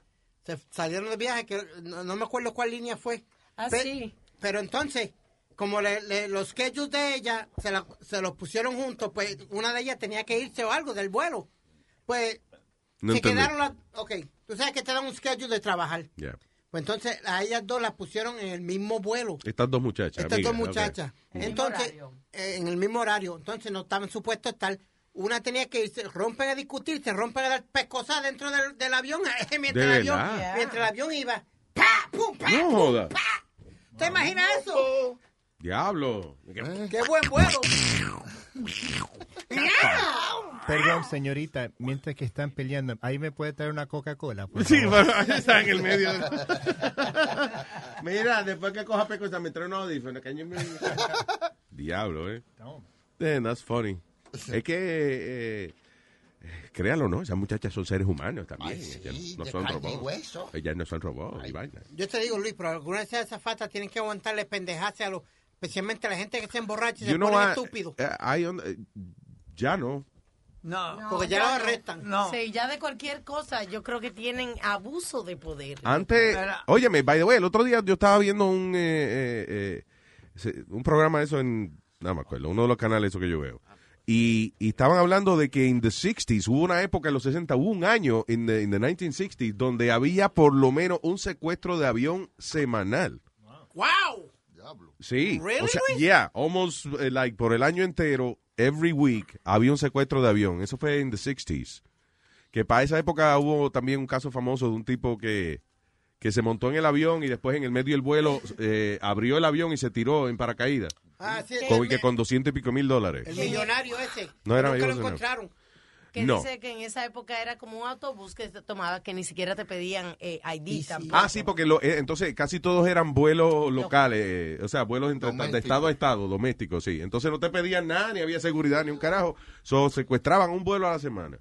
se salieron de viaje, que no, no me acuerdo cuál línea fue. Ah, Pe- sí. Pero entonces, como le- le- los schedules de ella se, la- se los pusieron juntos, pues una de ellas tenía que irse o algo del vuelo. Pues No se entendí. quedaron las... Ok, tú sabes que te dan un schedule de trabajar. Yeah. Pues entonces a ellas dos las pusieron en el mismo vuelo. Estas dos muchachas. Estas dos muchachas. Entonces, eh, en el mismo horario. Entonces no estaban supuestos a estar. Una tenía que irse, rompen a discutir, se rompen a dar pescosas dentro del, del avión. mientras, ¿De el avión mientras el avión iba. ¡Pa! ¡Pum! ¡Pa! No pum, joda. pa! ¿Te imaginas eso? Diablo. ¡Qué buen vuelo! Perdón, señorita, mientras que están peleando, ahí me puede traer una Coca-Cola. Sí, bueno, ahí está en el medio. Mira, después que coja pecosa me trae un audífono. Diablo, eh. Eh, that's funny. Es que, eh, eh, créalo, ¿no? Esas muchachas son seres humanos también. Ay, sí, ellas no son robots. Ellas no son robots y vaina. Yo te digo, Luis, pero algunas de esas fatas tienen que aguantarle pendejase a los. Especialmente la gente que se emborracha y se pone estúpido. Eh, hay un- eh, ya no. No, porque ya los arrestan. No. Sí, ya de cualquier cosa, yo creo que tienen abuso de poder. Antes, óyeme, by the way, el otro día yo estaba viendo un eh, eh, eh, un programa de eso en, no me acuerdo, uno de los canales eso que yo veo. Y, y estaban hablando de que en the 60s, hubo una época en los 60, hubo un año en the, in the 1960s donde había por lo menos un secuestro de avión semanal. ¡Wow! Sí. Really, o sea, Luis? yeah, almost eh, like por el año entero, every week había un secuestro de avión. Eso fue en the 60s. Que para esa época hubo también un caso famoso de un tipo que, que se montó en el avión y después en el medio del vuelo eh, abrió el avión y se tiró en paracaídas. Ah, sí, Con, que con 200 y pico mil dólares. el millonario ese. No era lo millonario. Que No. dice que en esa época era como un autobús que te tomaba que ni siquiera te pedían eh, ID tampoco. Ah, sí, porque lo- eh, entonces casi todos eran vuelos locales, eh, o sea, vuelos entre, de estado a estado, domésticos, sí. Entonces no te pedían nada, ni había seguridad, ni un carajo. So, secuestraban un vuelo a la semana.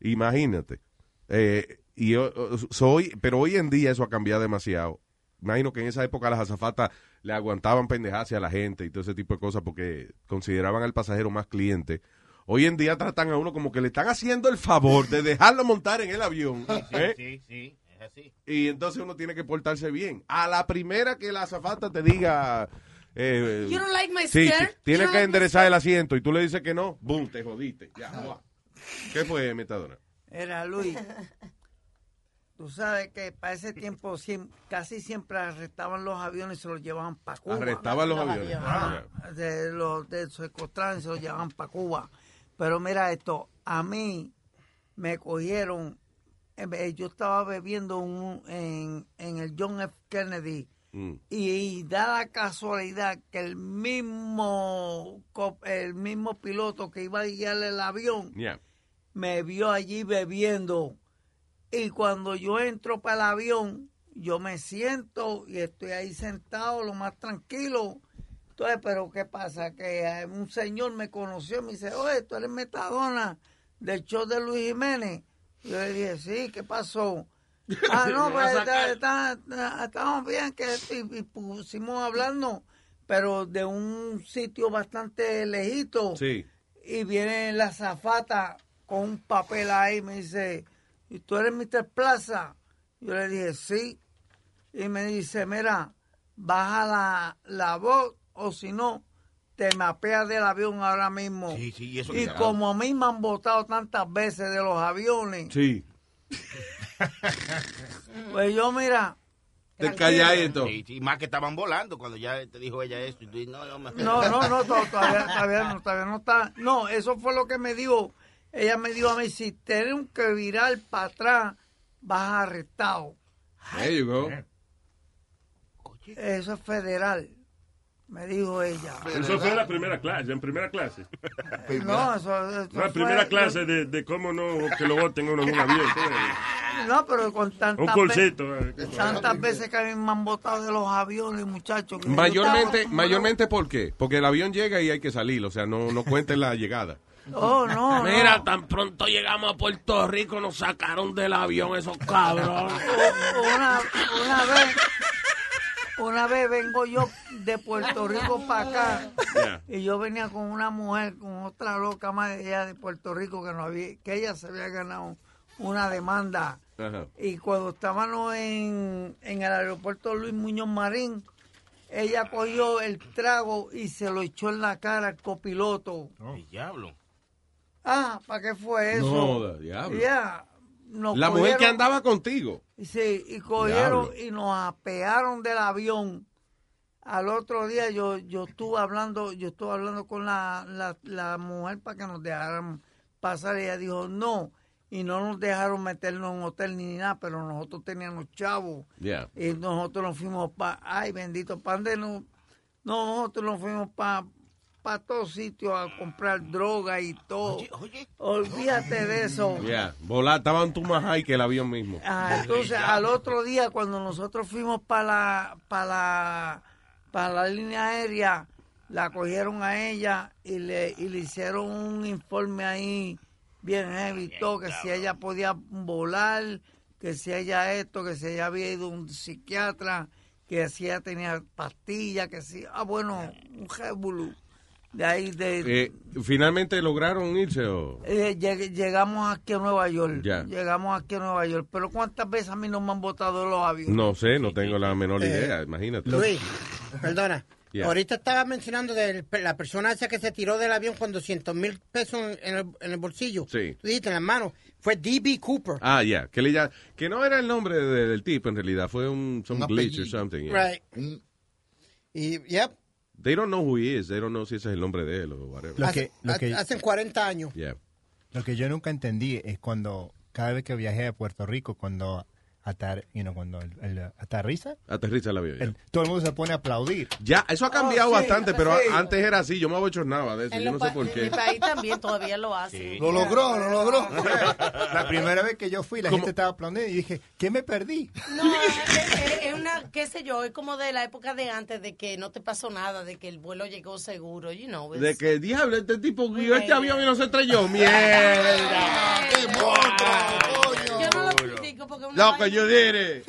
Imagínate. Eh, y yo, soy, pero hoy en día eso ha cambiado demasiado. Imagino que en esa época las azafatas le aguantaban pendejarse a la gente y todo ese tipo de cosas porque consideraban al pasajero más cliente. Hoy en día tratan a uno como que le están haciendo el favor de dejarlo montar en el avión. ¿eh? Sí, sí, es así. Y entonces uno tiene que portarse bien. A la primera que la azafata te diga... Eh, You don't like my skirt? tiene You don't que like enderezar el asiento y tú le dices que no, boom, te jodiste. Ya. ¿Qué fue, Metadona? Era Luis. Tú sabes que para ese tiempo casi siempre arrestaban los aviones y se los llevaban para Cuba. Arrestaban los aviones. Ajá. De los de secuestraban y se los llevaban para Cuba. Pero mira esto, a mí me cogieron, eh, yo estaba bebiendo un- en, en el John F. Kennedy Mm. y, da la casualidad que el mismo el mismo piloto que iba a guiar el avión Yeah. me vio allí bebiendo y cuando yo entro para el avión yo me siento y estoy ahí sentado lo más tranquilo entonces pero qué pasa que eh, un señor me conoció y me dice oye tú eres Metadona del show de Luis Jiménez yo le dije sí qué pasó Ah, no, pues está- está- estamos bien, que y pusimos hablando, pero de un sitio bastante lejito. Sí. Y viene la zafata con un papel ahí, me dice, ¿y tú eres Mr. Plaza? Yo le dije, sí. Y me dice, mira, baja la, la voz o si no, te mapeas del avión ahora mismo. Sí, sí, y eso y como a mí me han votado tantas veces de los aviones, Sí. pues yo, mira, Te calláis y. Sí, sí, más que estaban volando cuando ya te dijo ella eso. Y tú dices, no, no, me- No, no, no, to- todavía, todavía no, todavía no está. No, eso fue lo que me dijo. Ella me dijo a mí, si tenemos que virar para atrás, vas arrestado. There you go. Eso es federal, me dijo ella. Eso fue en la primera clase, en primera clase. No, eso, eso La fue- primera clase de, de cómo no que lo voten uno en un avión. No, pero con tantas, Un cursito. eh. ve- tantas veces que a mí me han botado de los aviones, muchachos. Mayormente, estaba- mayormente ¿por qué? Porque el avión llega y hay que salir, o sea, no, no cuenten la llegada. Oh, no, Mira, no. tan pronto llegamos a Puerto Rico, nos sacaron del avión esos cabrones. una, una vez una vez vengo yo de Puerto Rico para acá Yeah. y yo venía con una mujer con otra loca más de ella de Puerto Rico que no había que ella se había ganado una demanda y cuando estábamos en, en el aeropuerto Luis Muñoz Marín ella cogió el trago y se lo echó en la cara al copiloto El diablo. ah ¿para qué fue eso? No diablo. Ya, nos La mujer que andaba contigo. Sí, y cogieron Diablo. y nos apearon del avión. Al otro día yo yo estuve hablando, yo estuve hablando con la, la, la mujer para que nos dejaran pasar. Ella dijo no, y no nos dejaron meternos en hotel ni nada, pero nosotros teníamos chavos. Yeah. Y nosotros nos fuimos para, ay bendito, pan de no, no, nosotros nos fuimos para para todos sitios a comprar droga y todo. Olvídate de eso. Yeah. Volar, estaban tú más high que el avión mismo. Ah, entonces al otro día cuando nosotros fuimos para la para la para la línea aérea la cogieron a ella y le y le hicieron un informe ahí bien heavy todo que si ella podía volar que si ella esto que si ella había ido a un psiquiatra que si ella tenía pastillas que si ah bueno un jebulú de ahí de Eh, ¿Finalmente lograron irse o...? eh, lleg- llegamos aquí a Nueva York. Ya. Llegamos aquí a Nueva York. Pero ¿cuántas veces a mí no me han botado los aviones? No sé, no tengo la menor Eh, idea, imagínate. Luis, perdona. Yeah. Ahorita estaba mencionando de la persona esa que se tiró del avión con 200 mil pesos en el, en el bolsillo. Sí. Tú dijiste en las manos. Fue D.B. Cooper. Ah, ya, que, le ya- que no era el nombre de- del tipo en realidad, fue un some Un glitch or something. yeah. Right. Y, yep. They don't know who he is, they don't know si ese es el nombre de él o whatever. Lo que, lo que, Hacen 40 años. Yeah. lo que yo nunca entendí es cuando, cada vez que viajé a Puerto Rico, cuando atar, you know, cuando el, el- aterriza, Aterriza el avión. todo el mundo se pone a aplaudir. Ya, eso ha cambiado Oh, sí, bastante, pero sí. antes era así. Yo me abochornaba de eso. En, Yo no sé por en qué. mi país también todavía lo hacen. Lo logró, lo logró. La primera vez que yo fui, la gente estaba aplaudiendo y dije, ¿qué me perdí? No, es, es- es una, qué sé yo, es como de la época de antes, de que no te pasó nada, de que el vuelo llegó seguro, you know. De que, diablo, este tipo guió este avión y no se estrelló. ¡Mierda! Yo no lo critico porque una vaina- que yo diré.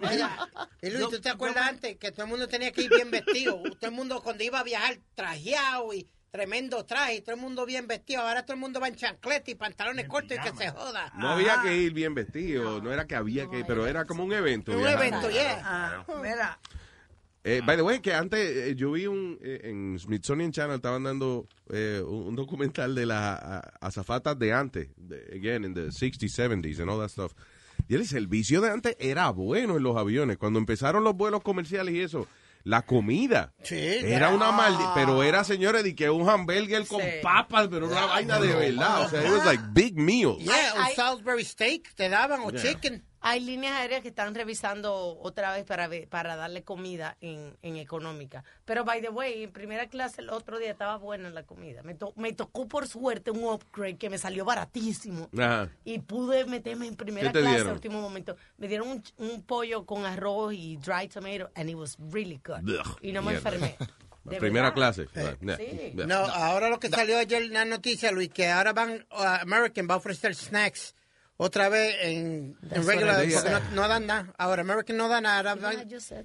Mira, y Luis, ¿tú te acuerdas antes que todo el mundo tenía que ir bien vestido? Todo el mundo cuando iba a viajar trajeado y tremendo traje, y todo el mundo bien vestido. Ahora todo el mundo va en chancleta y pantalones cortos y que se joda. No había que ir bien vestido, no era que había que ir, pero era como un evento. Un viajar. evento, yeah. Ah, mira, Eh, by the way, que antes eh, yo vi un eh, en Smithsonian Channel estaban dando eh, un, un documental de las azafatas de antes, de- again in the 60s, 70s and all that stuff. Y el vicio de antes era bueno en los aviones. Cuando empezaron los vuelos comerciales y eso, la comida era una maldita, pero era, señores, de que un hamburger con papas, pero una vaina de verdad. O sea, it was like big meals. Yeah, un Salisbury steak te daban o Yeah. chicken. Hay líneas aéreas que están revisando otra vez para para darle comida en, en económica. Pero, by the way, en primera clase el otro día estaba buena la comida. Me, to- me tocó por suerte un upgrade que me salió baratísimo. Ajá. Y pude meterme en primera ¿Qué te clase dieron? al último momento. Me dieron un, un pollo con arroz y dry tomato, and it was really good. Ugh, y no me mierda. enfermé. De Primera verdad. clase. Eh, Yeah. Sí. Yeah. No, ahora lo que salió ayer en la noticia, Luis, que ahora van, uh, American va a ofrecer snacks otra vez en, en regular, porque no, no dan nada. Ahora American no da nada.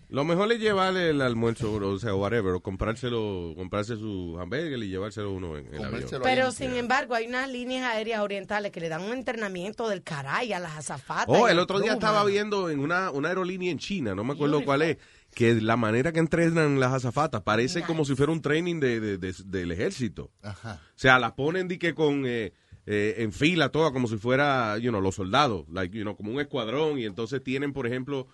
Lo mejor es llevarle el almuerzo, o sea, whatever, o comprárselo, comprarse su hamburger y llevárselo uno en el avión. Pero, sin embargo, hay unas líneas aéreas orientales que le dan un entrenamiento del caray a las azafatas. Oh, el otro día estaba viendo en una, una aerolínea en China, no me acuerdo cuál es, que la manera que entrenan las azafatas parece como si fuera un training de, de- de- del ejército. Ajá. O sea, las ponen di que con eh, eh, en fila todas como si fuera, you know, los soldados, like, you know, como un escuadrón y entonces tienen, por ejemplo,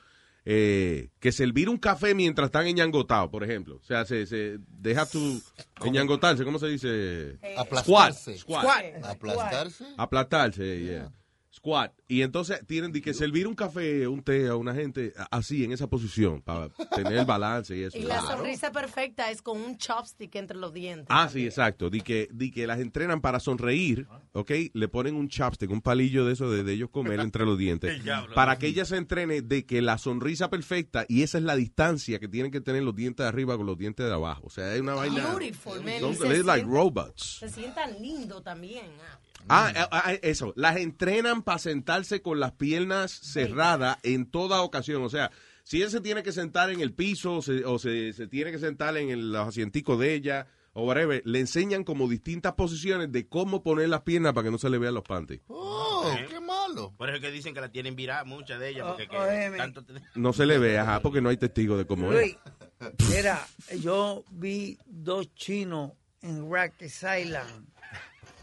eh, que servir un café mientras están enyangotados, por ejemplo. O sea, se, se deja tu enyangotarse, ¿cómo se dice? Aplastarse. Squat. Squat. Aplastarse. Aplastarse, yeah. Squat. Y entonces tienen de que servir un café, un té a una gente a- así, en esa posición, para tener el balance y eso. Y la sonrisa perfecta es con un chopstick entre los dientes. Ah, sí, exacto. Di que, di que las entrenan para sonreír, ¿ok? Le ponen un chopstick, un palillo de eso de, de ellos comer entre los dientes, para que ella se entrene de que la sonrisa perfecta, y esa es la distancia que tienen que tener los dientes de arriba con los dientes de abajo. O sea, es una vaina... Beautiful, man. Son Y se they're like sienten- robots. Se sientan lindo también. ah. Ah, ah, ah, eso. Las entrenan para sentarse con las piernas cerradas en toda ocasión. O sea, si ella se tiene que sentar en el piso o se, o se, se tiene que sentar en el, los asienticos de ella o whatever, le enseñan como distintas posiciones de cómo poner las piernas para que no se le vean los panties. Oh, qué malo. Por eso es que dicen que la tienen virada muchas de ellas. Porque que óyeme. tanto te- No se le ve, ajá, porque no hay testigo de cómo Luis, es. mira, yo vi dos chinos en Rikers Island,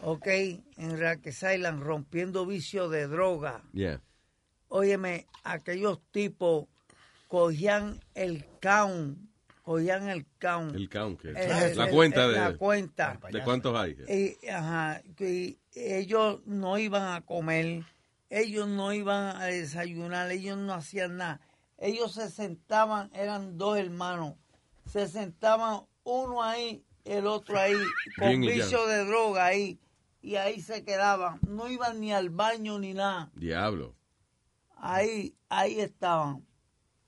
ok, en Rikers Island rompiendo vicio de droga. Yeah. Óyeme, aquellos tipos cogían el count, cogían el count. El count, que- Eh, la cuenta el- de, la cuenta. de cuántos hay. Y, ajá, que ellos no iban a comer, ellos no iban a desayunar, ellos no hacían nada. Ellos se sentaban, eran dos hermanos, se sentaban uno ahí, el otro ahí, con y vicio de droga ahí, y ahí se quedaban. No iban ni al baño ni nada. Diablo. Ahí, ahí estaban.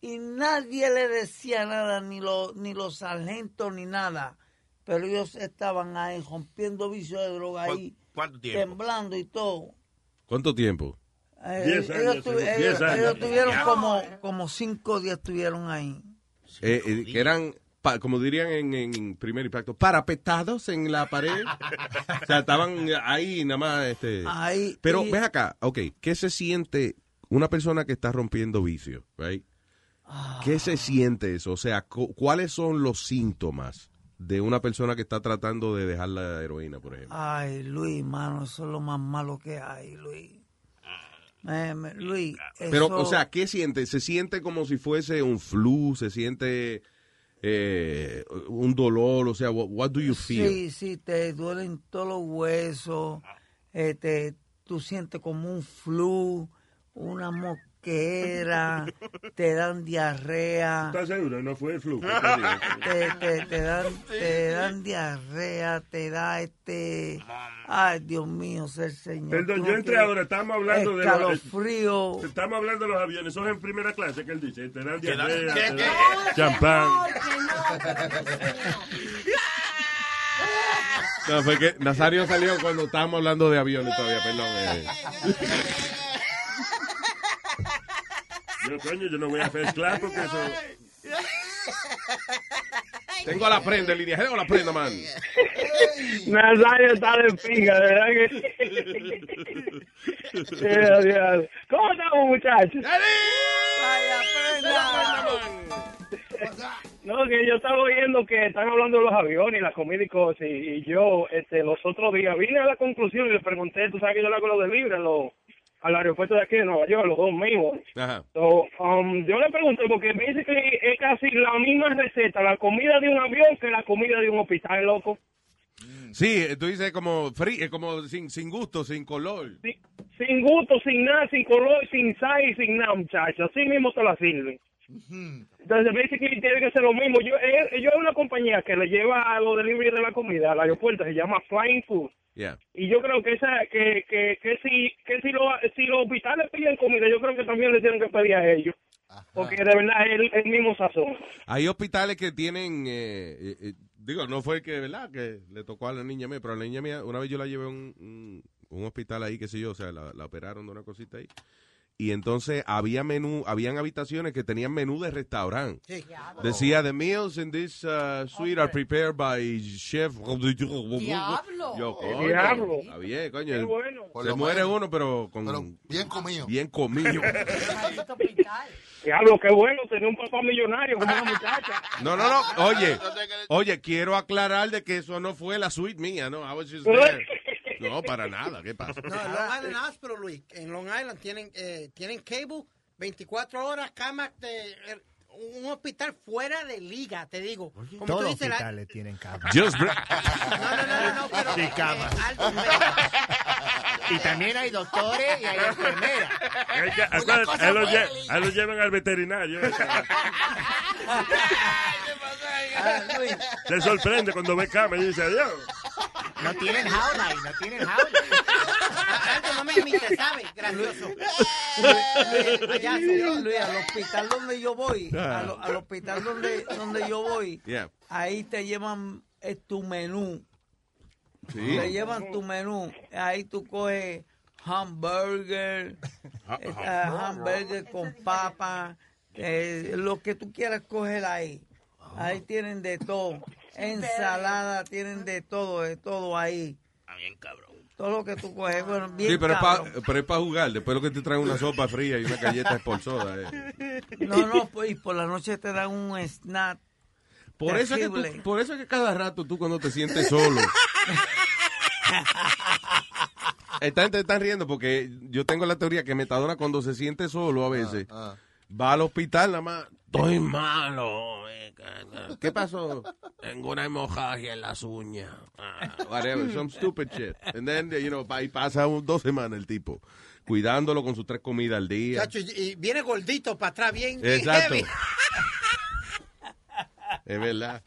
Y nadie le decía nada, ni, los ni los sargentos ni nada. Pero ellos estaban ahí rompiendo vicio de droga ahí, ¿Cuánto tiempo? temblando y todo. ¿Cuánto tiempo? Eh, Diez ellos, años, tu- diez ellos- años. ellos tuvieron como, como cinco días estuvieron ahí. Eh, eh, que eran, pa- como dirían en, en primer impacto, parapetados en la pared. o sea, estaban ahí nada más. Este. Pero y- ven acá, ok, ¿qué se siente una persona que está rompiendo vicio? Right? ¿Qué se siente eso? O sea, cu- ¿cuáles son los síntomas de una persona que está tratando de dejar la heroína, por ejemplo? Ay, Luis, mano, eso es lo más malo que hay, Luis. Eh, Luis, Pero, eso- o sea, ¿qué siente? ¿Se siente como si fuese un flu? ¿Se siente eh, un dolor? O sea, what, what do you feel? Sí, sí, te duelen todos los huesos, eh, te- tú sientes como un flu, una loquera, te dan diarrea. ¿Estás seguro? No fue el flujo. te, te, te dan, te dan diarrea, te da este... Ay, Dios mío, ser señor. Perdón, yo entré ahora, estamos hablando de los... Escalofrío. Estamos hablando de los aviones, son en primera clase, que él dice, te dan ¿Qué da- diarrea, qué- te dan champán. No, fue que Nazario salió cuando estábamos hablando de aviones todavía, perdón. Eh. Yo, coño, yo no voy a clap porque eso... Tengo a la prenda, en línea. Tengo la prenda, man. Nazario está de pinga, de verdad que. Dios, Dios. ¿Cómo estamos, muchachos? No, que yo estaba oyendo que están hablando de los aviones y la comida y cosas, y, y yo este, los otros días vine a la conclusión y le pregunté, tú sabes que yo le hago lo de libre lo, al aeropuerto de aquí de Nueva York, los dos mismos. Ajá. So, um, yo le pregunté porque me dice que es casi la misma receta, la comida de un avión que la comida de un hospital, loco. Sí, tú dices como free, eh, como sin, sin gusto, sin color. Sin gusto, sin nada, sin color, sin sal y sin nada, muchachos. Así mismo te la sirven. Entonces, basically, tiene que ser lo mismo. Yo, eh, yo hay una compañía que le lleva a los delivery de la comida al aeropuerto, se llama Flying Food. Yeah. Y yo creo que esa que que que si que si, lo, si los hospitales piden comida, yo creo que también le tienen que pedir a ellos. Porque de verdad es el, el mismo sazón. Hay hospitales que tienen, eh, eh, eh, digo, no fue que, ¿verdad? Que le tocó a la niña mía, pero a la niña mía, una vez yo la llevé a un, un, un hospital ahí, qué sé yo, o sea, la, la operaron de una cosita ahí. Y entonces había menú, habían habitaciones que tenían menú de restaurante. Decía, the meals in this uh, suite are prepared by chef. Diablo. Yo, coño, Diablo. Está bien, coño. Qué bueno. Se muere menos. uno, pero con... bien comido. Bien comido. Diablo, qué bueno tener un papá millonario como una muchacha. No, no, no. Oye, oye, quiero aclarar de que eso no fue la suite mía, ¿no? I was just there. No, para nada. ¿Qué pasa? No, en Long Island Hospital, Luis. En Long Island tienen, eh, tienen cable 24 horas, cama de eh, un hospital fuera de liga, te digo. Como Todos tú los dices, la- hospitales tienen cama. Just br- No, no, no, no, no, pero Sí, cama. eh, Y también hay doctores y hay enfermeras. Es que, acuérdate, a él lo, lle- a él lo llevan al veterinario. Se sorprende cuando ve cama y dice adiós. No tienen jaula ahí, no tienen jaula. Alto no me imites, ¿sabes? Gracioso. Allá, Luis, Luis, al hospital donde yo voy, Ah. al, al hospital donde, donde yo voy, Yeah. ahí te llevan eh, tu menú. Sí. Te llevan tu menú. Ahí tú coges hamburger, eh, hamburger con papa, eh, lo que tú quieras coger ahí. Ahí tienen de todo. Ensalada, tienen de todo, de todo ahí. bien cabrón. Todo lo que tú coges, bueno, bien Sí, pero es, cabrón. para jugar. Después lo que te traen una sopa fría y una galleta por soda. eh. No, no, pues, y por la noche te dan un snack. Por eso, es que tú- por eso es que cada rato tú cuando te sientes solo. Están, te están riendo porque yo tengo la teoría que Metadona cuando se siente solo a veces va al hospital nada más. Estoy malo. eh, ¿Qué pasó? Tengo una hemorragia en las uñas. Ah, whatever, some stupid shit. And then, you know, y pasa un- dos semanas el tipo cuidándolo con sus tres comidas al día. Chacho, y, y viene gordito para atrás, bien, bien Exacto. heavy. Es verdad.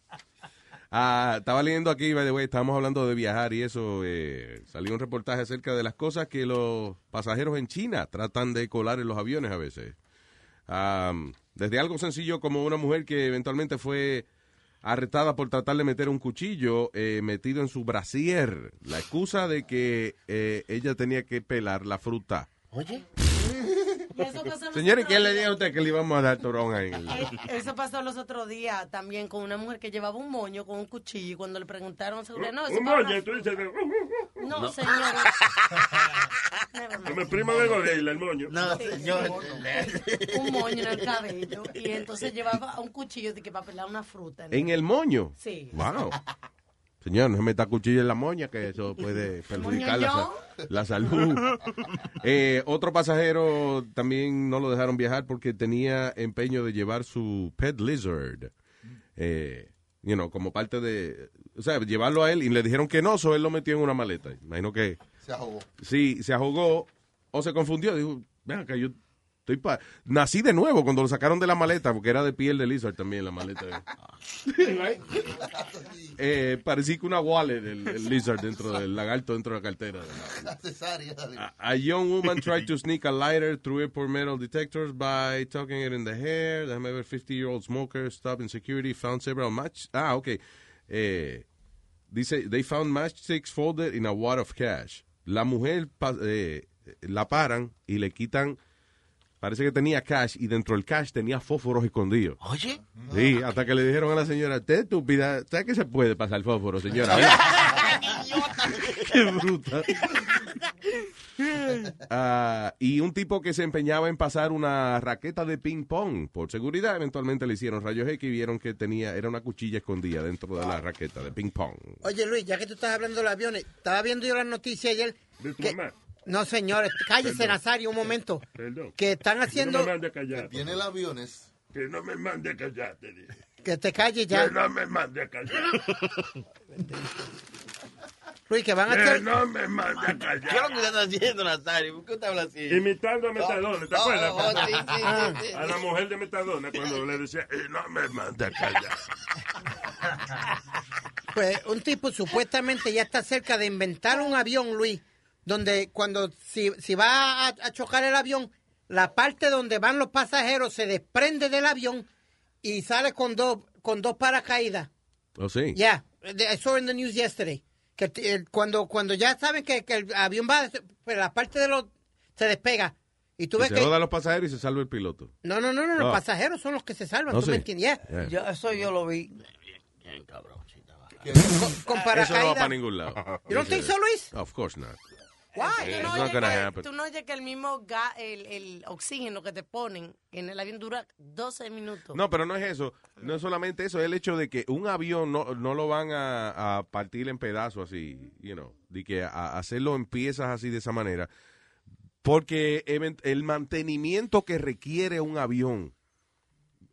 Ah, estaba leyendo aquí, by the way, estábamos hablando de viajar y eso. eh, salió un reportaje acerca de las cosas que los pasajeros en China tratan de colar en los aviones a veces. Am, desde algo sencillo como una mujer que eventualmente fue arrestada por tratar de meter un cuchillo eh, metido en su brasier. La excusa de que eh, ella tenía que pelar la fruta. Oye. Señores, ¿quién le dijo a usted que le íbamos a dar torón el... Eh, Eso pasó los otros días también con una mujer que llevaba un moño con un cuchillo y cuando le preguntaron a seguridad, no, eso Un moño, tú dices. No, No. señor. Como el primo de Gorila, el moño. No, señor. un moño en el cabello y entonces llevaba un cuchillo de que para pelar una fruta. ¿En el moño? Sí. Wow. Señor, no se meta cuchillo en la moña, que eso puede perjudicar la, la salud. Eh, otro pasajero también no lo dejaron viajar porque tenía empeño de llevar su pet lizard. Eh, you know, como parte de... O sea, llevarlo a él y le dijeron que no, so él lo metió en una maleta. Imagino que... Se ahogó. Sí, se ahogó o se confundió. Dijo, vean que yo Estoy pa- Nací de nuevo cuando lo sacaron de la maleta, porque era de piel de lizard también la maleta. eh, parecía que una wallet, el, el lizard dentro del lagarto dentro de la cartera. Cesárea. A young woman tried to sneak a lighter through airport metal detectors by tucking it in the hair. Déjame ver, 50-year-old smoker stopped in security, found several match. Ah, okay. Eh, dice, they found matchsticks folded in a wad of cash. La mujer eh, la paran y le quitan, parece que tenía cash y dentro del cash tenía fósforos escondidos. Oye. Sí, hasta que le dijeron a la señora, es estúpida, ¿sabes que se puede pasar fósforo, señora? Qué bruta. Ah, y un tipo que se empeñaba en pasar una raqueta de ping pong por seguridad, eventualmente le hicieron rayos X y vieron que tenía era una cuchilla escondida dentro de la raqueta de ping pong. Oye, Luis, ya que tú estás hablando de los aviones, estaba viendo yo las noticias ayer. ¿De tu que- mamá? No, señores, cállese, Perdón. Nazario, un momento. Perdón. Que están Que haciendo... no me mande a callar. Tiene el aviones. Que no me mande a callar, te dije. Que te calles ya. Que no me mande a callar. Luis, que van a Que hacer... no me mande a ¿Qué es callar. lo que haciendo, Nazario? ¿Por qué usted habla así? Imitando a Metadona, ¿te acuerdas? sí, sí, Ah, sí, sí. A la mujer de Metadona cuando le decía, "Eh, no me mande a callar. Pues un tipo supuestamente ya está cerca de inventar un avión, Luis, donde cuando si, si va a, a chocar el avión, la parte donde van los pasajeros se desprende del avión y sale con dos con dos paracaídas. ¿Oh, sí? Yeah, I saw in the news yesterday. Que t- el- cuando cuando ya saben que, que el avión va, pues la parte de los se despega y tú Y ves se que jodan los pasajeros y se salva el piloto. no no no no los Oh. pasajeros son los que se salvan, Oh, ¿tú sí. me entiendes? Yeah. Yo- eso yo lo vi. Con, con Eso paracaídas. no va para ningún lado. You don't think so, Luis? Of course not. Why? Tú no, que, tú no oyes que el mismo ga- el, el oxígeno que te ponen en el avión dura 12 minutos. No, pero no es eso. No es solamente eso. Es el hecho de que un avión no, no lo van a, a partir en pedazos así, you know. De que a- hacerlo en piezas así de esa manera. Porque el mantenimiento que requiere un avión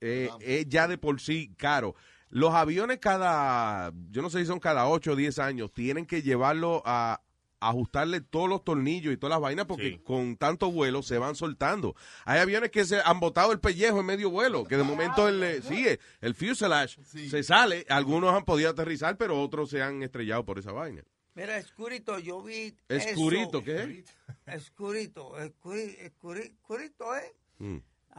eh, es ya de por sí caro. Los aviones cada, yo no sé si son cada 8 o 10 años, tienen que llevarlo a ajustarle todos los tornillos y todas las vainas porque con tanto vuelo se van soltando. Hay aviones que se han botado el pellejo en medio vuelo, que de momento el, eh, sí, el fuselage se sale, algunos han podido aterrizar, pero otros se han estrellado por esa vaina. Mira, Escurito, yo vi. Escurito, eso. ¿qué? Escurito, escuri- escuri- escurito, ¿eh? Mm.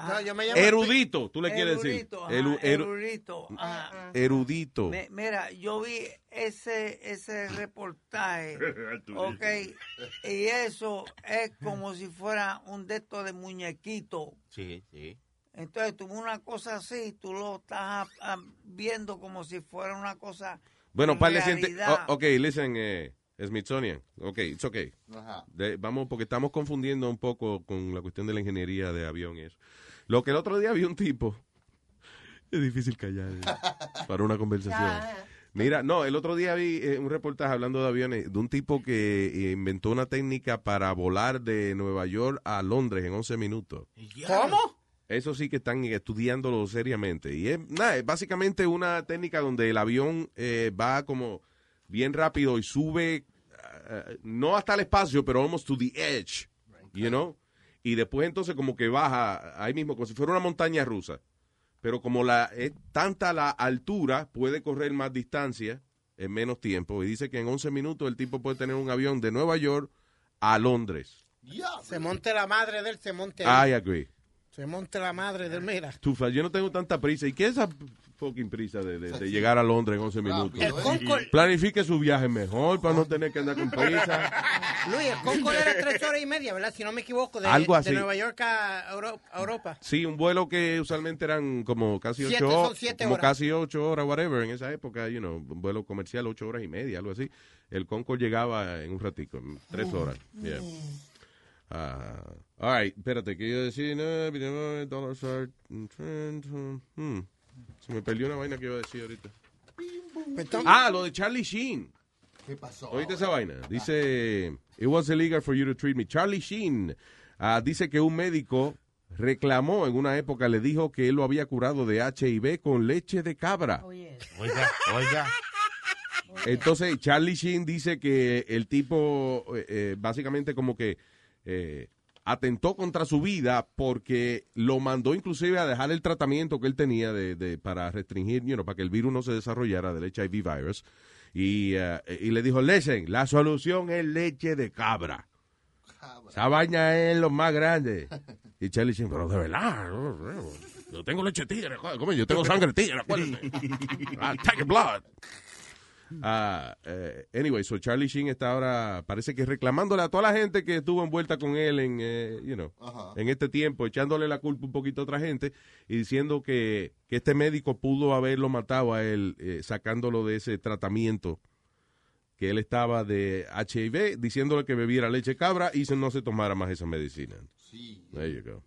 No, yo me llamo Erudito, tú le quieres decir. Erudito, ajá, erudito, ajá. erudito. Me- mira, yo vi ese ese reportaje, ok, y eso es como si fuera un de estos de muñequito. Sí, sí. Entonces, tú una cosa así, tú lo estás ah, viendo como si fuera una cosa. Bueno, en par de cienti- realidad. oh, ok, listen, eh, Smithsonian. Ok, it's okay. Ajá. De- vamos, porque estamos confundiendo un poco con la cuestión de la ingeniería de avión y eso. Lo que el otro día vi un tipo. Es difícil callar eh, para una conversación. Mira, no, el otro día vi eh, un reportaje hablando de aviones de un tipo que eh, inventó una técnica para volar de Nueva York a Londres en 11 minutos. ¿Cómo? Eso sí que están estudiándolo seriamente. Y es, nada, es básicamente una técnica donde el avión eh, va como bien rápido y sube, eh, no hasta el espacio, pero almost to the edge, you know? Y después entonces como que baja ahí mismo, como si fuera una montaña rusa. Pero como la es tanta la altura, puede correr más distancia en menos tiempo. Y dice que en 11 minutos el tipo puede tener un avión de Nueva York a Londres. Se monte la madre de él, se monte. I agree. Se monte la madre de él, mira. Tufa, yo no tengo tanta prisa. ¿Y qué es esa fucking prisa de, de- de llegar a Londres en 11 minutos? El Concorde- Planifique su viaje mejor para no tener que andar con prisa. Luis, el Concorde era tres horas y media, ¿verdad? Si no me equivoco, de, Algo así. de Nueva York a Euro- a Europa. Sí, un vuelo que usualmente eran como casi Siete, ocho son horas. siete Como horas. casi ocho horas, whatever, en esa época, you know, un vuelo comercial, ocho horas y media, algo así. El Concorde llegaba en un ratico, en tres horas. Yeah. Ah, all right, espérate, ¿qué iba a decir? No, video, dollar chart, trend, hmm. Se me perdió una vaina que iba a decir ahorita. Ah, lo de Charlie Sheen. ¿Qué pasó? ¿Oíste esa vaina? Dice, it was illegal for you to treat me. Charlie Sheen ah, dice que un médico reclamó en una época, le dijo que él lo había curado de HIV con leche de cabra. Oiga, oiga. Entonces, Charlie Sheen dice que el tipo, eh, eh, básicamente como que eh, atentó contra su vida porque lo mandó inclusive a dejar el tratamiento que él tenía de, de- para restringir, you know, para que el virus no se desarrollara del HIV virus. Y, eh, y le dijo, listen, la solución es leche de cabra. Esa vaina es lo más grande. Y Charlie Sheen, pero de verdad, yo tengo leche tigre, yo tengo sangre tigre, acuérdate. Take blood. Ah, eh, anyway, so Charlie Sheen está ahora, parece que reclamándole a toda la gente que estuvo envuelta con él en, eh, you know, Ajá. en este tiempo, echándole la culpa un poquito a otra gente y diciendo que, que este médico pudo haberlo matado a él, eh, sacándolo de ese tratamiento que él estaba de HIV, diciéndole que bebiera leche cabra y se- no se tomara más esa medicina. Sí. There you go.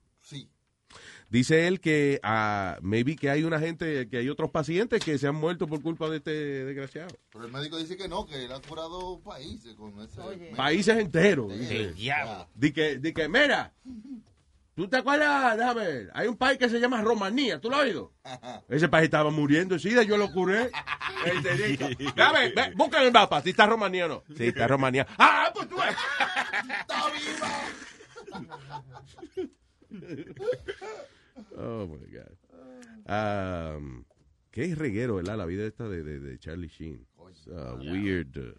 Sí. Dice él que ah, maybe que hay una gente, que hay otros pacientes que se han muerto por culpa de este desgraciado. Pero el médico dice que no, que él ha curado países con ese. Países enteros. Sí, dice. el diablo. Di que, di que, mira, ¿tú te acuerdas? Déjame ver. Hay un país que se llama Rumanía, ¿tú lo has oído? Ese país estaba muriendo sida, yo lo curé. Dame, ve, busca en el mapa, si está Rumanía o no. Sí, está Rumanía. ¡Ah, pues tú! Oh, my God. Um, qué reguero, ¿verdad? La vida esta de, de, de Charlie Sheen. It's a weird uh,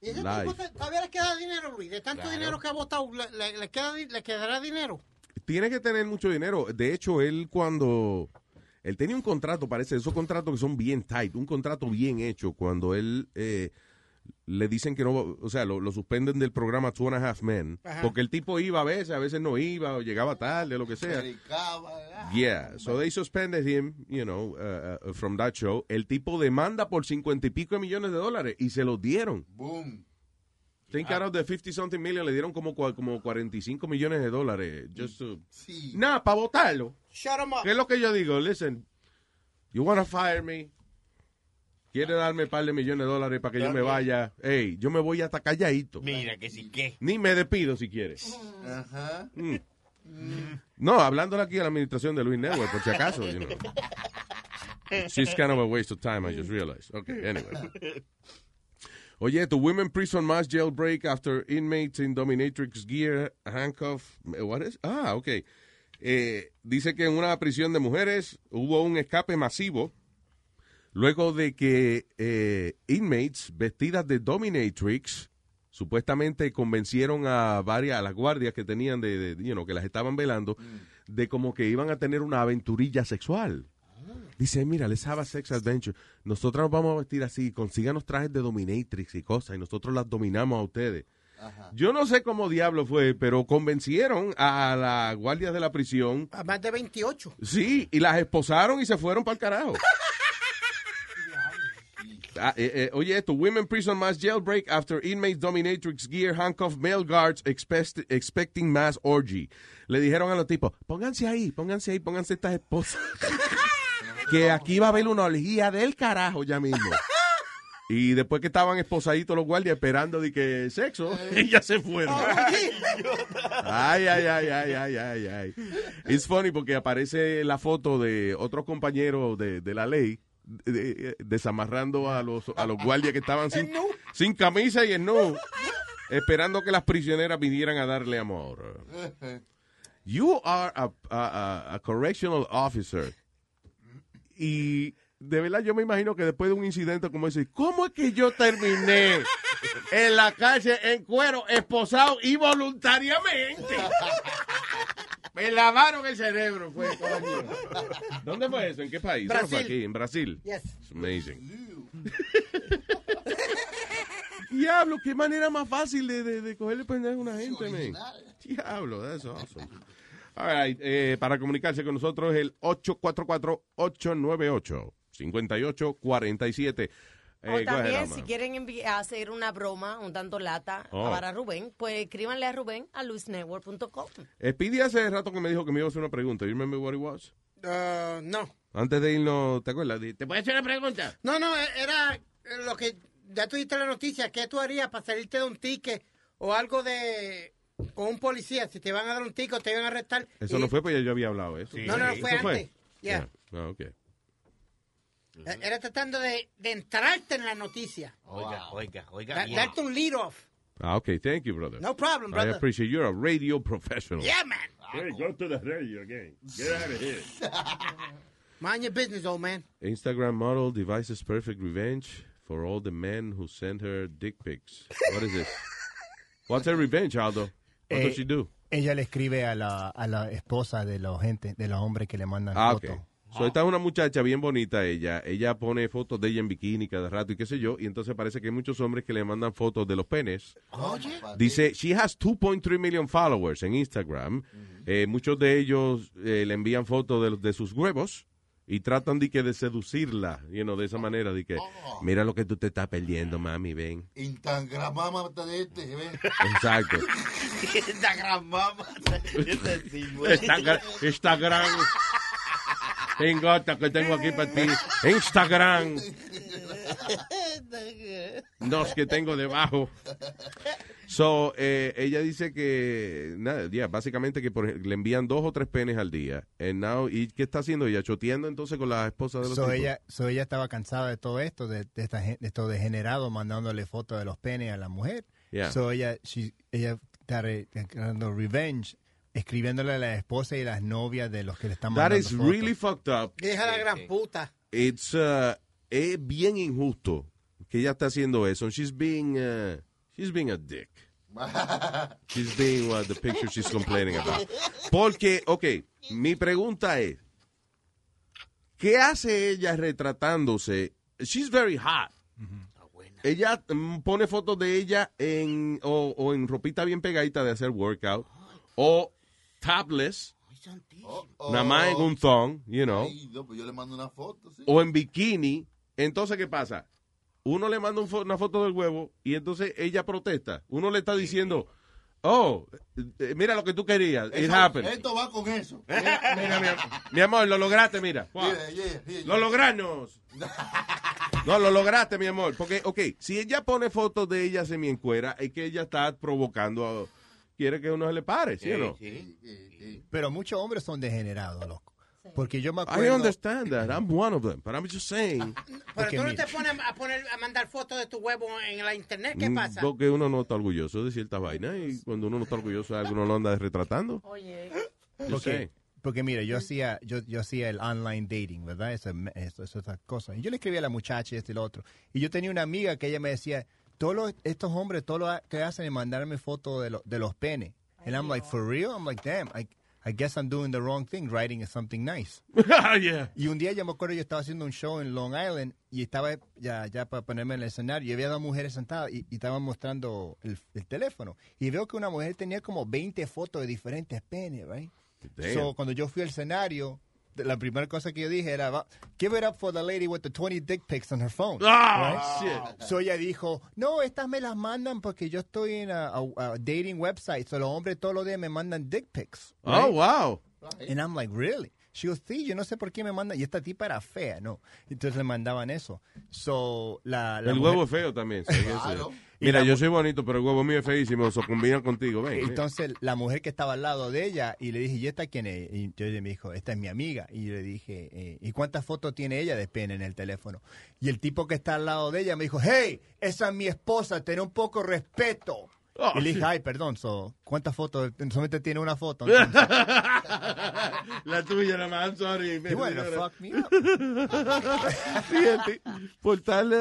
Y ese life. tipo todavía le queda dinero, Luis. De tanto Claro. dinero que ha votado, le, le- le queda, le quedará dinero. tiene que tener mucho dinero. De hecho, él cuando... Él tenía un contrato, parece, esos contratos que son bien tight, un contrato bien hecho, cuando él eh, le dicen que no, o sea, lo, lo suspenden del programa Two and a Half Men, Ajá. porque el tipo iba a veces, a veces no iba, o llegaba tarde, lo que sea. Yeah, so they suspended him, you know, uh, uh, from that show. El tipo demanda por cincuenta y pico de millones de dólares y se los dieron. Boom. Think out of the 50 something million le dieron como, como 45 millones de dólares. Just to- Sí. Nada, para votarlo. Shut him up. ¿Qué es lo que yo digo? Listen, you wanna fire me? ¿Quiere darme un par de millones de dólares para que yo me vaya? Hey, yo me voy hasta calladito. Mira que sí que. Ni me despido si quieres. Ajá. Mm. No, hablándole aquí a la administración de Luis Network, por si acaso. You know. She's kind of a waste of time, I just realized. Okay, anyway. Oye, tu women prison mass jailbreak after inmates in dominatrix gear handcuff. eh, What is? Ah, ok. Eh, dice que en una prisión de mujeres hubo un escape masivo luego de que eh, inmates vestidas de dominatrix supuestamente convencieron a varias, a las guardias que tenían de, de, you know, que las estaban velando, de como que iban a tener una aventurilla sexual. Dice, mira, let's have a sex adventure. Nosotros nos vamos a vestir así, consíganos trajes de dominatrix y cosas, y nosotros las dominamos a ustedes. Yo no sé cómo diablo fue, pero convencieron a las guardias de la prisión, A más de 28. sí, y las esposaron y se fueron para el carajo. Ah, eh, eh, oye, esto, Women Prison Mass Jailbreak after inmates dominatrix gear handcuff male guards expect- expecting mass orgy. Le dijeron a los tipos, pónganse ahí, pónganse ahí, pónganse estas esposas. que aquí va a haber una orgía del carajo ya mismo. Y después que estaban esposaditos los guardias esperando de que sexo, ya se fueron. Ay, ay, ay, ay, ay, ay, ay. Es funny porque aparece la foto de otros compañeros de, de la ley de- de- desamarrando a los, a los guardias que estaban sin, sin camisa y en no, esperando que las prisioneras vinieran a darle amor. You are a, a- a- correctional officer. Y de verdad yo me imagino que después de un incidente como ese, ¿cómo es que yo terminé en la cárcel en cuero, esposado y voluntariamente? Me lavaron el cerebro, fue, coño. ¿Dónde fue eso? ¿En qué país? Fue Brasil. aquí, en Brasil. Yes. It's amazing. Diablo, qué manera más fácil de, de, de cogerle pendejo a una gente, man. Diablo, that's awesome. All right, eh, para comunicarse con nosotros es el 844-898-5847. O Eh, también, si quieren hacer una broma, un tanto lata Oh. para Rubén, pues escríbanle a Rubén a luisnetwork.com. Speedy hace rato que me dijo que me iba a hacer una pregunta. You remember what it was? Uh, no. Antes de irnos, ¿te acuerdas? ¿Te puedo hacer una pregunta? No, no, eh, era eh, lo que ya tú diste la noticia. ¿Qué tú harías para salirte de un ticket o algo de con un policía? Si te van a dar un ticket o te van a arrestar. Eso y- no fue, pues ya yo había hablado eso. No, no, fue ¿Eso antes. Yeah. Ah, ok. Eh, Era tratando de, de entrarte en la noticia. Oiga, oiga, oiga. Da- darte un lead off. Ah, okay. Thank you, brother. No problem, I brother. appreciate you're a radio professional. Yeah, man. Hey, go to the radio again. Get out of here. Mind your business, old man. Instagram model devices perfect revenge for all the men who sent her dick pics. What is this? What's her revenge, Aldo? What Eh, does she do? Ella le escribe a la, a la esposa de los gente, de los hombres que le mandan Ah, fotos. So, esta es una muchacha bien bonita ella. Ella pone fotos de ella en bikini cada rato y qué sé yo. Y entonces parece que hay muchos hombres que le mandan fotos de los penes. Oye. Dice, she has 2.3 million followers en Instagram. Eh, muchos de ellos eh, le envían fotos de, los- de sus huevos y tratan de, que de seducirla, you know, de esa manera, de que, mira lo que tú te estás perdiendo, mami, ven. Instagram, mamá, de este. Exacto. Este. Instagram, Instagram. Tengo otra que tengo aquí para ti. Instagram. Dos que tengo debajo. So, eh, ella dice que, nada, ya, básicamente que por le envían dos o tres penes al día. And now, ¿Y qué está haciendo ella? ¿Choteando entonces con la esposa de los So tipos? ella, so ella estaba cansada de todo esto, de, de esta de estos degenerados mandándole fotos de los penes a la mujer. Yeah. So ella, she- ella está creando revenge, escribiéndole a la esposa y las novias de los que le están That mandando is fotos. really fucked up. Deja la gran puta. It's, uh, es bien injusto que ella está haciendo eso. She's being, uh, she's being a dick. She's being what the picture she's complaining about. Porque, ok, mi pregunta es, ¿qué hace ella retratándose? She's very hot. Ella mm, pone fotos de ella en, o, o en ropita bien pegadita de hacer workout, o topless, nada más en un thong, you know, Ay, no, pues yo le mando una foto, sí. o en bikini. Entonces, ¿qué pasa? Uno le manda un fo- una foto del huevo y entonces ella protesta. Uno le está diciendo, oh, eh, mira lo que tú querías. It Eso- happened. Esto va con eso. Mira, mira, mi, am- mi amor, lo lograste, mira. Wow. Mira, yeah, yeah, Lo logramos. No, lo lograste, mi amor. Porque, ok, si ella pone fotos de ella semi encuera, es que ella está provocando a- Quiere que uno se le pare, ¿sí o no? Pero muchos hombres son degenerados, loco. Porque yo me I acuerdo... understand that. I'm one of them. But I'm just saying. Pero tú no te pones a, poner, a mandar fotos de tu huevo en la internet. ¿Qué Mm, pasa? Porque uno no está orgulloso de ciertas vainas y cuando uno no está orgulloso de algo, uno lo anda retratando. Oye. Porque, porque mira, yo hacía, yo, yo hacía el online dating, ¿verdad? Esa, eso, eso, esas cosas. Y yo le escribía a la muchacha y este y lo otro. Y yo tenía una amiga que ella me decía, todos los- estos hombres, todo lo que hacen es mandarme fotos de, lo- de los penes. And I'm like, for real? I'm like, damn, I, I guess I'm doing the wrong thing, writing something nice. Yeah. Y un día yo me acuerdo, yo estaba haciendo un show en Long Island y estaba ya, ya para ponerme en el escenario y había dos mujeres sentadas y, y estaban mostrando el, el teléfono. Y veo que una mujer tenía como 20 fotos de diferentes penes, right? Damn. So, cuando yo fui al escenario, la primera cosa que yo dije era, "Va- give it up for the lady with the 20 dick pics on her phone. Ah, Right? So ella dijo, no, estas me las mandan porque yo estoy en a, a- a dating website. So los hombres todos los días me mandan dick pics. Oh, right? wow. And I'm like, really? She goes, sí, yo no sé por qué me mandan. Y esta tipa era fea, ¿no? Entonces le mandaban eso. So, la, la El mujer- huevo es feo también. Claro. Mira, yo soy bonito, pero el huevo mío es feísimo. Se combinan contigo, ven. ven. Entonces, la mujer que estaba al lado de ella, y le dije, ¿y esta quién es? Y entonces ella me dijo, esta es mi amiga. Y yo le dije, eh, ¿y cuántas fotos tiene ella de pene en el teléfono? Y el tipo que está al lado de ella me dijo, hey, esa es mi esposa, ten un poco respeto. Oh, y le dije, sí. ay, perdón, so, ¿cuántas fotos? Solamente tiene una foto. La tuya nada más, I'm sorry. You fuck me up. Fíjate, por tal eh,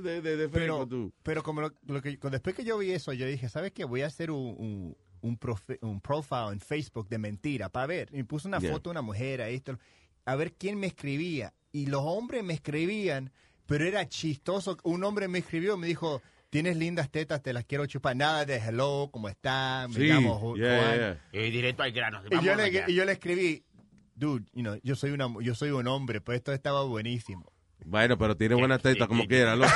de, de, de pero, tú. pero como lo, lo que, después que yo vi eso, yo dije, ¿sabes qué? Voy a hacer un, un, un, un profile en Facebook de mentira para ver. Y puse una Yeah. foto de una mujer esto, a ver quién me escribía. Y los hombres me escribían, pero era chistoso. Un hombre me escribió, me dijo, tienes lindas tetas, te las quiero chupar. Nada de hello, ¿cómo está? Me Sí, llamo Ju- yeah, Juan. yeah. Y directo al grano. Y yo, le, allá. y yo le escribí, dude, you know, yo soy una, yo soy un hombre, pues esto estaba buenísimo. Bueno, pero tiene buena teta como quiera, loco.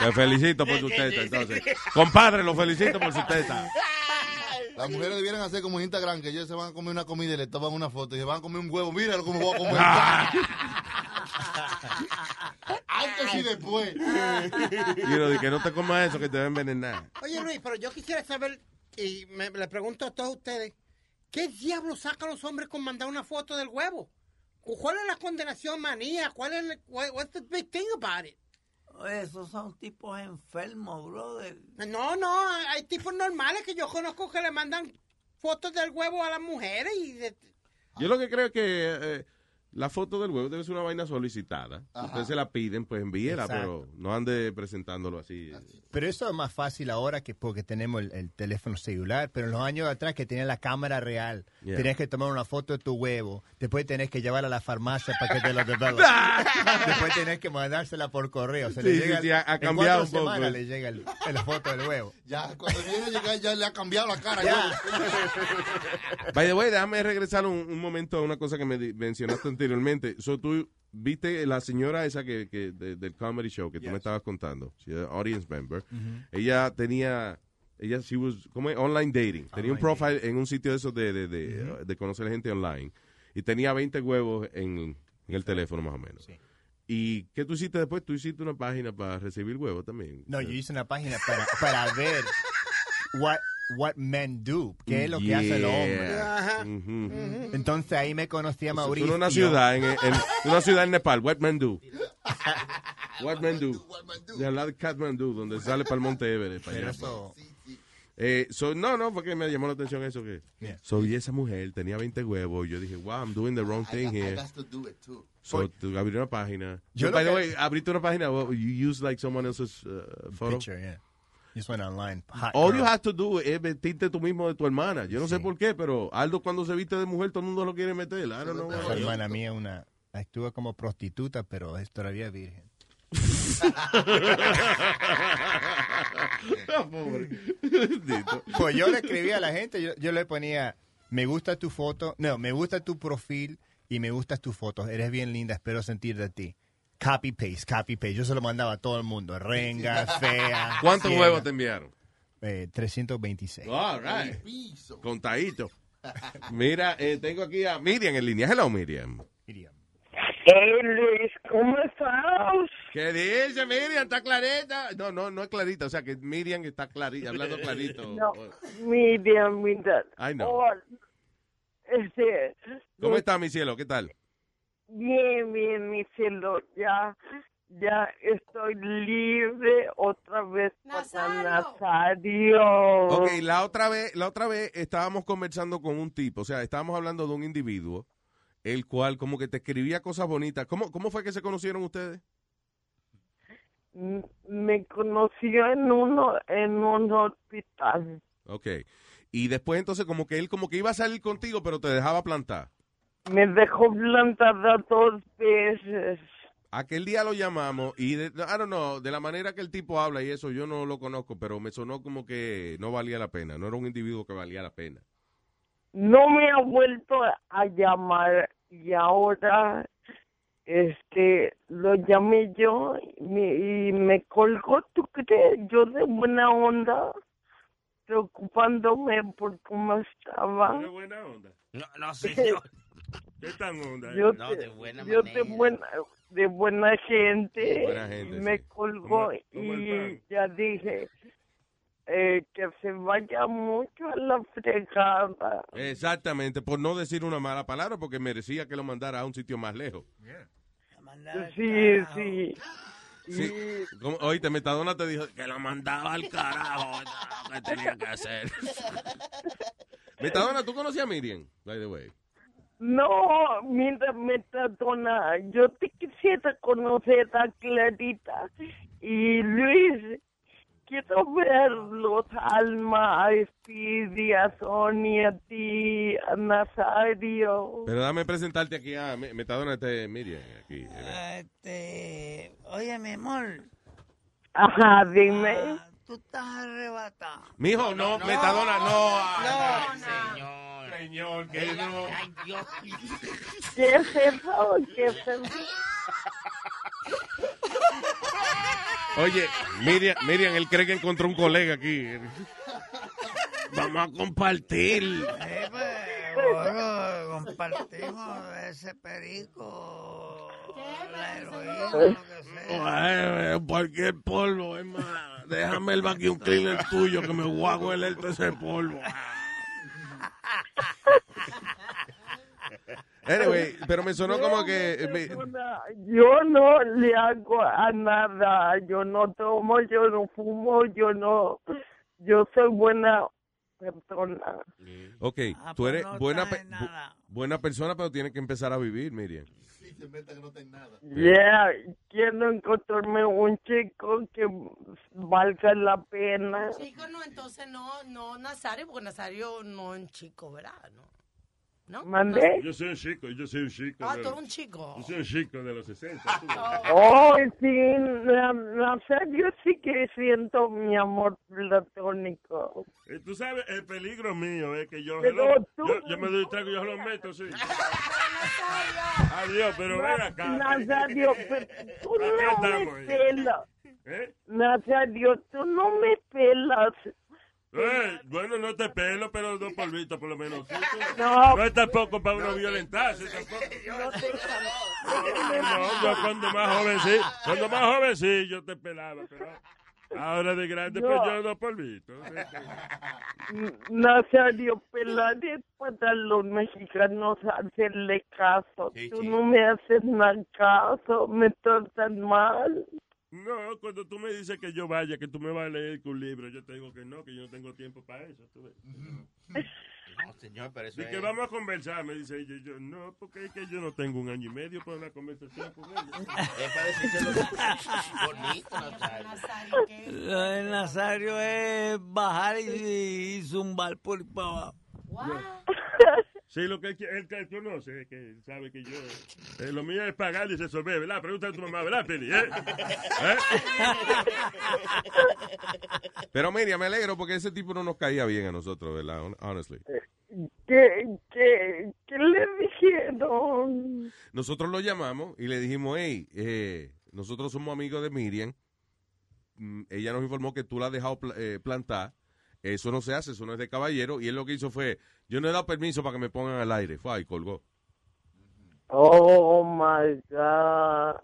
Te felicito por tu teta, entonces. Compadre, lo felicito por su teta. Las mujeres debieran hacer como en Instagram, que ellos se van a comer una comida y le toman una foto y se van a comer un huevo. Míralo cómo voy a comer. Antes y después. Y lo de que no te comas eso, que te va a envenenar. Oye, Luis, pero yo quisiera saber, y me, le pregunto a todos ustedes, ¿qué diablos sacan los hombres con mandar una foto del huevo? ¿Cuál es la condenación manía? ¿Cuál es el, what- what's the big thing about it? Esos son tipos enfermos, brother. No, no, hay tipos normales que yo conozco que le mandan fotos del huevo a las mujeres y de- Yo lo que creo es que eh, la foto del huevo debe ser una vaina solicitada. Ajá. Ustedes se la piden, pues envíela, Exacto. pero no ande presentándolo así. Pero eso es más fácil ahora que porque tenemos el, el teléfono celular, pero en los años atrás que tenía la cámara real, Yeah. tenías que tomar una foto de tu huevo, después tenés que llevarla a la farmacia para que te lo devuelvan. después tenés que mandársela por correo. Se le Sí, sí, llega sí, ha- ha en cambiado un poco. le llega el, el foto del huevo. Ya, cuando viene a llegar ya le ha cambiado la cara. Ya. By the way, déjame regresar un, un momento a una cosa que me mencionaste anteriormente. So, tú viste la señora esa que, que de- del comedy show que tú me estabas contando, she audience member. Ella tenía, ella she was, ¿cómo es? Online dating. Tenía un profile en un sitio de esos de, de, de, de conocer gente online. Y tenía 20 huevos en, en el teléfono más o menos. ¿Y qué tú hiciste después? Tú hiciste una página para recibir huevos también. No, yo hice una página para, para ver what, what men do, qué es lo que hace el hombre. Yeah. Ujú. Entonces ahí me conocí a Mauricio. es una ciudad en, en- una ciudad en Nepal, What Men Do. What Men Do. De al lado de Kathmandu, donde sale para el Monte Everest. Para Pero allá. eso- Eh, so, no, no, porque me llamó la atención eso que. Yeah. So, y esa mujer tenía 20 huevos. Yo dije, wow, I'm doing the wrong thing I here. got to do it too. So, tú abrí una página. Yo by the que- way, abriste una página, well, you use like someone else's uh, photo. Picture, yeah. Just went online. Hot All girl. you have to do es vestirte tú mismo de tu hermana. Yo no sé por qué, pero Aldo cuando se viste de mujer, todo el mundo lo quiere meter. I don't know hermana mía una actúa como prostituta, pero es todavía virgen. Pobre. Pues yo le escribía a la gente, yo, yo le ponía, me gusta tu foto, no, me gusta tu perfil y me gustas tus fotos, eres bien linda, espero sentir de ti. Copy paste, copy paste. Yo se lo mandaba a todo el mundo, renga, fea. ¿Cuántos ciega. huevos te enviaron? Eh, 326. All right. Contadito. Mira, eh, tengo aquí a Miriam en línea. Hello, Miriam. Hey Luis, ¿cómo estás? ¿Qué dice Miriam? ¿Está clarita? No, no, no es clarita. O sea, que Miriam está clarita, hablando clarito. No, Miriam, mira. Ay, no. Oh, este, ¿Cómo está, mi cielo? ¿Qué tal? Bien, bien, mi cielo, ya, ya estoy libre otra vez para Nazario. Ok, la otra vez, la otra vez estábamos conversando con un tipo, o sea, estábamos hablando de un individuo, el cual como que te escribía cosas bonitas. ¿Cómo, cómo fue que se conocieron ustedes? M- Me conoció en uno, en un hospital. Ok. Y después entonces como que él como que iba a salir contigo, pero te dejaba plantar. Me dejó plantada dos veces. Aquel día lo llamamos y, de, I don't know, de la manera que el tipo habla y eso, yo no lo conozco, pero me sonó como que no valía la pena, no era un individuo que valía la pena. No me ha vuelto a llamar y ahora este lo llamé yo y me, y me colgó, ¿tú crees? Yo de buena onda, preocupándome por cómo estaba. ¿Qué buena onda? No, no, señor. ¿Qué tan onda? Yo, No, te- de buena yo de manera. buena de buena gente, De buena gente, me sí. colgó y ya dije eh, que se vaya mucho a la fregada. Exactamente, por no decir una mala palabra, porque merecía que lo mandara a un sitio más lejos. Sí, sí. Sí. Como, oíste, Metadona te dijo que lo mandaba al carajo. no, ¿Qué tenía que hacer? Metadona, ¿tú conocías a Miriam? By the way. No, mira, Metadona, yo te quisiera conocer a Clarita y Luis. Quiero verlos, Alma, a Speedy, a Sonia, a ti, a Nazario. Pero dame presentarte aquí a Me- Metadona, este Miriam. Aquí. Este, oye, mi amor. Ajá, dime. Ah, tú estás arrebatado. Mijo, no, Metadona, no. No, señor. Señor, que no. ¿Qué es eso? ¿Qué es eso? Oye, Miriam, Miriam, él cree que encontró un colega aquí. Vamos a compartir. Bueno, compartimos ese perico, la heroína, lo que sea. Ay, cualquier polvo, es más. Déjame el vacuum cleaner tuyo que me voy a hueler todo ese polvo. Anyway, pero me sonó como que... me- Yo no le hago a nada, yo no tomo, yo no fumo, yo no, yo soy buena persona. ok, Ah, tú eres buena, pe- bu- buena persona, pero tienes que empezar a vivir, Miriam. Yeah, quiero encontrarme un chico que valga la pena. Chico, no, entonces no, no Nazario, porque Nazario no es un chico, ¿verdad? No. ¿No? ¿Mandé? Yo soy un chico, yo soy un chico. Ah, de- tú eres un chico. Yo soy un chico de los 60. tú. Oh, sí, na- Nazario sí que siento mi amor platónico. Eh, Tú sabes, el peligro mío es que yo, Pero yo, tú- yo, yo me doy trago y yo lo meto, sí. Adiós, pero ven acá. Nazario, pero tú no me eh. pelas. ¿Eh? Nazario, tú no me pelas. Eh, bueno, no te pelo, pero dos polvitos por lo menos. Sí, No. no es tampoco para uno violentarse. Tampoco. No, yo cuando más joven sí, cuando más joven sí, yo te pelaba, pero ahora de grande, pues No. yo dos polvitos. Nazario, pelar es para los mexicanos hacerle caso. tú no me haces nada caso, me tratan mal. No, cuando tú me dices que yo vaya, que tú me vas a leer un libro, yo te digo que no, que yo no tengo tiempo para eso. tú ves. No, señor, pero eso Y que es... vamos a conversar, me dice ella. Yo, no, porque es que yo no tengo un año y medio para una conversación con ella. Es para decírselo bonito, Nazario. Lo de Nazario es bajar y, y zumbar por ahí para abajo. Sí, lo que él, él, él conoce, que él sabe que yo... eh, lo mío es pagar y resolver, ¿verdad? Pregunta a tu mamá, ¿verdad, Peli? ¿Eh? ¿Eh? Pero Miriam, me alegro porque ese tipo no nos caía bien a nosotros, ¿verdad? Hon- Honestly. ¿Qué, qué, qué le dijeron? Nosotros lo llamamos y le dijimos, hey, eh, nosotros somos amigos de Miriam. Mm, ella nos informó que tú la has dejado pla- eh, plantar. Eso no se hace, eso no es de caballero. Y él lo que hizo fue, yo no he dado permiso para que me pongan al aire. Fue ahí, colgó. Oh my God.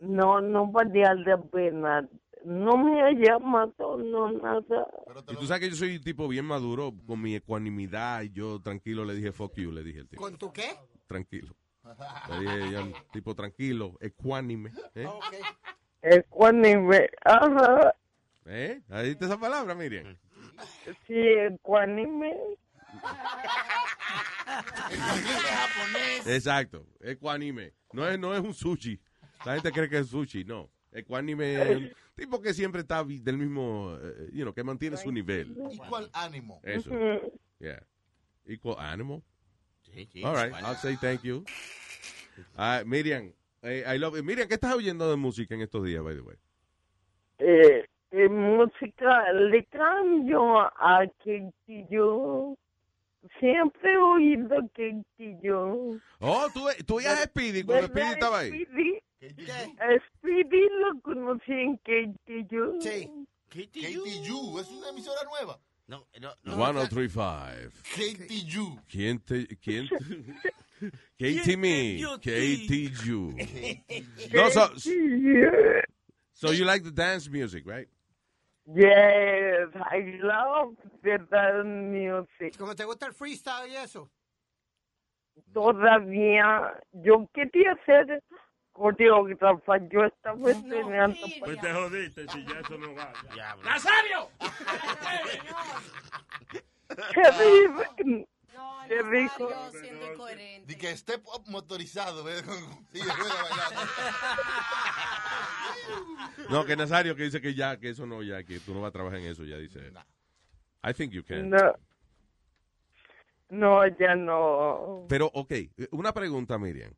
No, no valía la pena. No me ha llamado, no nada. Y tú sabes que yo soy un tipo bien maduro, con mi ecuanimidad, y yo tranquilo le dije, fuck you, le dije el tipo. ¿Con tu qué? Tranquilo. Le dije, yo, tipo tranquilo, ecuánime. ¿eh? Ecuánime. Ajá. ¿Eh? Ahí está esa palabra, Miriam. Sí, ecuánime. Exacto, ecuánime. No es, no es un sushi. La gente cree que es sushi, no. Ecuánime es un tipo que siempre está del mismo, eh, you know, que mantiene su nivel. Equal ánimo. Eso. Yeah. Equal animal. Sí, sí, All right, igual. I'll say thank you. Ah, Miriam, eh, I love Miriam, ¿qué estás oyendo de música en estos días, by the way? Eh, eh, música le cambio a Quintillo. Siempre he oído Quintillo. Oh, tú, tú oías a Speedy cuando Speedy estaba ahí. Speedy? A Speedy lo conocí en Quintillo. Sí. KTU, es una emisora nueva. No, no, no. 1035. KTU. ¿Quién te, quién te- Katie me, Katie. No, so, so you like the dance music, right? Yes, I love the dance music. ¿Cómo te gusta el freestyle y eso? Todavía, yo quería ser coreógrafa, yo estaba estudiando Pues te jodiste si ya eso no va. ¡Nazario! ¿Qué? ¿Qué dijo? Di que up motorizado. No, que Nazario que dice que ya, que eso no, ya, que tú no vas a trabajar en eso, ya dice. I think you can. No, no, ya no. Pero, ok, una pregunta, Miriam.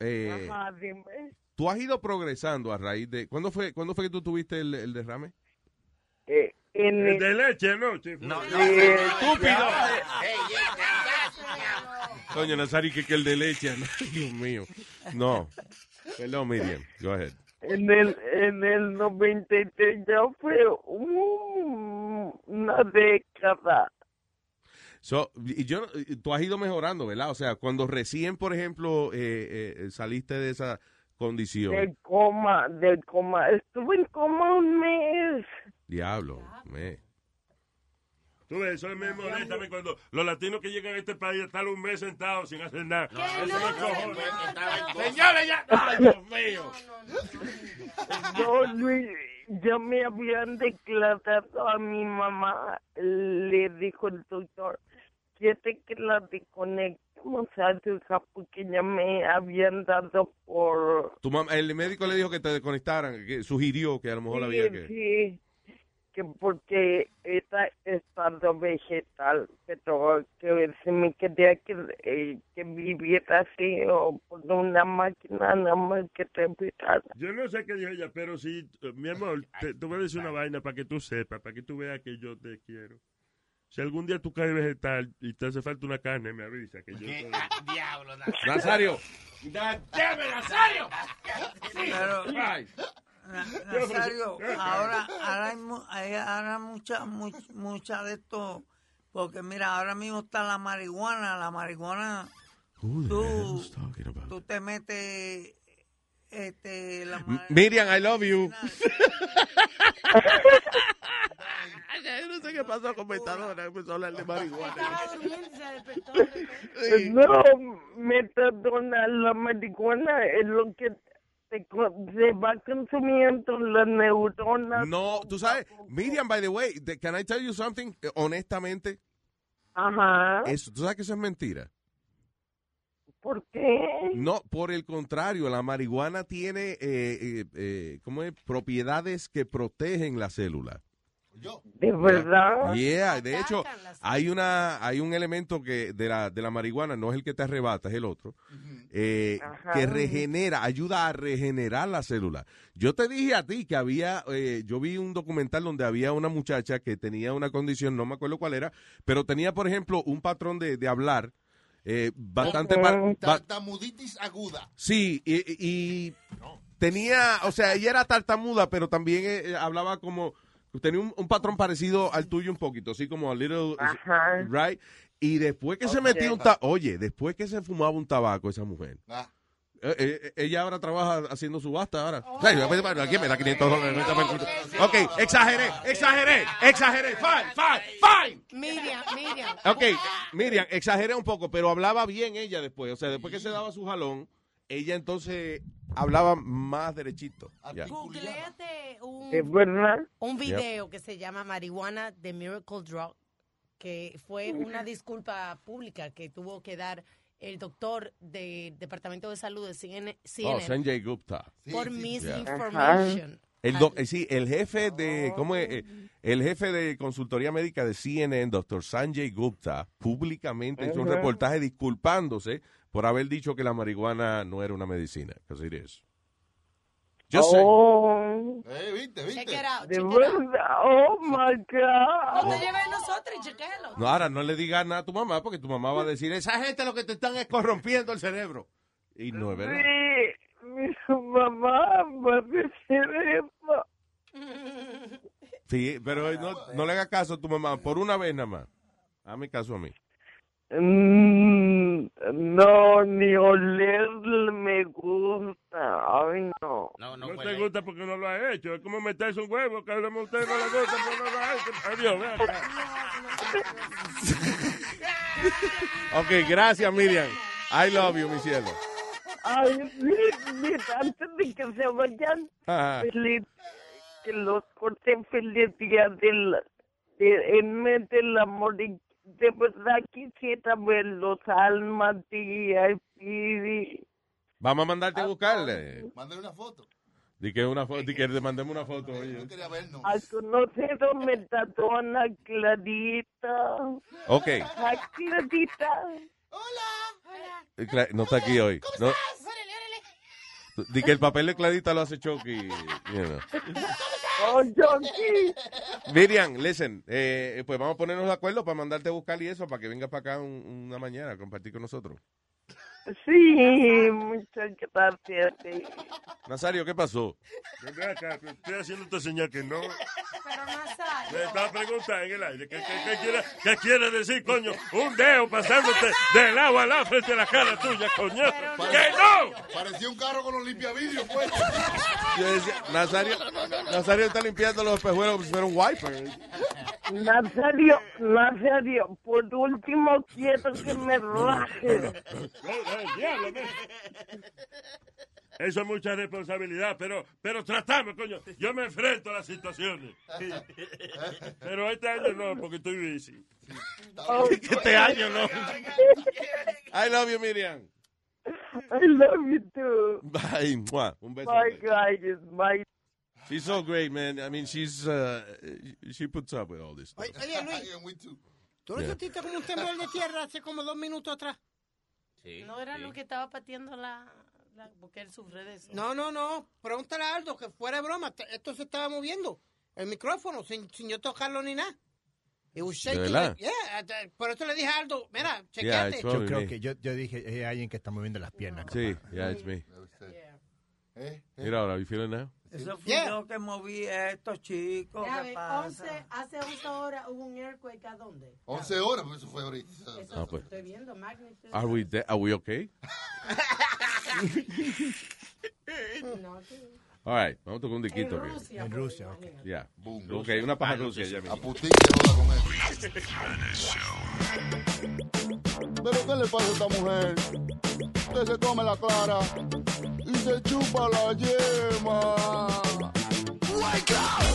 Eh, Ajá, dime. ¿Tú has ido progresando a raíz de... ¿Cuándo fue, ¿cuándo fue que tú tuviste el, el derrame? Eh, en El de leche, ¿no? No, Eh, ¡Estúpido! Ey, Coño, Nazario, que, que el de leche. Dios mío. No. Perdón, Miriam. Go ahead. En el, en el 93 ya fue un- una década. So, y yo, tú has ido mejorando, ¿verdad? O sea, cuando recién, por ejemplo, eh, eh, saliste de esa condición. De coma, de coma. Estuve en coma un mes. Diablo, me. Tú ves, eso me molesta cuando los latinos que llegan a este país están un mes sentados sin hacer nada. Eso me cojones. Señores, ya. Ay, Dios mío. No, Luis, ya me habían declarado a mi mamá, le dijo el doctor, quiere que la desconectemos a su hija porque ya me habían dado por... Tu mamá, el médico le dijo que te desconectaran, que sugirió que a lo mejor había Sí, que... sí, que porque está estado vegetal, pero que se me quería que, eh, que viviera así o por una máquina nada más que respirara. Yo no sé qué dijo ella, pero sí, eh, mi amor, te, te voy a decir una vaina para que tú sepas, para que tú veas que yo te quiero. Si algún día tú caes vegetal y te hace falta una carne, me avisa que yo... te- Diablo, Nazario. ¡Dame, Nazario! Pero- Ay. Na- Nazario, ahora, ahora hay, mu- hay ahora mucha, much- mucha de esto, porque mira, ahora mismo está la marihuana, la marihuana, tú, tú te metes, este, la Miriam, I love you. Yo no sé qué pasó con Metadona, empezó a hablar de marihuana. No, metadona, la marihuana es lo que se, se va consumiendo las neuronas. No, tú sabes, Miriam, by the way, can I tell you something? Eh, Honestamente, Ajá. eso, ¿tú sabes que eso es mentira? ¿Por qué? No, por el contrario, la marihuana tiene, eh, eh, eh, ¿cómo es? Propiedades que protegen la célula. ¿De verdad? Yeah, de hecho, hay una, hay un elemento que de la, de la marihuana, no es el que te arrebata, es el otro, eh, que regenera, ayuda a regenerar la célula. Yo te dije a ti que había, eh, yo vi un documental donde había una muchacha que tenía una condición, no me acuerdo cuál era, pero tenía, por ejemplo, un patrón de, de hablar eh, bastante... Tartamuditis aguda. Sí, y, y tenía, o sea, ella era tartamuda, pero también eh, hablaba como, tenía un, un patrón parecido al tuyo un poquito, así como a little, right? Y después que se metía un tabaco, oye, después que se fumaba un tabaco esa mujer, Ah. eh, eh, ella ahora trabaja haciendo subasta ahora. Sí, aquí me da 500 dólares. Ok, exageré, exageré, exageré, fine, fine, fine. Miriam, Miriam. Ok, Miriam, exageré un poco, pero hablaba bien ella después. O sea, después que se daba su jalón, ella entonces hablaba más derechito. Googleate un, un video que se llama Marihuana The Miracle Drug, que fue una disculpa pública que tuvo que dar el doctor del Departamento de Salud de CNN, Oh, Sanjay Gupta. por Yeah. misinformation. El doc- eh, sí, el jefe de, ¿cómo es? Eh, El jefe de consultoría médica de CNN, doctor Sanjay Gupta, públicamente hizo un reportaje disculpándose por haber dicho que la marihuana no era una medicina. Because it is. Yo sé. Oh, Eh, viste, Check viste. it out, de check it out. Oh, my God. No te lleves nosotros y chequéalo. No, ahora no le digas nada a tu mamá porque tu mamá va a decir, esa gente lo que te están es corrompiendo el cerebro. Y no es verdad. Sí, mi mamá va a decir eso. Sí, pero no, no le hagas caso a tu mamá por una vez nada más. Hazme caso a mí. Mm, no, ni oler me gusta. Ay, no. No, No te gusta porque no lo ha hecho. Es como meterse un huevo, que a usted no le gusta porque no lo ha hecho. Adiós. Ok, gracias Miriam. I love you, mi cielo. Ay, sí, mira, antes de que se vayan, feliz, que los corten feliz día del, de, en mes del amor. Y de verdad quisiera verlos, Alma, tía, y Vamos a mandarte a buscarle. Mándale una foto. Di que, una fo- di que le mandemos una foto. oye. Quería vernos. a conocer a Metadona Clarita. Ok. Ay, Clarita. Eh, No está aquí hoy. No. Di que el papel de Clarita lo hace Chucky. you know. Oh, Chucky. Miriam, listen, eh, pues vamos a ponernos de acuerdo para mandarte a buscar y eso, para que venga para acá un- una mañana a compartir con nosotros. Sí, muchas gracias. sí. Nazario, ¿qué pasó? Ven acá, pero estoy haciendo esta señal que no. Pero Nazario. Le estaba preguntando en el aire. ¿Qué, qué- qué quiere, qué quiere decir, coño? Un dedo pasándote del agua al lado frente a la cara tuya, coño. ¡Que no! Parecía un carro con los limpiavidrios, pues. Yo decía, Nazario, Nazario está limpiando los espejuelos como si fuera un wiper. Nazario, Nazario, por último quiero que me raje. Diablo, Eso es mucha responsabilidad, pero, pero tratamos, coño. Yo me enfrento a las situaciones. Pero este año no, porque estoy busy. Este año no. I love you, Miriam. I love you too. Bye. Mua. Un beso. Bye, guys. Bye. She's so great, man. I mean, she's uh, she puts up with all this. Stuff. Oye, Luis, ¿tú no Yeah. sentiste como un temblor de tierra hace como dos minutos atrás? No era lo que estaba pateando la, la- porque él sufre de eso. No, no, no. Pregúntale a Aldo que fuera de broma. Esto se estaba moviendo. El micrófono, sin, sin yo tocarlo ni nada. It was shaking verdad? yeah, eh, por eso le dije a Aldo, mira, Yeah, chequeate. it's Yo creo me. que yo, yo dije, hay alguien que está moviendo las piernas. Sí, yeah, it's me. Eh, Mira ahora, you feeling now? Eso fui yo que moví a estos chicos. Ya ¿Qué ve, pasa? 11, hace 11 horas hubo un earthquake a dónde? 11 horas, pues eso fue ahorita. Eso Ah, pues. estoy viendo. Are we are we okay? No, sí. All right, vamos a tocar un diquito. En aquí. Rusia, En Rusia, ok. Yeah. Boom, Ok, una paja Rusia Rusia. ya A mismo. Putin se joda con eso. ¿Pero qué le pasa a esta mujer? Usted se come la clara y se chupa la yema.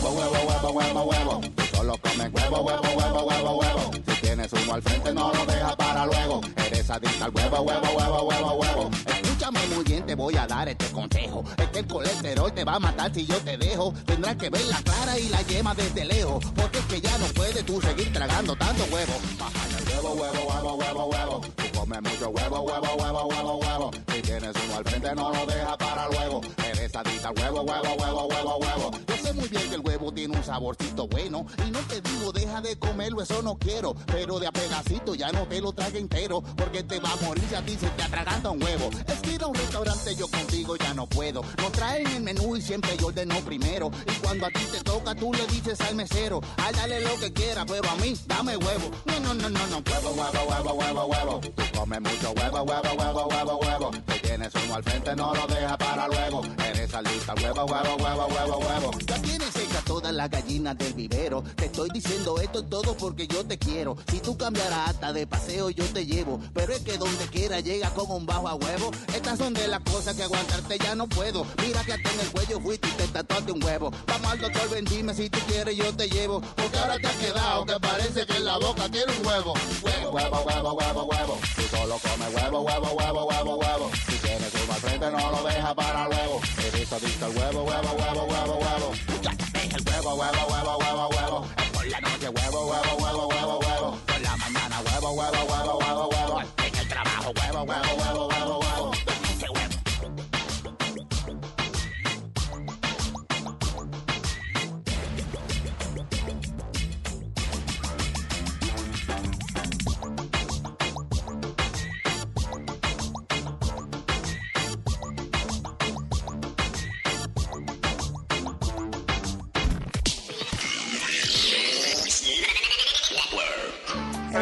Huevo, huevo, huevo, huevo, huevo. Comes huevo, huevo, huevo, huevo, huevo. Si tienes uno al frente, no lo deja para luego. Eres adicta al huevo, huevo, huevo, huevo, huevo. Escúchame muy bien, te voy a dar este consejo. Es que el colesterol te va a matar si yo te dejo. Tendrás que ver la clara y la yema desde lejos. Porque es que ya no puedes tú seguir tragando tanto huevo. Bájale huevo, huevo, huevo, huevo, huevo. Tú comes mucho huevo, huevo, huevo, huevo, huevo. Si tienes uno al frente, no lo deja para luego. Eres adicta al huevo, huevo, huevo, huevo, huevo. Yo sé muy bien que el huevo tiene un saborcito bueno. Y no te digo, deja de comerlo, eso no quiero. Pero de a pedacito ya no te lo trague entero. Porque te va a morir si a ti se te atraganta un huevo. Es que a un restaurante yo contigo ya no puedo. Nos traen el menú y siempre yo ordeno primero. Y cuando a ti te toca, tú le dices al mesero, ay, dale lo que quiera, pero a mí, dame huevo. No, no, no, no, no, huevo, huevo, huevo, huevo, huevo. Tú comes mucho huevo, huevo, huevo, huevo, huevo. Si tienes uno al frente, no lo deja para luego. Eres adicta al huevo, huevo, huevo, huevo, huevo. Ya tienes hecha todas las gallinas del vivero. Te estoy diciendo esto todo porque yo te quiero. Si tú cambiarás hasta de paseo, yo te llevo. Pero es que donde quiera llega con un bajo a huevo. Estas son de las cosas que aguantarte ya no puedo. Mira que hasta en el cuello fuiste y te tatuaste un huevo. Vamos al doctor, ven, dime si tú quieres, yo te llevo. Porque ahora te has quedado que parece que en la boca tiene un huevo. Huevo, huevo, huevo, huevo, huevo. Solo comes huevo, huevo, huevo, huevo, huevo. Si tienes uno al frente, no lo deja para luego. Eres adicto al huevo, huevo, huevo, huevo, huevo. Ya, deja el huevo, huevo, huevo, huevo, huevo. Por la noche, huevo, huevo, huevo, huevo, huevo. Por la mañana, huevo, huevo, huevo, huevo, huevo. En el trabajo, huevo, huevo, huevo, huevo,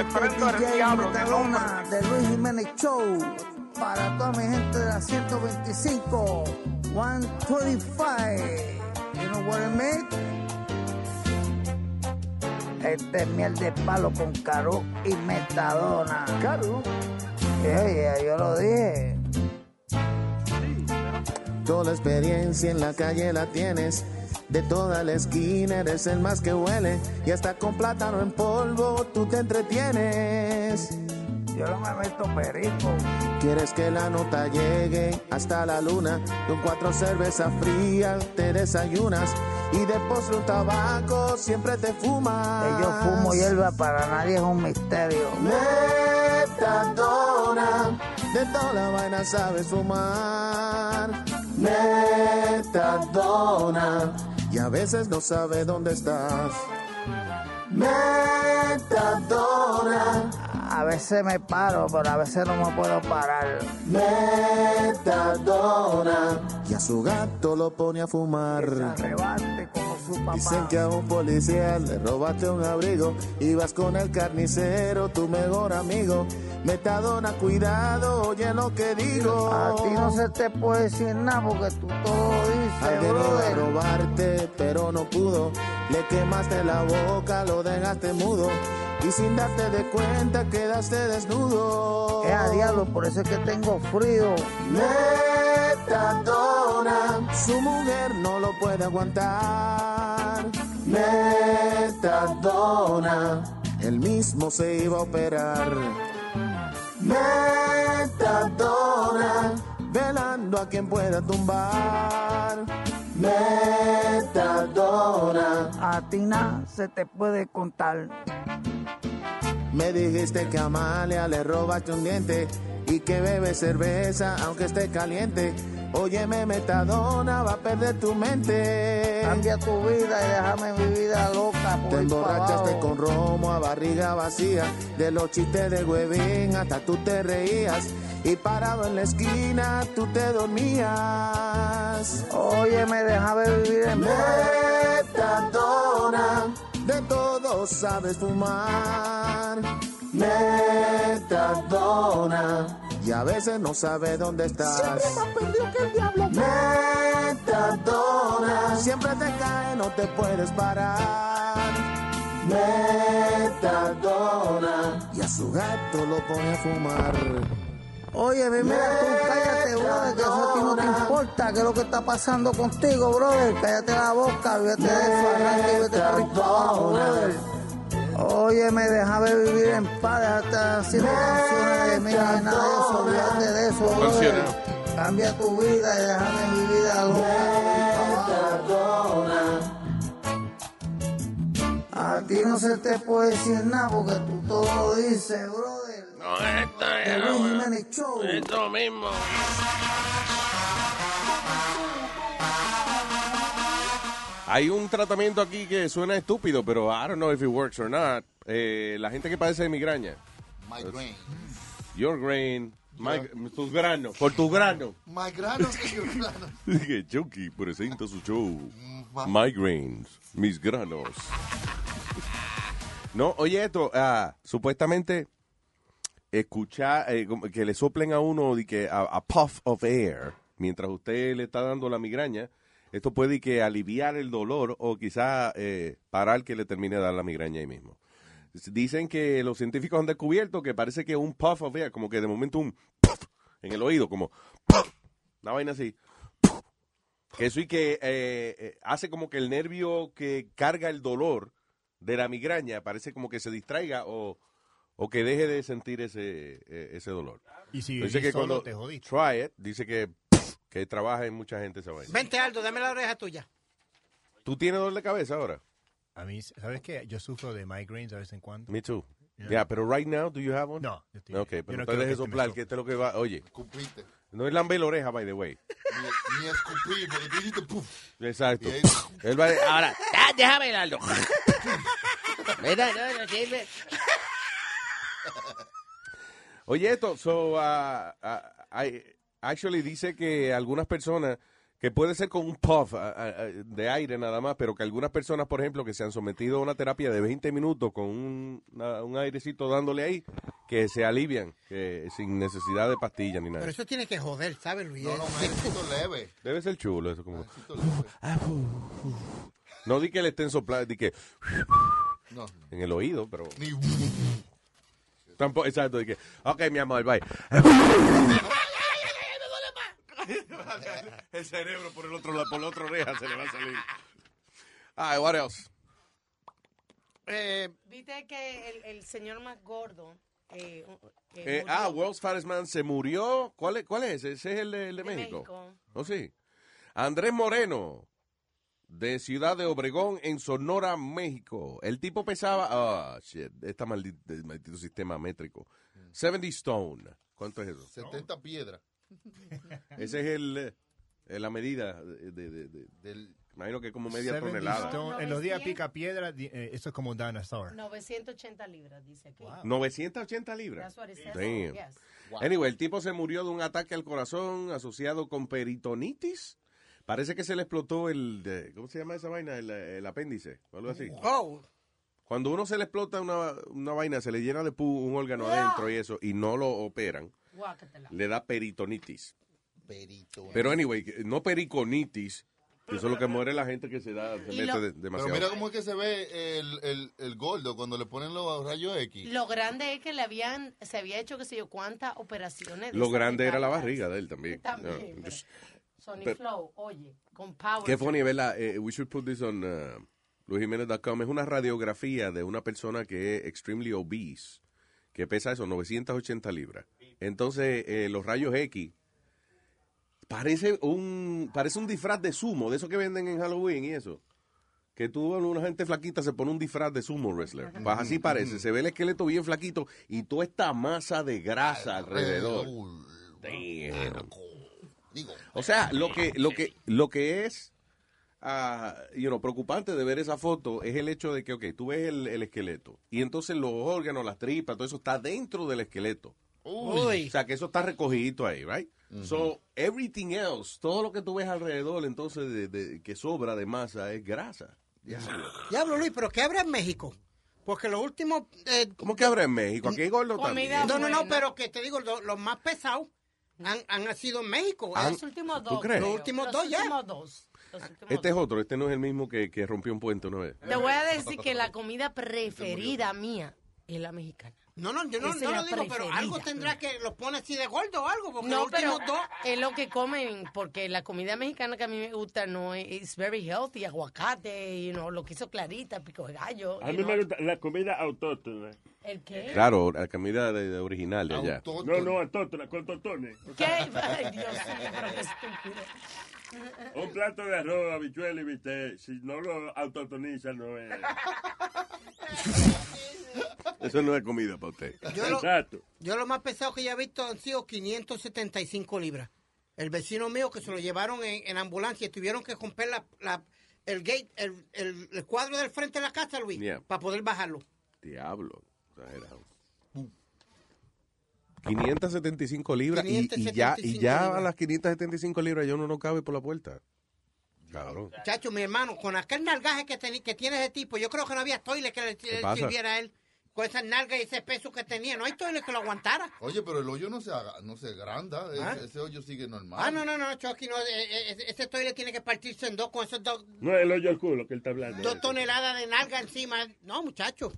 DJ Metalona de Luis Jiménez Show. Para toda mi gente de la 125, 125. You know what I mean? Este es miel de palo con Caro y Metadona. ¿Caro? Oye, yo lo dije. Toda la experiencia en la calle la tienes. De toda la esquina eres el más que huele. Y hasta con plátano en polvo tú te entretienes. Yo no me meto perico. Quieres que la nota llegue hasta la luna. Con cuatro cervezas frías te desayunas. Y de postre un tabaco siempre te fumas. Que yo fumo hierba para nadie es un misterio. Metadona, de toda la vaina sabes fumar. Metadona, y a veces no sabe dónde estás. Metadona, A veces me paro, pero a veces no me puedo parar. metadona, y a su gato lo pone a fumar. Dicen que a un policía le robaste un abrigo, ibas con el carnicero, tu mejor amigo. Metadona, cuidado, oye lo que digo. A ti no se te puede decir nada porque tú todo dices, Alguien iba a brother. robarte, pero no pudo. Le quemaste la boca, lo dejaste mudo. Y sin darte de cuenta quedaste desnudo. Es a diablo, por eso es que tengo frío. Metadona, su mujer no lo puede aguantar. Metadona, él mismo se iba a operar. Metadona, velando a quien pueda tumbar. Metadona, A ti se te puede contar. Me dijiste que a Amalia le robaste un diente y que bebe cerveza aunque esté caliente. Óyeme, metadona, va a perder tu mente. Cambia tu vida y déjame mi vida loca. por Te emborrachaste con romo a barriga vacía. De los chistes de huevín hasta tú te reías. Y parado en la esquina tú te dormías. Óyeme, déjame vivir en Metadona, de todo sabes fumar. Metadona, y a veces no sabes dónde estás. Siempre más perdido que el diablo. Metadona, siempre te cae, no te puedes parar. Metadona, y a su gato lo pone a fumar. Oye, mira tú, cállate, brother, que eso a ti no te importa, que es lo que está pasando contigo, brother. Cállate la boca, olvídate de eso, arranca y vete para abajo, brother. Óyeme, déjame vivir en paz, déjate haciendo canciones de mí, nada de eso, olvídate de eso, brother. Cambia tu vida y déjame mi vida loca. A ti no se te puede decir nada porque tú todo lo dices, brother. No, esto Jiménez Show. Esto mismo. Hay un tratamiento aquí que suena estúpido, pero I don't know if it works or not. Eh, la gente que padece de migraña. Migraine. Your grain. my- tus granos. Por tus granos. Migranos que yo grano. Dije, Chucky presenta su show. Migraines, mis granos. No, oye esto, ah, supuestamente escuchar eh, que le soplen a uno de que a, puff of air mientras usted le está dando la migraña, esto puede que aliviar el dolor o quizá eh, parar que le termine de dar la migraña ahí mismo. Dicen que los científicos han descubierto que parece que un puff of air, como que de momento un puff en el oído, como puff, una vaina así. puff, Que eso y que eh, eh, hace como que el nervio que carga el dolor de la migraña parece como que se distraiga o, o que deje de sentir ese, eh, ese dolor. Y si dice que solo, cuando te jodiste. try it, dice que, que trabaja en mucha gente esa vaina. Vente, Aldo, dame la oreja tuya. ¿Tú tienes dolor de cabeza ahora? A mí, ¿sabes qué? Yo sufro de migraines a vez en cuando. Me too. Yeah. Yeah, pero right now, do you have one? No, yo estoy- Ok, pero no te dejes soplar, que este es lo que va. Oye, Cumpliste. no es lambe la oreja, by the way. Ni, ni escupir, porque tú dijiste puf. Exacto. Él va a- ahora, Ah, déjame Aldo. Mira, no, no sirve. Oye, esto, so, uh, uh, I- actually dice que algunas personas, que puede ser con un puff uh, uh, de aire nada más, pero que algunas personas, por ejemplo, que se han sometido a una terapia de 20 minutos con un, una- un airecito dándole ahí, que se alivian, que sin necesidad de pastillas ni nada. Pero eso tiene que joder, ¿sabes, Luis? No, no, un airecito leve. Debe ser chulo eso, como... Leve. No di que le estén soplando, di que... No, En el oído, pero... ni Tampoco, exacto, di que... Ok, mi amor, bye. el cerebro por el otro lado, por la otra oreja se le va a salir. Ay, what else? Eh, Viste que el, el señor más gordo. eh, Eh, ah, World's Fattest Man se murió. ¿Cuál es, cuál es? Ese es el de, el de de México. México. Oh, sí. Andrés Moreno, de Ciudad de Obregón, en Sonora, México. El tipo pesaba. Ah, shit. Este maldito, maldito sistema métrico. 70 Stone. ¿Cuánto es eso? 70 piedras. Ese es el, eh, la medida de, de- de- de- Del, Imagino que es como media 70 tonelada. stone. En los días pica piedra, eh, eso es como dinosaur. 980 libras, dice aquí. 980 libras. That's what it says. Damn. Yes. Anyway, el tipo se murió de un ataque al corazón asociado con peritonitis. Parece que se le explotó el, de- ¿cómo se llama esa vaina? El, el apéndice, o algo así. Oh, Cuando uno se le explota una, una vaina, se le llena de pu un órgano adentro y eso, y no lo operan, le da peritonitis. Pero anyway, que- no periconitis, que eso es lo que muere la gente que se da, se Y mete lo- de- Pero demasiado. mira cómo es que se ve el, el, el gordo cuando le ponen los rayos X. Lo grande es que le habían, se había hecho que sé yo cuántas operaciones. de Lo grande era la barriga de él también. También, No, Sony Pero- Flow, oye, con Power. Qué funny, ¿verdad? Eh, we should put this on uh, luisjimenez.com. Es una radiografía de una persona que es extremely obese, que pesa eso, 980 libras. Entonces, eh, los rayos X parece un parece un disfraz de sumo, de eso que venden en Halloween y eso. Que tú, una gente flaquita, se pone un disfraz de sumo wrestler. Pues así parece. Se ve el esqueleto bien flaquito y toda esta masa de grasa alrededor. Damn. O sea, lo que, lo que, lo que es ah, you know, preocupante de ver esa foto es el hecho de que, ok, tú ves el, el esqueleto y entonces los órganos, las tripas, todo eso está dentro del esqueleto. Uy. O sea, que eso está recogidito ahí, right? So, everything else, todo lo que tú ves alrededor, entonces, de, de- que sobra de masa es grasa. Diablo, Luis, pero ¿qué habrá en México? Porque los últimos... eh, ¿Cómo que habrá en México? Aquí hay gordo también. No, no, no, pero que te digo, lo- los más pesados han, han nacido en México. Han- Los últimos ¿tú dos. crees? Los últimos Los dos ya. últimos dos. Los últimos Este es otro, este no es el mismo que, que rompió un puente una vez. Te voy a decir que la comida preferida mía es la mexicana. No, no, yo no, no lo digo, pero algo tendrá que los pone así de gordo o algo, porque No, los pero últimos dos... es lo que comen, porque la comida mexicana que a mí me gusta no es it's very healthy, aguacate, you know, lo que hizo Clarita, pico de gallo. A mí know. me gusta la comida autóctona. ¿El qué? Claro, la comida de, de original de allá. No, no, autóctona, con totones. ¿Qué? Ay, Dios mío, pero qué estúpido. Un plato de arroz, habichuela y bistec, si no lo autotoniza, no es. Eso no es comida para usted. Yo lo, Exacto. yo lo más pesado que ya he visto han sido 575 libras. El vecino mío que se lo llevaron en, en ambulancia y tuvieron que romper la, la- el gate, el, el- el cuadro del frente de la casa, Luis, Yeah. para poder bajarlo. Diablo. exagerado. 575 libras y- y, ya, y 575 ya a las 575 libras ya uno no cabe por la puerta. Cabrón. Chacho, mi hermano, con aquel nalgaje que, teni- que tiene ese tipo, yo creo que no había toile que le sirviera a él. Con esas nalgas y ese peso que tenía, no hay toile que lo aguantara. Oye, pero el hoyo no se, haga- no se agranda. ¿Ah? Ese, ese hoyo sigue normal. Ah, no, no, no, Chucky, no, eh, eh, ese toile tiene que partirse en dos con esos dos, No el hoyo al culo que él está hablando. dos toneladas de nalga encima. No, muchacho,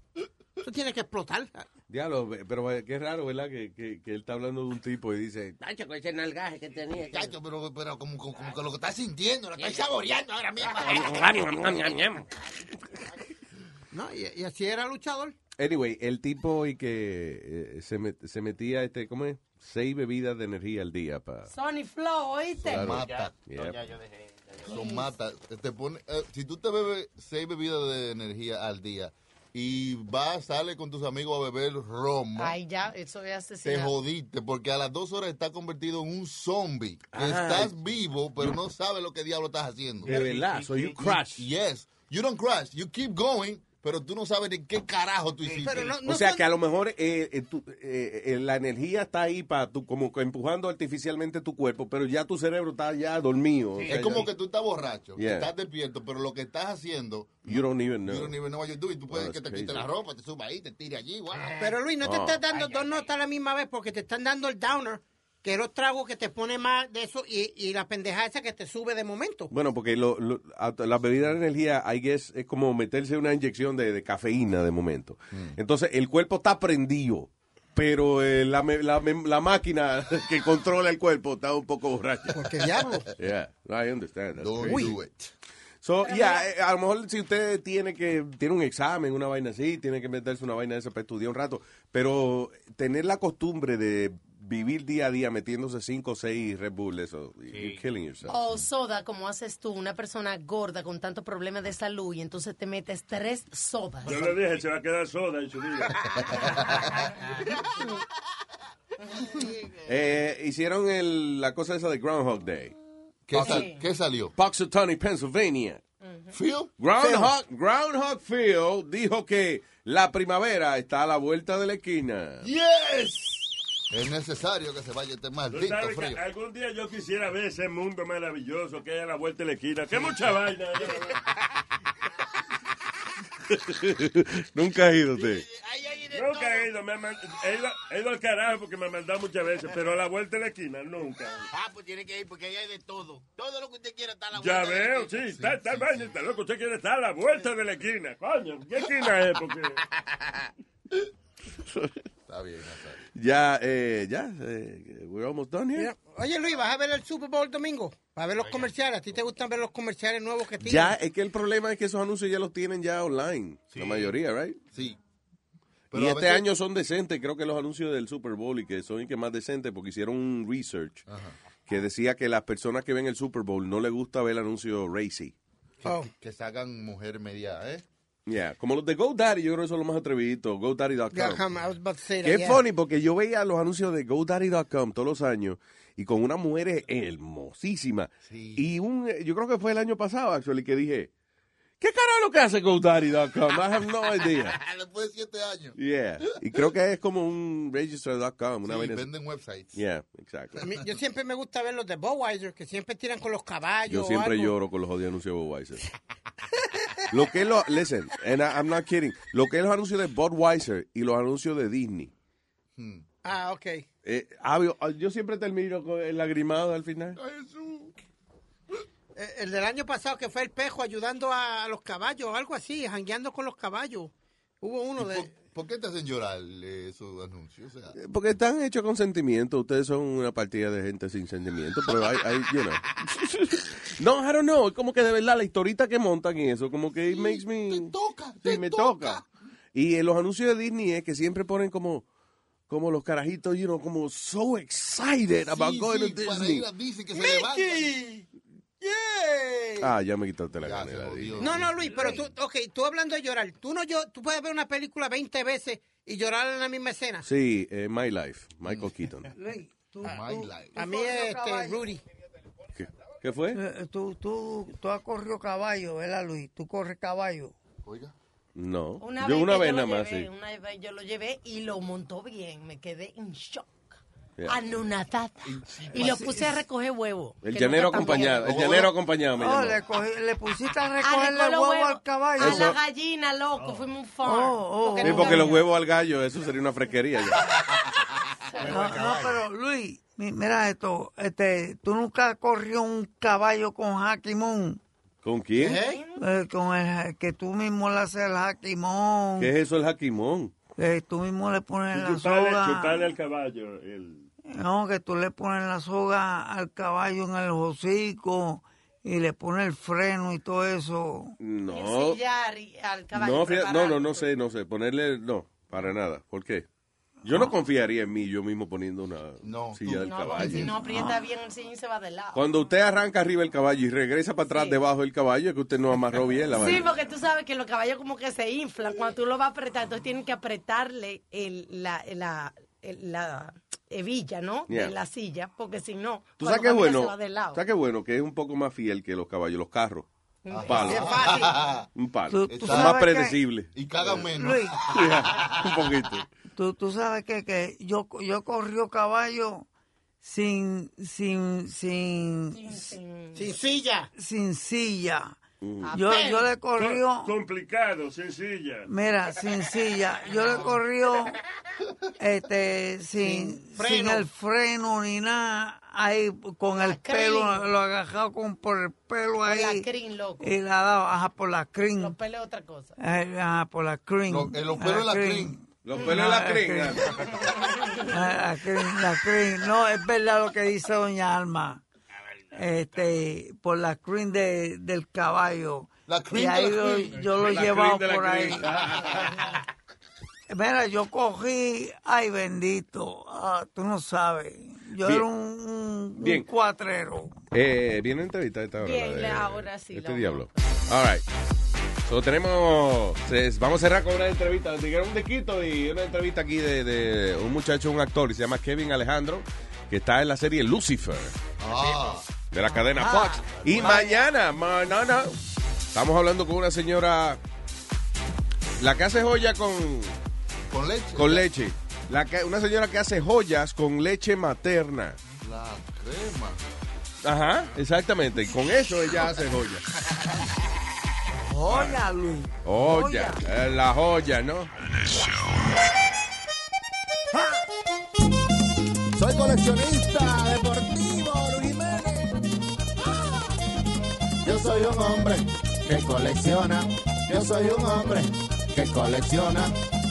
eso tiene que explotar. Diablo, pero qué raro, ¿verdad? Que, que, que él está hablando de un tipo y dice, Chacho, con ese nalgaje que tenía. Chacho, pero, pero como, como, como que lo que estás sintiendo, lo estás saboreando ahora mismo. No, y, y así era luchador. Anyway, el tipo y que eh, se, met- se metía, este, ¿cómo es? Seis bebidas de energía al día para... Sony Flow, ¿oíste? Son mata. Yep. Son mata. Te pone, eh, si tú te bebes seis bebidas de energía al día y vas, sales con tus amigos a beber romo, Ay, ya, eso es te jodiste porque a las dos horas estás convertido en un zombie. Ah. estás vivo, pero no sabes lo que diablo estás haciendo. De verdad, so you crash. Yes. You don't crash. You keep going, pero tú no sabes de qué carajo tú hiciste. o sea que a lo mejor eh, eh, tú- eh, eh, la energía está ahí para tú, como que empujando artificialmente tu cuerpo, pero ya tu cerebro está ya dormido. O sea, es como ya- que tú estás borracho, Yeah. estás despierto, pero lo que estás haciendo, You don't even know. you don't even know what you're doing. Tú puedes Oh, que te that's quite la crazy. ropa, te suba ahí, te tire allí. wow. Pero Luis, no te Oh. estás dando dos notas a la misma vez porque te están dando el downer, que los tragos que te pone más de eso y, y la pendeja esa que te sube de momento. Bueno, porque lo, lo- la bebida de energía, I guess, es como meterse una inyección de, de cafeína de momento. Entonces, el cuerpo está prendido, pero eh, la, me- la, la máquina que controla el cuerpo está un poco borracha. Porque diablo. Yeah, I understand. That's Don't crazy. do it. So, yeah, eh, a lo mejor si usted tiene que tiene un examen, una vaina así, tiene que meterse una vaina de esa para estudiar un rato, pero tener la costumbre de vivir día a día metiéndose cinco o seis Red Bull, eso, you're killing yourself. O soda, como haces tú, una persona gorda con tantos problemas de salud y entonces te metes tres sodas. Yo le dije, se va a quedar soda en su vida. Eh, hicieron el- la cosa esa de Groundhog Day. ¿Qué, sal- ¿Qué salió? Pennsylvania. Phil? Groundhog, Groundhog Phil dijo que la primavera está a la vuelta de la esquina. Yes. Es necesario que se vaya este maldito sabes que frío. algún día yo quisiera ver ese mundo maravilloso que hay a la vuelta de la esquina. ¡Qué mucha vaina! Nunca ha ido usted. Nunca he ido, me mand- he ido. He ido al carajo porque me han mandado muchas veces, pero a la vuelta de la esquina nunca. Ah, pues tiene que ir porque ahí hay de todo. Todo lo que usted quiera está a la Ya vuelta de la veo, sí, esquina. está, está, vaina, está loco. Usted quiere estar a la vuelta de la esquina. Coño, ¿qué esquina es? Porque... Está bien, Nazario. Ya, eh, ya, eh, we're almost done here. Mira, Oye, Luis, ¿vas a ver el Super Bowl domingo? ¿Vas a ver los comerciales? ¿A ti te gustan ver los comerciales nuevos que tienen? Ya, es que el problema es que esos anuncios ya los tienen ya online, la mayoría, right? Sí. y Pero este veces- año son decentes, creo que los anuncios del Super Bowl y que son y que más decentes porque hicieron un research que decía que las personas que ven el Super Bowl no les gusta ver el anuncio racy. Oh. Que se hagan mujer media, ¿eh? Yeah, como los de GoDaddy, yo creo que son los más atreviditos, GoDaddy.com. Yeah, come, I was about to say that, Qué yeah. funny, porque yo veía los anuncios de GoDaddy.com todos los años y con una mujer hermosísima. Y un, yo creo que fue el año pasado, actually, que dije, ¿qué carajo es lo que hace GoDaddy.com? I have no idea. Después de siete años. Yeah. Y creo que es como un register.com. Una Sí, venden websites. Yeah, exacto. A mí- yo siempre me gusta ver los de Budweiser, que siempre tiran con los caballos. Yo o siempre algo. lloro con los jodidos anuncios de Budweiser. lo que es lo, listen, and I- I'm not kidding, lo que es los anuncios de Budweiser y los anuncios de Disney. Ah, ok. Eh, ah, yo, yo siempre termino con el lagrimado al final. Eh, El del año pasado que fue el pejo ayudando a, a los caballos, algo así, jangueando con los caballos. Hubo uno de... ¿Por qué te hacen llorar eh, esos anuncios? O sea, Porque están hechos con sentimiento. Ustedes son una partida de gente sin sentimiento. Pero hay, hay, you know. No, I don't know. Es como que de verdad la historita que montan y eso, como que it makes me. Te toca, sí, me toca. Y en los anuncios de Disney es que siempre ponen como. Como los carajitos, you know, como so excited about going sí, to para Disney. ir a Disney que se levantan. Ah, ya me quitaste la Disney. No, no, Luis, pero tú, ok, tú hablando de llorar, tú no yo, tú puedes ver una película 20 veces y llorar en la misma escena. Sí, eh, My Life, Michael Keaton. Luis, tú, My tú- life. A mí este. Rudy. ¿Qué, qué fue? Eh, tú, tú, tú has corrido caballo, ¿verdad, Luis? Tú corres caballo. Oiga. No. Una yo vez una vez nada más, llevé, sí. Una vez yo lo llevé y lo montó bien. Me quedé en shock. Yeah. Anonadada. Y lo puse a recoger huevo. El llanero acompañado. El llanero acompañado me Oh, le, cogí- le pusiste a A recogerle recoger los huevo huevos al caballo. A Eso- la gallina, loco. Fuimos un farm. oh, Sí, porque los había- huevos al gallo, eso sería una fresquería. ya. No, no, pero Luis, mi- mira esto, este, tú nunca corrió un caballo con Hackimón, ¿Con quién? eh, con el que tú mismo le haces el Hackimón, ¿Qué es eso, el jaquimón? que tú mismo le pones la soga, chuparle al caballo. El... no, que tú le pones la soga al caballo en el hocico y le pones el freno y todo eso. No. Y- al caballo. No, fíjate- no, no, no sé, no sé. Ponerle, no, para nada. ¿Por qué? Yo no confiaría en mí yo mismo poniendo una silla del No, caballo. si no aprieta bien el sillín se va de lado. Cuando usted arranca arriba el caballo y regresa para atrás debajo del caballo, es que usted no amarró bien la Sí, vaina. porque tú sabes que los caballos como que se inflan cuando tú lo vas a apretar, entonces tienen que apretarle el, la, la, la hebilla, ¿no? Yeah. De la silla, porque si no, ¿Tú sabes qué camina bueno? ¿Sabes qué bueno? Que es un poco más fiel que los caballos, los carros. Un Ah. palo. Un palo. Tú- más que- predecibles. Y cagan menos. Luis, un poquito. tú, tú sabes que, que yo, yo corrió caballo sin, sin, sin, Sin silla. sin silla. Mm. Yo, yo le Com- corrió, complicado, sencilla. mira, sin silla. Yo le corrió, este, sin, sin, freno. el freno ni nada. Ahí con el pelo, crin. lo agajado con por el pelo Por ahí. la crin, loco. Y la daba, ajá, por la crin. Los pelos es otra cosa. Ajá, por la crin. Lo- eh, los pelos de la crin. Los pelos de la crin. Ah, La crin, la crin. No, es verdad lo que dice doña Alma. Este, por la crin de, del caballo. La crin y de ahí lo- yo lo he llevado de por ahí. Mira, yo cogí, ay bendito, ah, tú no sabes. Yo Bien. era un, un- Bien. cuatrero. Eh, ¿Viene entrevista esta hora? Bien, de- la- ahora sí, Este diablo. All right. So, tenemos, vamos a cerrar con una entrevista, dijeron un dequito y una entrevista aquí de, de un muchacho, un actor, y se llama Kevin Alejandro, que está en la serie Lucifer, Ah, de la cadena Fox. Y mañana, ma- no, no, estamos hablando con una señora, la que hace joya con, con leche. con leche. La que- una señora que hace joyas con leche materna. La crema. Ajá, exactamente. Y con eso ella hace joyas. Joya, Luis. Joya, eh, la joya, ¿no? Soy coleccionista deportivo, Yo soy un hombre que colecciona. Yo soy un hombre que colecciona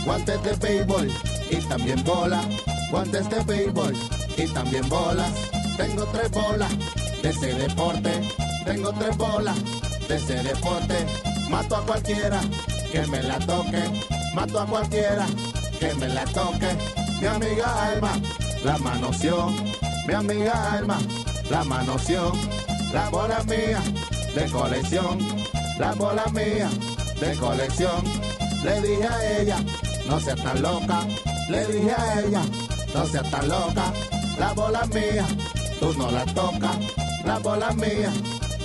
guantes de béisbol y también bolas. Guantes de béisbol y también bolas. Tengo tres bolas de ese deporte. Tengo tres bolas de ese deporte. Mato a cualquiera que me la toque. Mato a cualquiera que me la toque. Mi amiga Alma la manoseó. Mi amiga Alma la manoseó. La bola mía de colección. La bola mía de colección. Le dije a ella, no seas tan loca. Le dije a ella, no seas tan loca. La bola mía, tú no la tocas. La bola mía,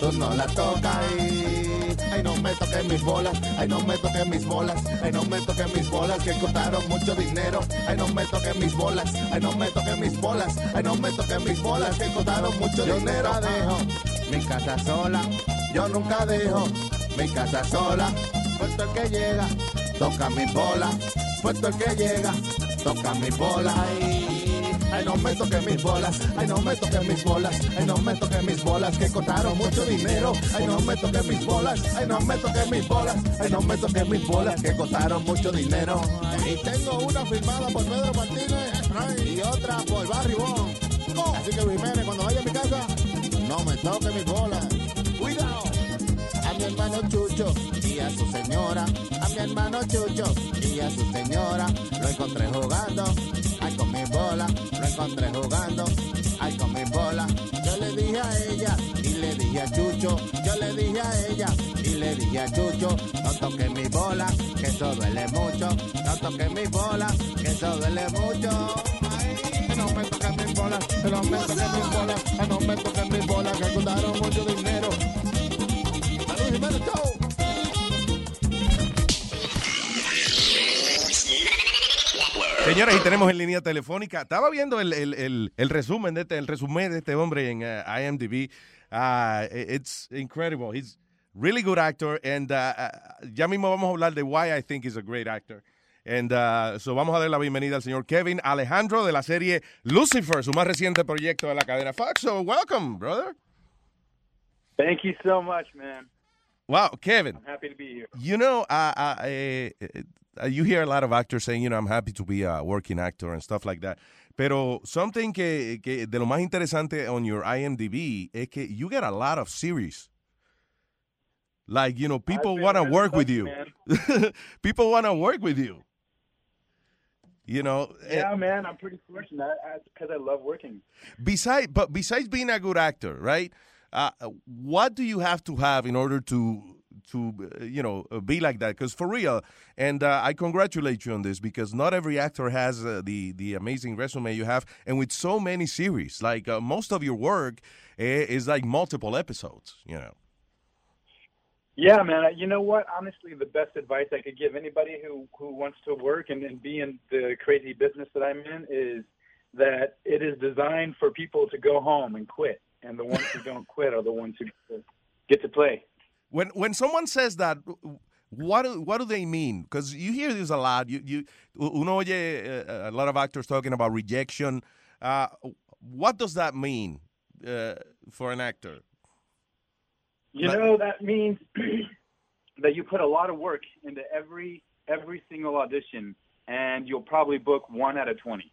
tú no la tocas. Ay, ay, no me toques mis bolas. Ay, no me toques mis bolas. Ay, no me toques mis bolas que costaron mucho dinero. Ay, no me toques mis bolas. Ay, no me toques mis bolas. Ay, no me toques mis bolas que costaron mucho dinero. Yo nunca dejo mi casa sola. Yo nunca dejo mi casa sola. Puesto el que llega, toca mi bola. Puesto el que llega, toca mi bola. Ay, no me toques mis bolas. Ay, no me toques mis bolas. Ay, no me toques mis bolas que costaron mucho dinero. Ay, no me toques mis bolas. Ay, no me toques mis bolas. Ay, no me toques mis bolas que costaron mucho dinero. Y tengo una firmada por Pedro Martínez y otra por Barry Bond. Así que Jiménez, cuando vaya a mi casa, no me toque mis bolas. Cuidado. A mi hermano Chucho y a su señora. A mi hermano Chucho y a su señora. Lo encontré jugando. Ay, con mi bola. Lo encontré jugando. Ay, con mi bola. Yo le dije a ella y le dije a Chucho. Yo le dije a ella y le dije a Chucho. No toques mi bola, que eso duele mucho. No toques mi bola, que eso duele mucho. Ay, no me Señores, y tenemos en línea telefónica. Estaba viendo el, el, el, resumen de este, el resumen de este hombre en uh, IMDb. Uh, it's incredible. He's really good actor. And uh, uh, ya mismo vamos a hablar de why I think he's a great actor. And uh, so vamos a dar la bienvenida al señor Kevin Alejandro de la serie Lucifer, su más reciente proyecto de la cadena Fox. So welcome, brother. Thank you so much, man. Wow, Kevin. I'm happy to be here. You know, uh, uh, uh, you hear a lot of actors saying, you know, I'm happy to be a working actor and stuff like that. Pero something que, que de lo más interesante on your IMDb es que you get a lot of series. Like, you know, people want to work with you. people want to work with you. You know, Yeah, man, I'm pretty fortunate. Because I love working. besides but besides being a good actor right uh, what do you have to have in order to to uh, you know uh, be like that? Because for real and uh, i congratulate you on this because not every actor has uh, the the amazing resume you have and with so many series like uh, most of your work eh, is like multiple episodes you know Yeah, man. You know what? Honestly, the best advice I could give anybody who who wants to work and, and be in the crazy business that I'm in is that it is designed for people to go home and quit, and the ones who don't quit are the ones who get to play. when when someone says that what do, what do they mean because you hear this a lot you you uno oye uh, a lot of actors talking about rejection uh, what does that mean uh, for an actor You know that means that you put a lot of work into every every single audition, and you'll probably book one out of twenty.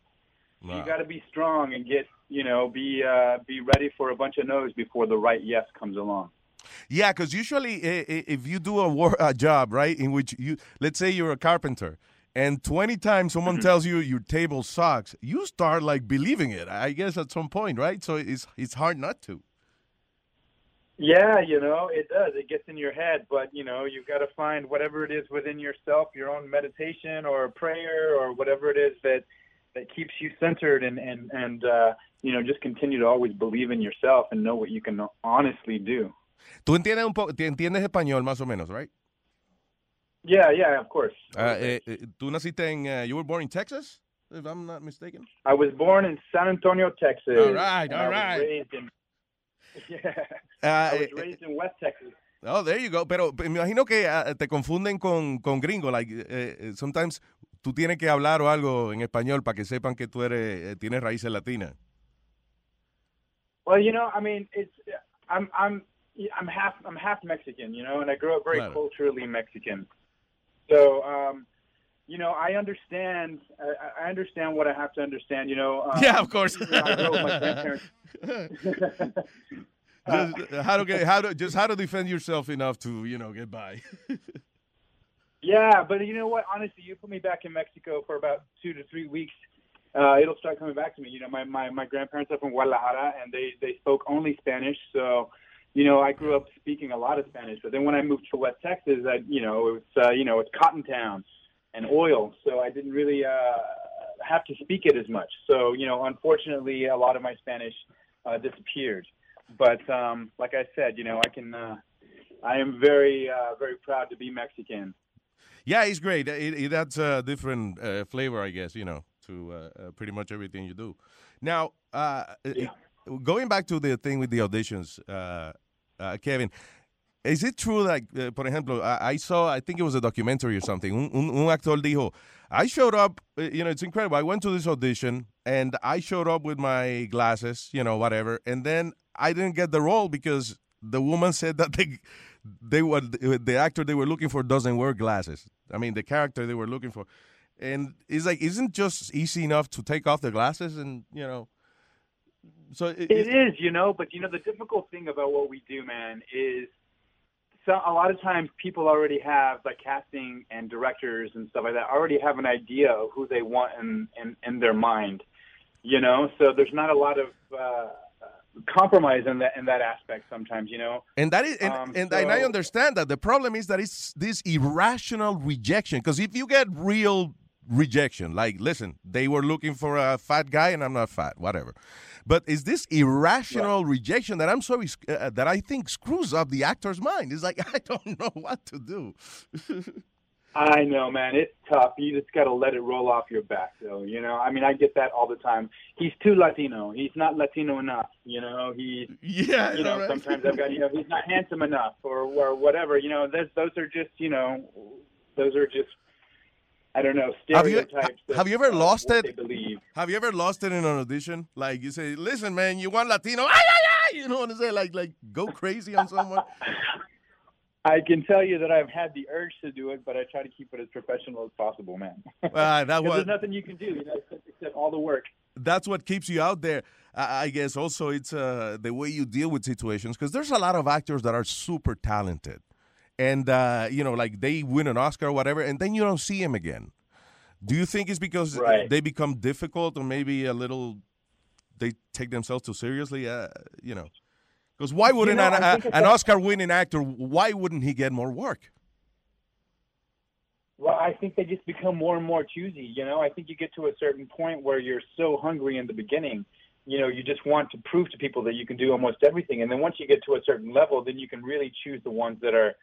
You got to be strong and get you know be uh, be ready for a bunch of no's before the right yes comes along. yeah because usually if you do a, wor- a job right in which you let's say you're a carpenter and 20 times someone tells you your table sucks you start like believing it i guess at some point right so it's it's hard not to Yeah, you know it does. It gets in your head, but you know you've got to find whatever it is within yourself, your own meditation or prayer or whatever it is that that keeps you centered and and and uh, you know just continue to always believe in yourself and know what you can honestly do. tú entiendes un poco entiendes español más o menos right Yeah, yeah, of course. Ah, eh, tú naciste en uh, you were born in Texas if I'm not mistaken. I was born in San Antonio, Texas. All right, all right. Yeah, Ah, I was eh, raised in West Texas. Oh, there you go. Pero me imagino que ah, te confunden con, con gringo. Like, eh, eh, sometimes tú tienes que hablar o algo en español para que sepan que tú eres, eh, tienes raíces latinas. Well, you know, I mean, it's I'm I'm I'm half I'm half Mexican, you know, and I grew up very Claro. culturally Mexican. So, um, you know, I understand I, I understand what I have to understand. You know, um, Yeah, of course. you know, I grew up with my grandparents. Just how to get, how to just how to defend yourself enough to you know get by. Yeah, but you know what? Honestly, you put me back in Mexico for about two to three weeks, uh, it'll start coming back to me. You know, my, my, my grandparents are from Guadalajara, and they, they spoke only Spanish. So, you know, I grew up speaking a lot of Spanish. But then when I moved to West Texas, I, you know, it's uh, you know, it's cotton town and oil, so I didn't really uh, have to speak it as much. So, you know, unfortunately, a lot of my Spanish uh, disappeared. But um, like I said, you know, I can. Uh, I am very, uh, very proud to be Mexican. Yeah, it's great. It, it adds a different uh, flavor, I guess, you know, to uh, uh, pretty much everything you do. Now, uh, going back to the thing with the auditions, uh, uh, Kevin, is it true that, uh, por ejemplo, I, I saw, I think it was a documentary or something, un, un, un actor dijo, I showed up, uh, you know, it's incredible. I went to this audition and I showed up with my glasses, you know, whatever, and then I didn't get the role because the woman said that they they were the actor they were looking for doesn't wear glasses. I mean, the character they were looking for, and it's like isn't just easy enough to take off the glasses and you know. So it, It is, you know, but you know the difficult thing about what we do, man, is so a lot of times people already have like casting and directors and stuff like that already have an idea of who they want in in, in their mind, you know. So there's not a lot of uh, compromise in that in that aspect sometimes, you know. And that is, and, Um, and, and I understand that. The problem is that it's this irrational rejection. Because if you get real rejection, like, listen, they were looking for a fat guy, and I'm not fat, whatever. But is this irrational rejection that I'm sorry uh, that I think screws up the actor's mind? It's like I don't know what to do. I know, man. It's tough. You just got to let it roll off your back, though. You know, I mean, I get that all the time. He's too Latino. He's not Latino enough. You know, he. Yeah, You know, right. sometimes I've got you know he's not handsome enough or or whatever. You know, those those are just you know, those are just I don't know Have you, stereotypes. have you ever lost it? believe. Have you ever lost it in an audition? Like you say, listen, man, you want Latino? Ay, ay, ay! You know what I'm saying? Like, like go crazy on someone. I can tell you that I've had the urge to do it, but I try to keep it as professional as possible, man. Ah, that was- there's nothing you can do, you know, except, except all the work. that's what keeps you out there. I I guess also it's uh, the way you deal with situations because there's a lot of actors that are super talented, and uh, you know, like they win an Oscar or whatever, and then you don't see him again. Do you think it's because Right. they become difficult or maybe a little they take themselves too seriously? Uh, you know, because why wouldn't know, an, a- an Oscar-winning actor? Why wouldn't he get more work? Well, I think they just become more and more choosy. You know, I think you get to a certain point where you're so hungry in the beginning. You know, you just want to prove to people that you can do almost everything, and then once you get to a certain level, then you can really choose the ones that are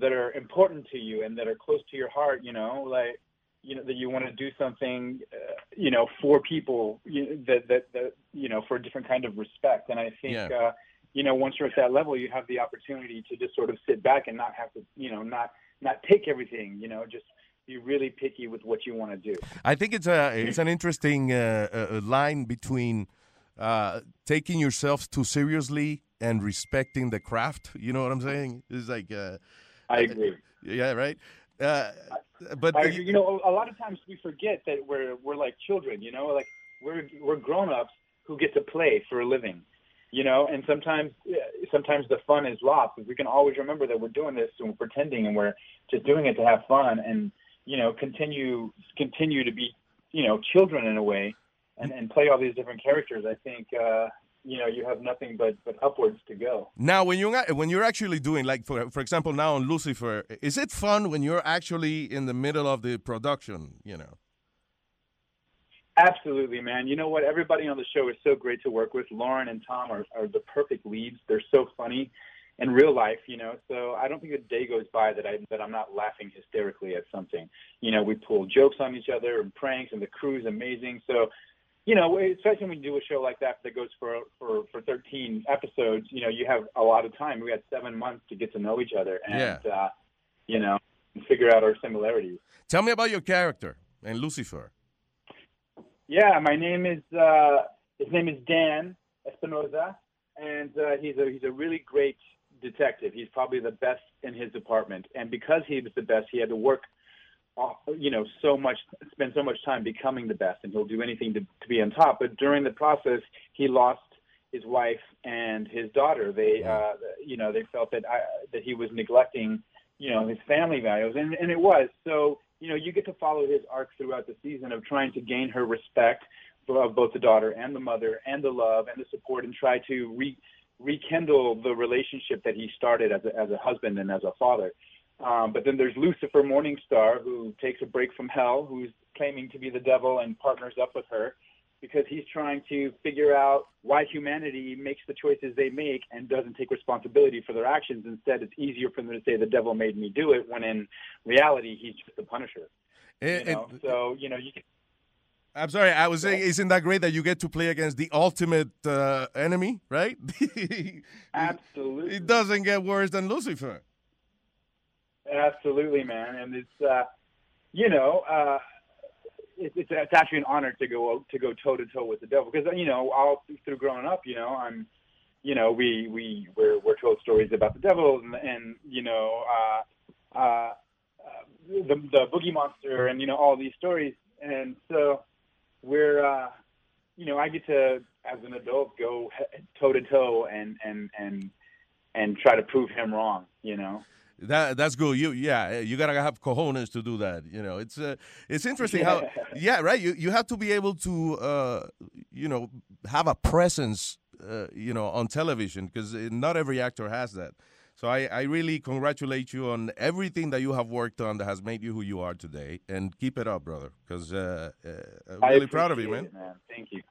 that are important to you and that are close to your heart. You know, like you know that you want to do something, uh, you know, for people you that, that that you know for a different kind of respect. And I think. Yeah. Uh, you know, once you're at that level, you have the opportunity to just sort of sit back and not have to, you know, not not take everything. You know, just be really picky with what you want to do. I think it's a it's an interesting uh, uh, line between uh, taking yourself too seriously and respecting the craft. You know what I'm saying? It's like uh, I agree. Yeah, right. Uh, but I, you know, a, lot of times we forget that we're we're like children. You know, like we're we're grown ups who get to play for a living. You know, and sometimes sometimes the fun is lost. But we can always remember that we're doing this and we're pretending and we're just doing it to have fun and you know continue continue to be you know children in a way and and play all these different characters. I think uh, you know you have nothing but but upwards to go. now when you're when you're actually doing like for for example now on Lucifer, is it fun when you're actually in the middle of the production? You know. Absolutely, man. You know what? Everybody on the show is so great to work with. Lauren and Tom are, are the perfect leads. They're so funny in real life, you know. So I don't think a day goes by that I that I'm not laughing hysterically at something. You know, we pull jokes on each other and pranks, and the crew is amazing. So, you know, especially when you do a show like that that goes for for for 13 episodes, you know, you have a lot of time. We had seven months to get to know each other, and uh, you know, figure out our similarities. Tell me about your character and Lucifer. Yeah, my name is uh, his name is Dan Espinoza, and uh, he's a he's a really great detective. He's probably the best in his department, and because he was the best, he had to work, you know, so much, spend so much time becoming the best, and he'll do anything to to be on top. But during the process, he lost his wife and his daughter. They, uh, you know, they felt that I, that he was neglecting, you know, his family values, and and it was so. You know, you get to follow his arc throughout the season of trying to gain her respect of both the daughter and the mother and the love and the support and try to re- rekindle the relationship that he started as a, as a husband and as a father. Um, but then there's Lucifer Morningstar, who takes a break from hell, who's claiming to be the devil and partners up with her because he's trying to figure out why humanity makes the choices they make and doesn't take responsibility for their actions. Instead, it's easier for them to say the devil made me do it, when in reality, he's just the punisher. Eh, You know? so you know, you can, I'm sorry, I was saying, isn't that great that you get to play against the ultimate uh, enemy, right? absolutely. It doesn't get worse than Lucifer. Absolutely, man, and it's uh, you know uh, it, it's it's actually an honor to go to go toe to toe with the devil. Because you know all through growing up, you know I'm you know we we we're, we're told stories about the devil and, and you know uh, uh, the the boogie monster and you know all these stories, and so we're uh, you know I get to as an adult go toe to toe and and and and try to prove him wrong, you know. That that's good. You yeah, you gotta have cojones to do that. You know, it's uh, it's interesting how yeah, right. You you have to be able to uh, you know have a presence uh, you know on television because not every actor has that. So I, I really congratulate you on everything that you have worked on that has made you who you are today, and keep it up, brother. Because uh, uh, I'm really proud of you, man. it, man. Thank you.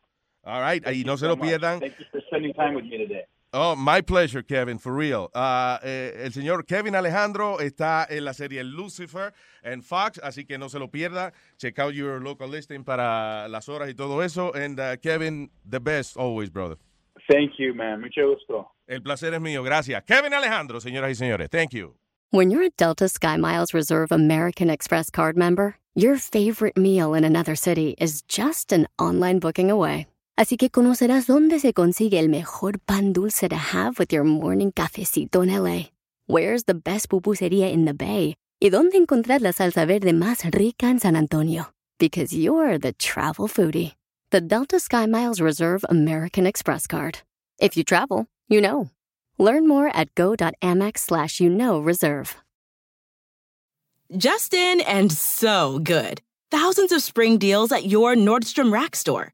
All right, Thank y you no se so lo pierdan. Thank you for spending time with me today. Oh, my pleasure, Kevin, for real. Uh, eh, el señor Kevin Alejandro está en la serie Lucifer en Fox, así que no se lo pierda. Check out your local listing para las horas y todo eso. And uh, Kevin, the best always, brother. Thank you, man. Mucho gusto. El placer es mío, gracias. Kevin Alejandro, señoras y señores. Thank you. When you're a Delta SkyMiles Reserve American Express card member, your favorite meal in another city is just an online booking away. Así que conocerás dónde se consigue el mejor pan dulce to have with your morning cafecito en LA. Where's the best pupusería in the Bay? Y dónde encontrar la salsa verde más rica en San Antonio. Because you're the travel foodie. The Delta SkyMiles Reserve American Express card. If you travel, you know. Learn more at go.amex slash you know reserve. Justin and so good. Thousands of spring deals at your Nordstrom Rack store.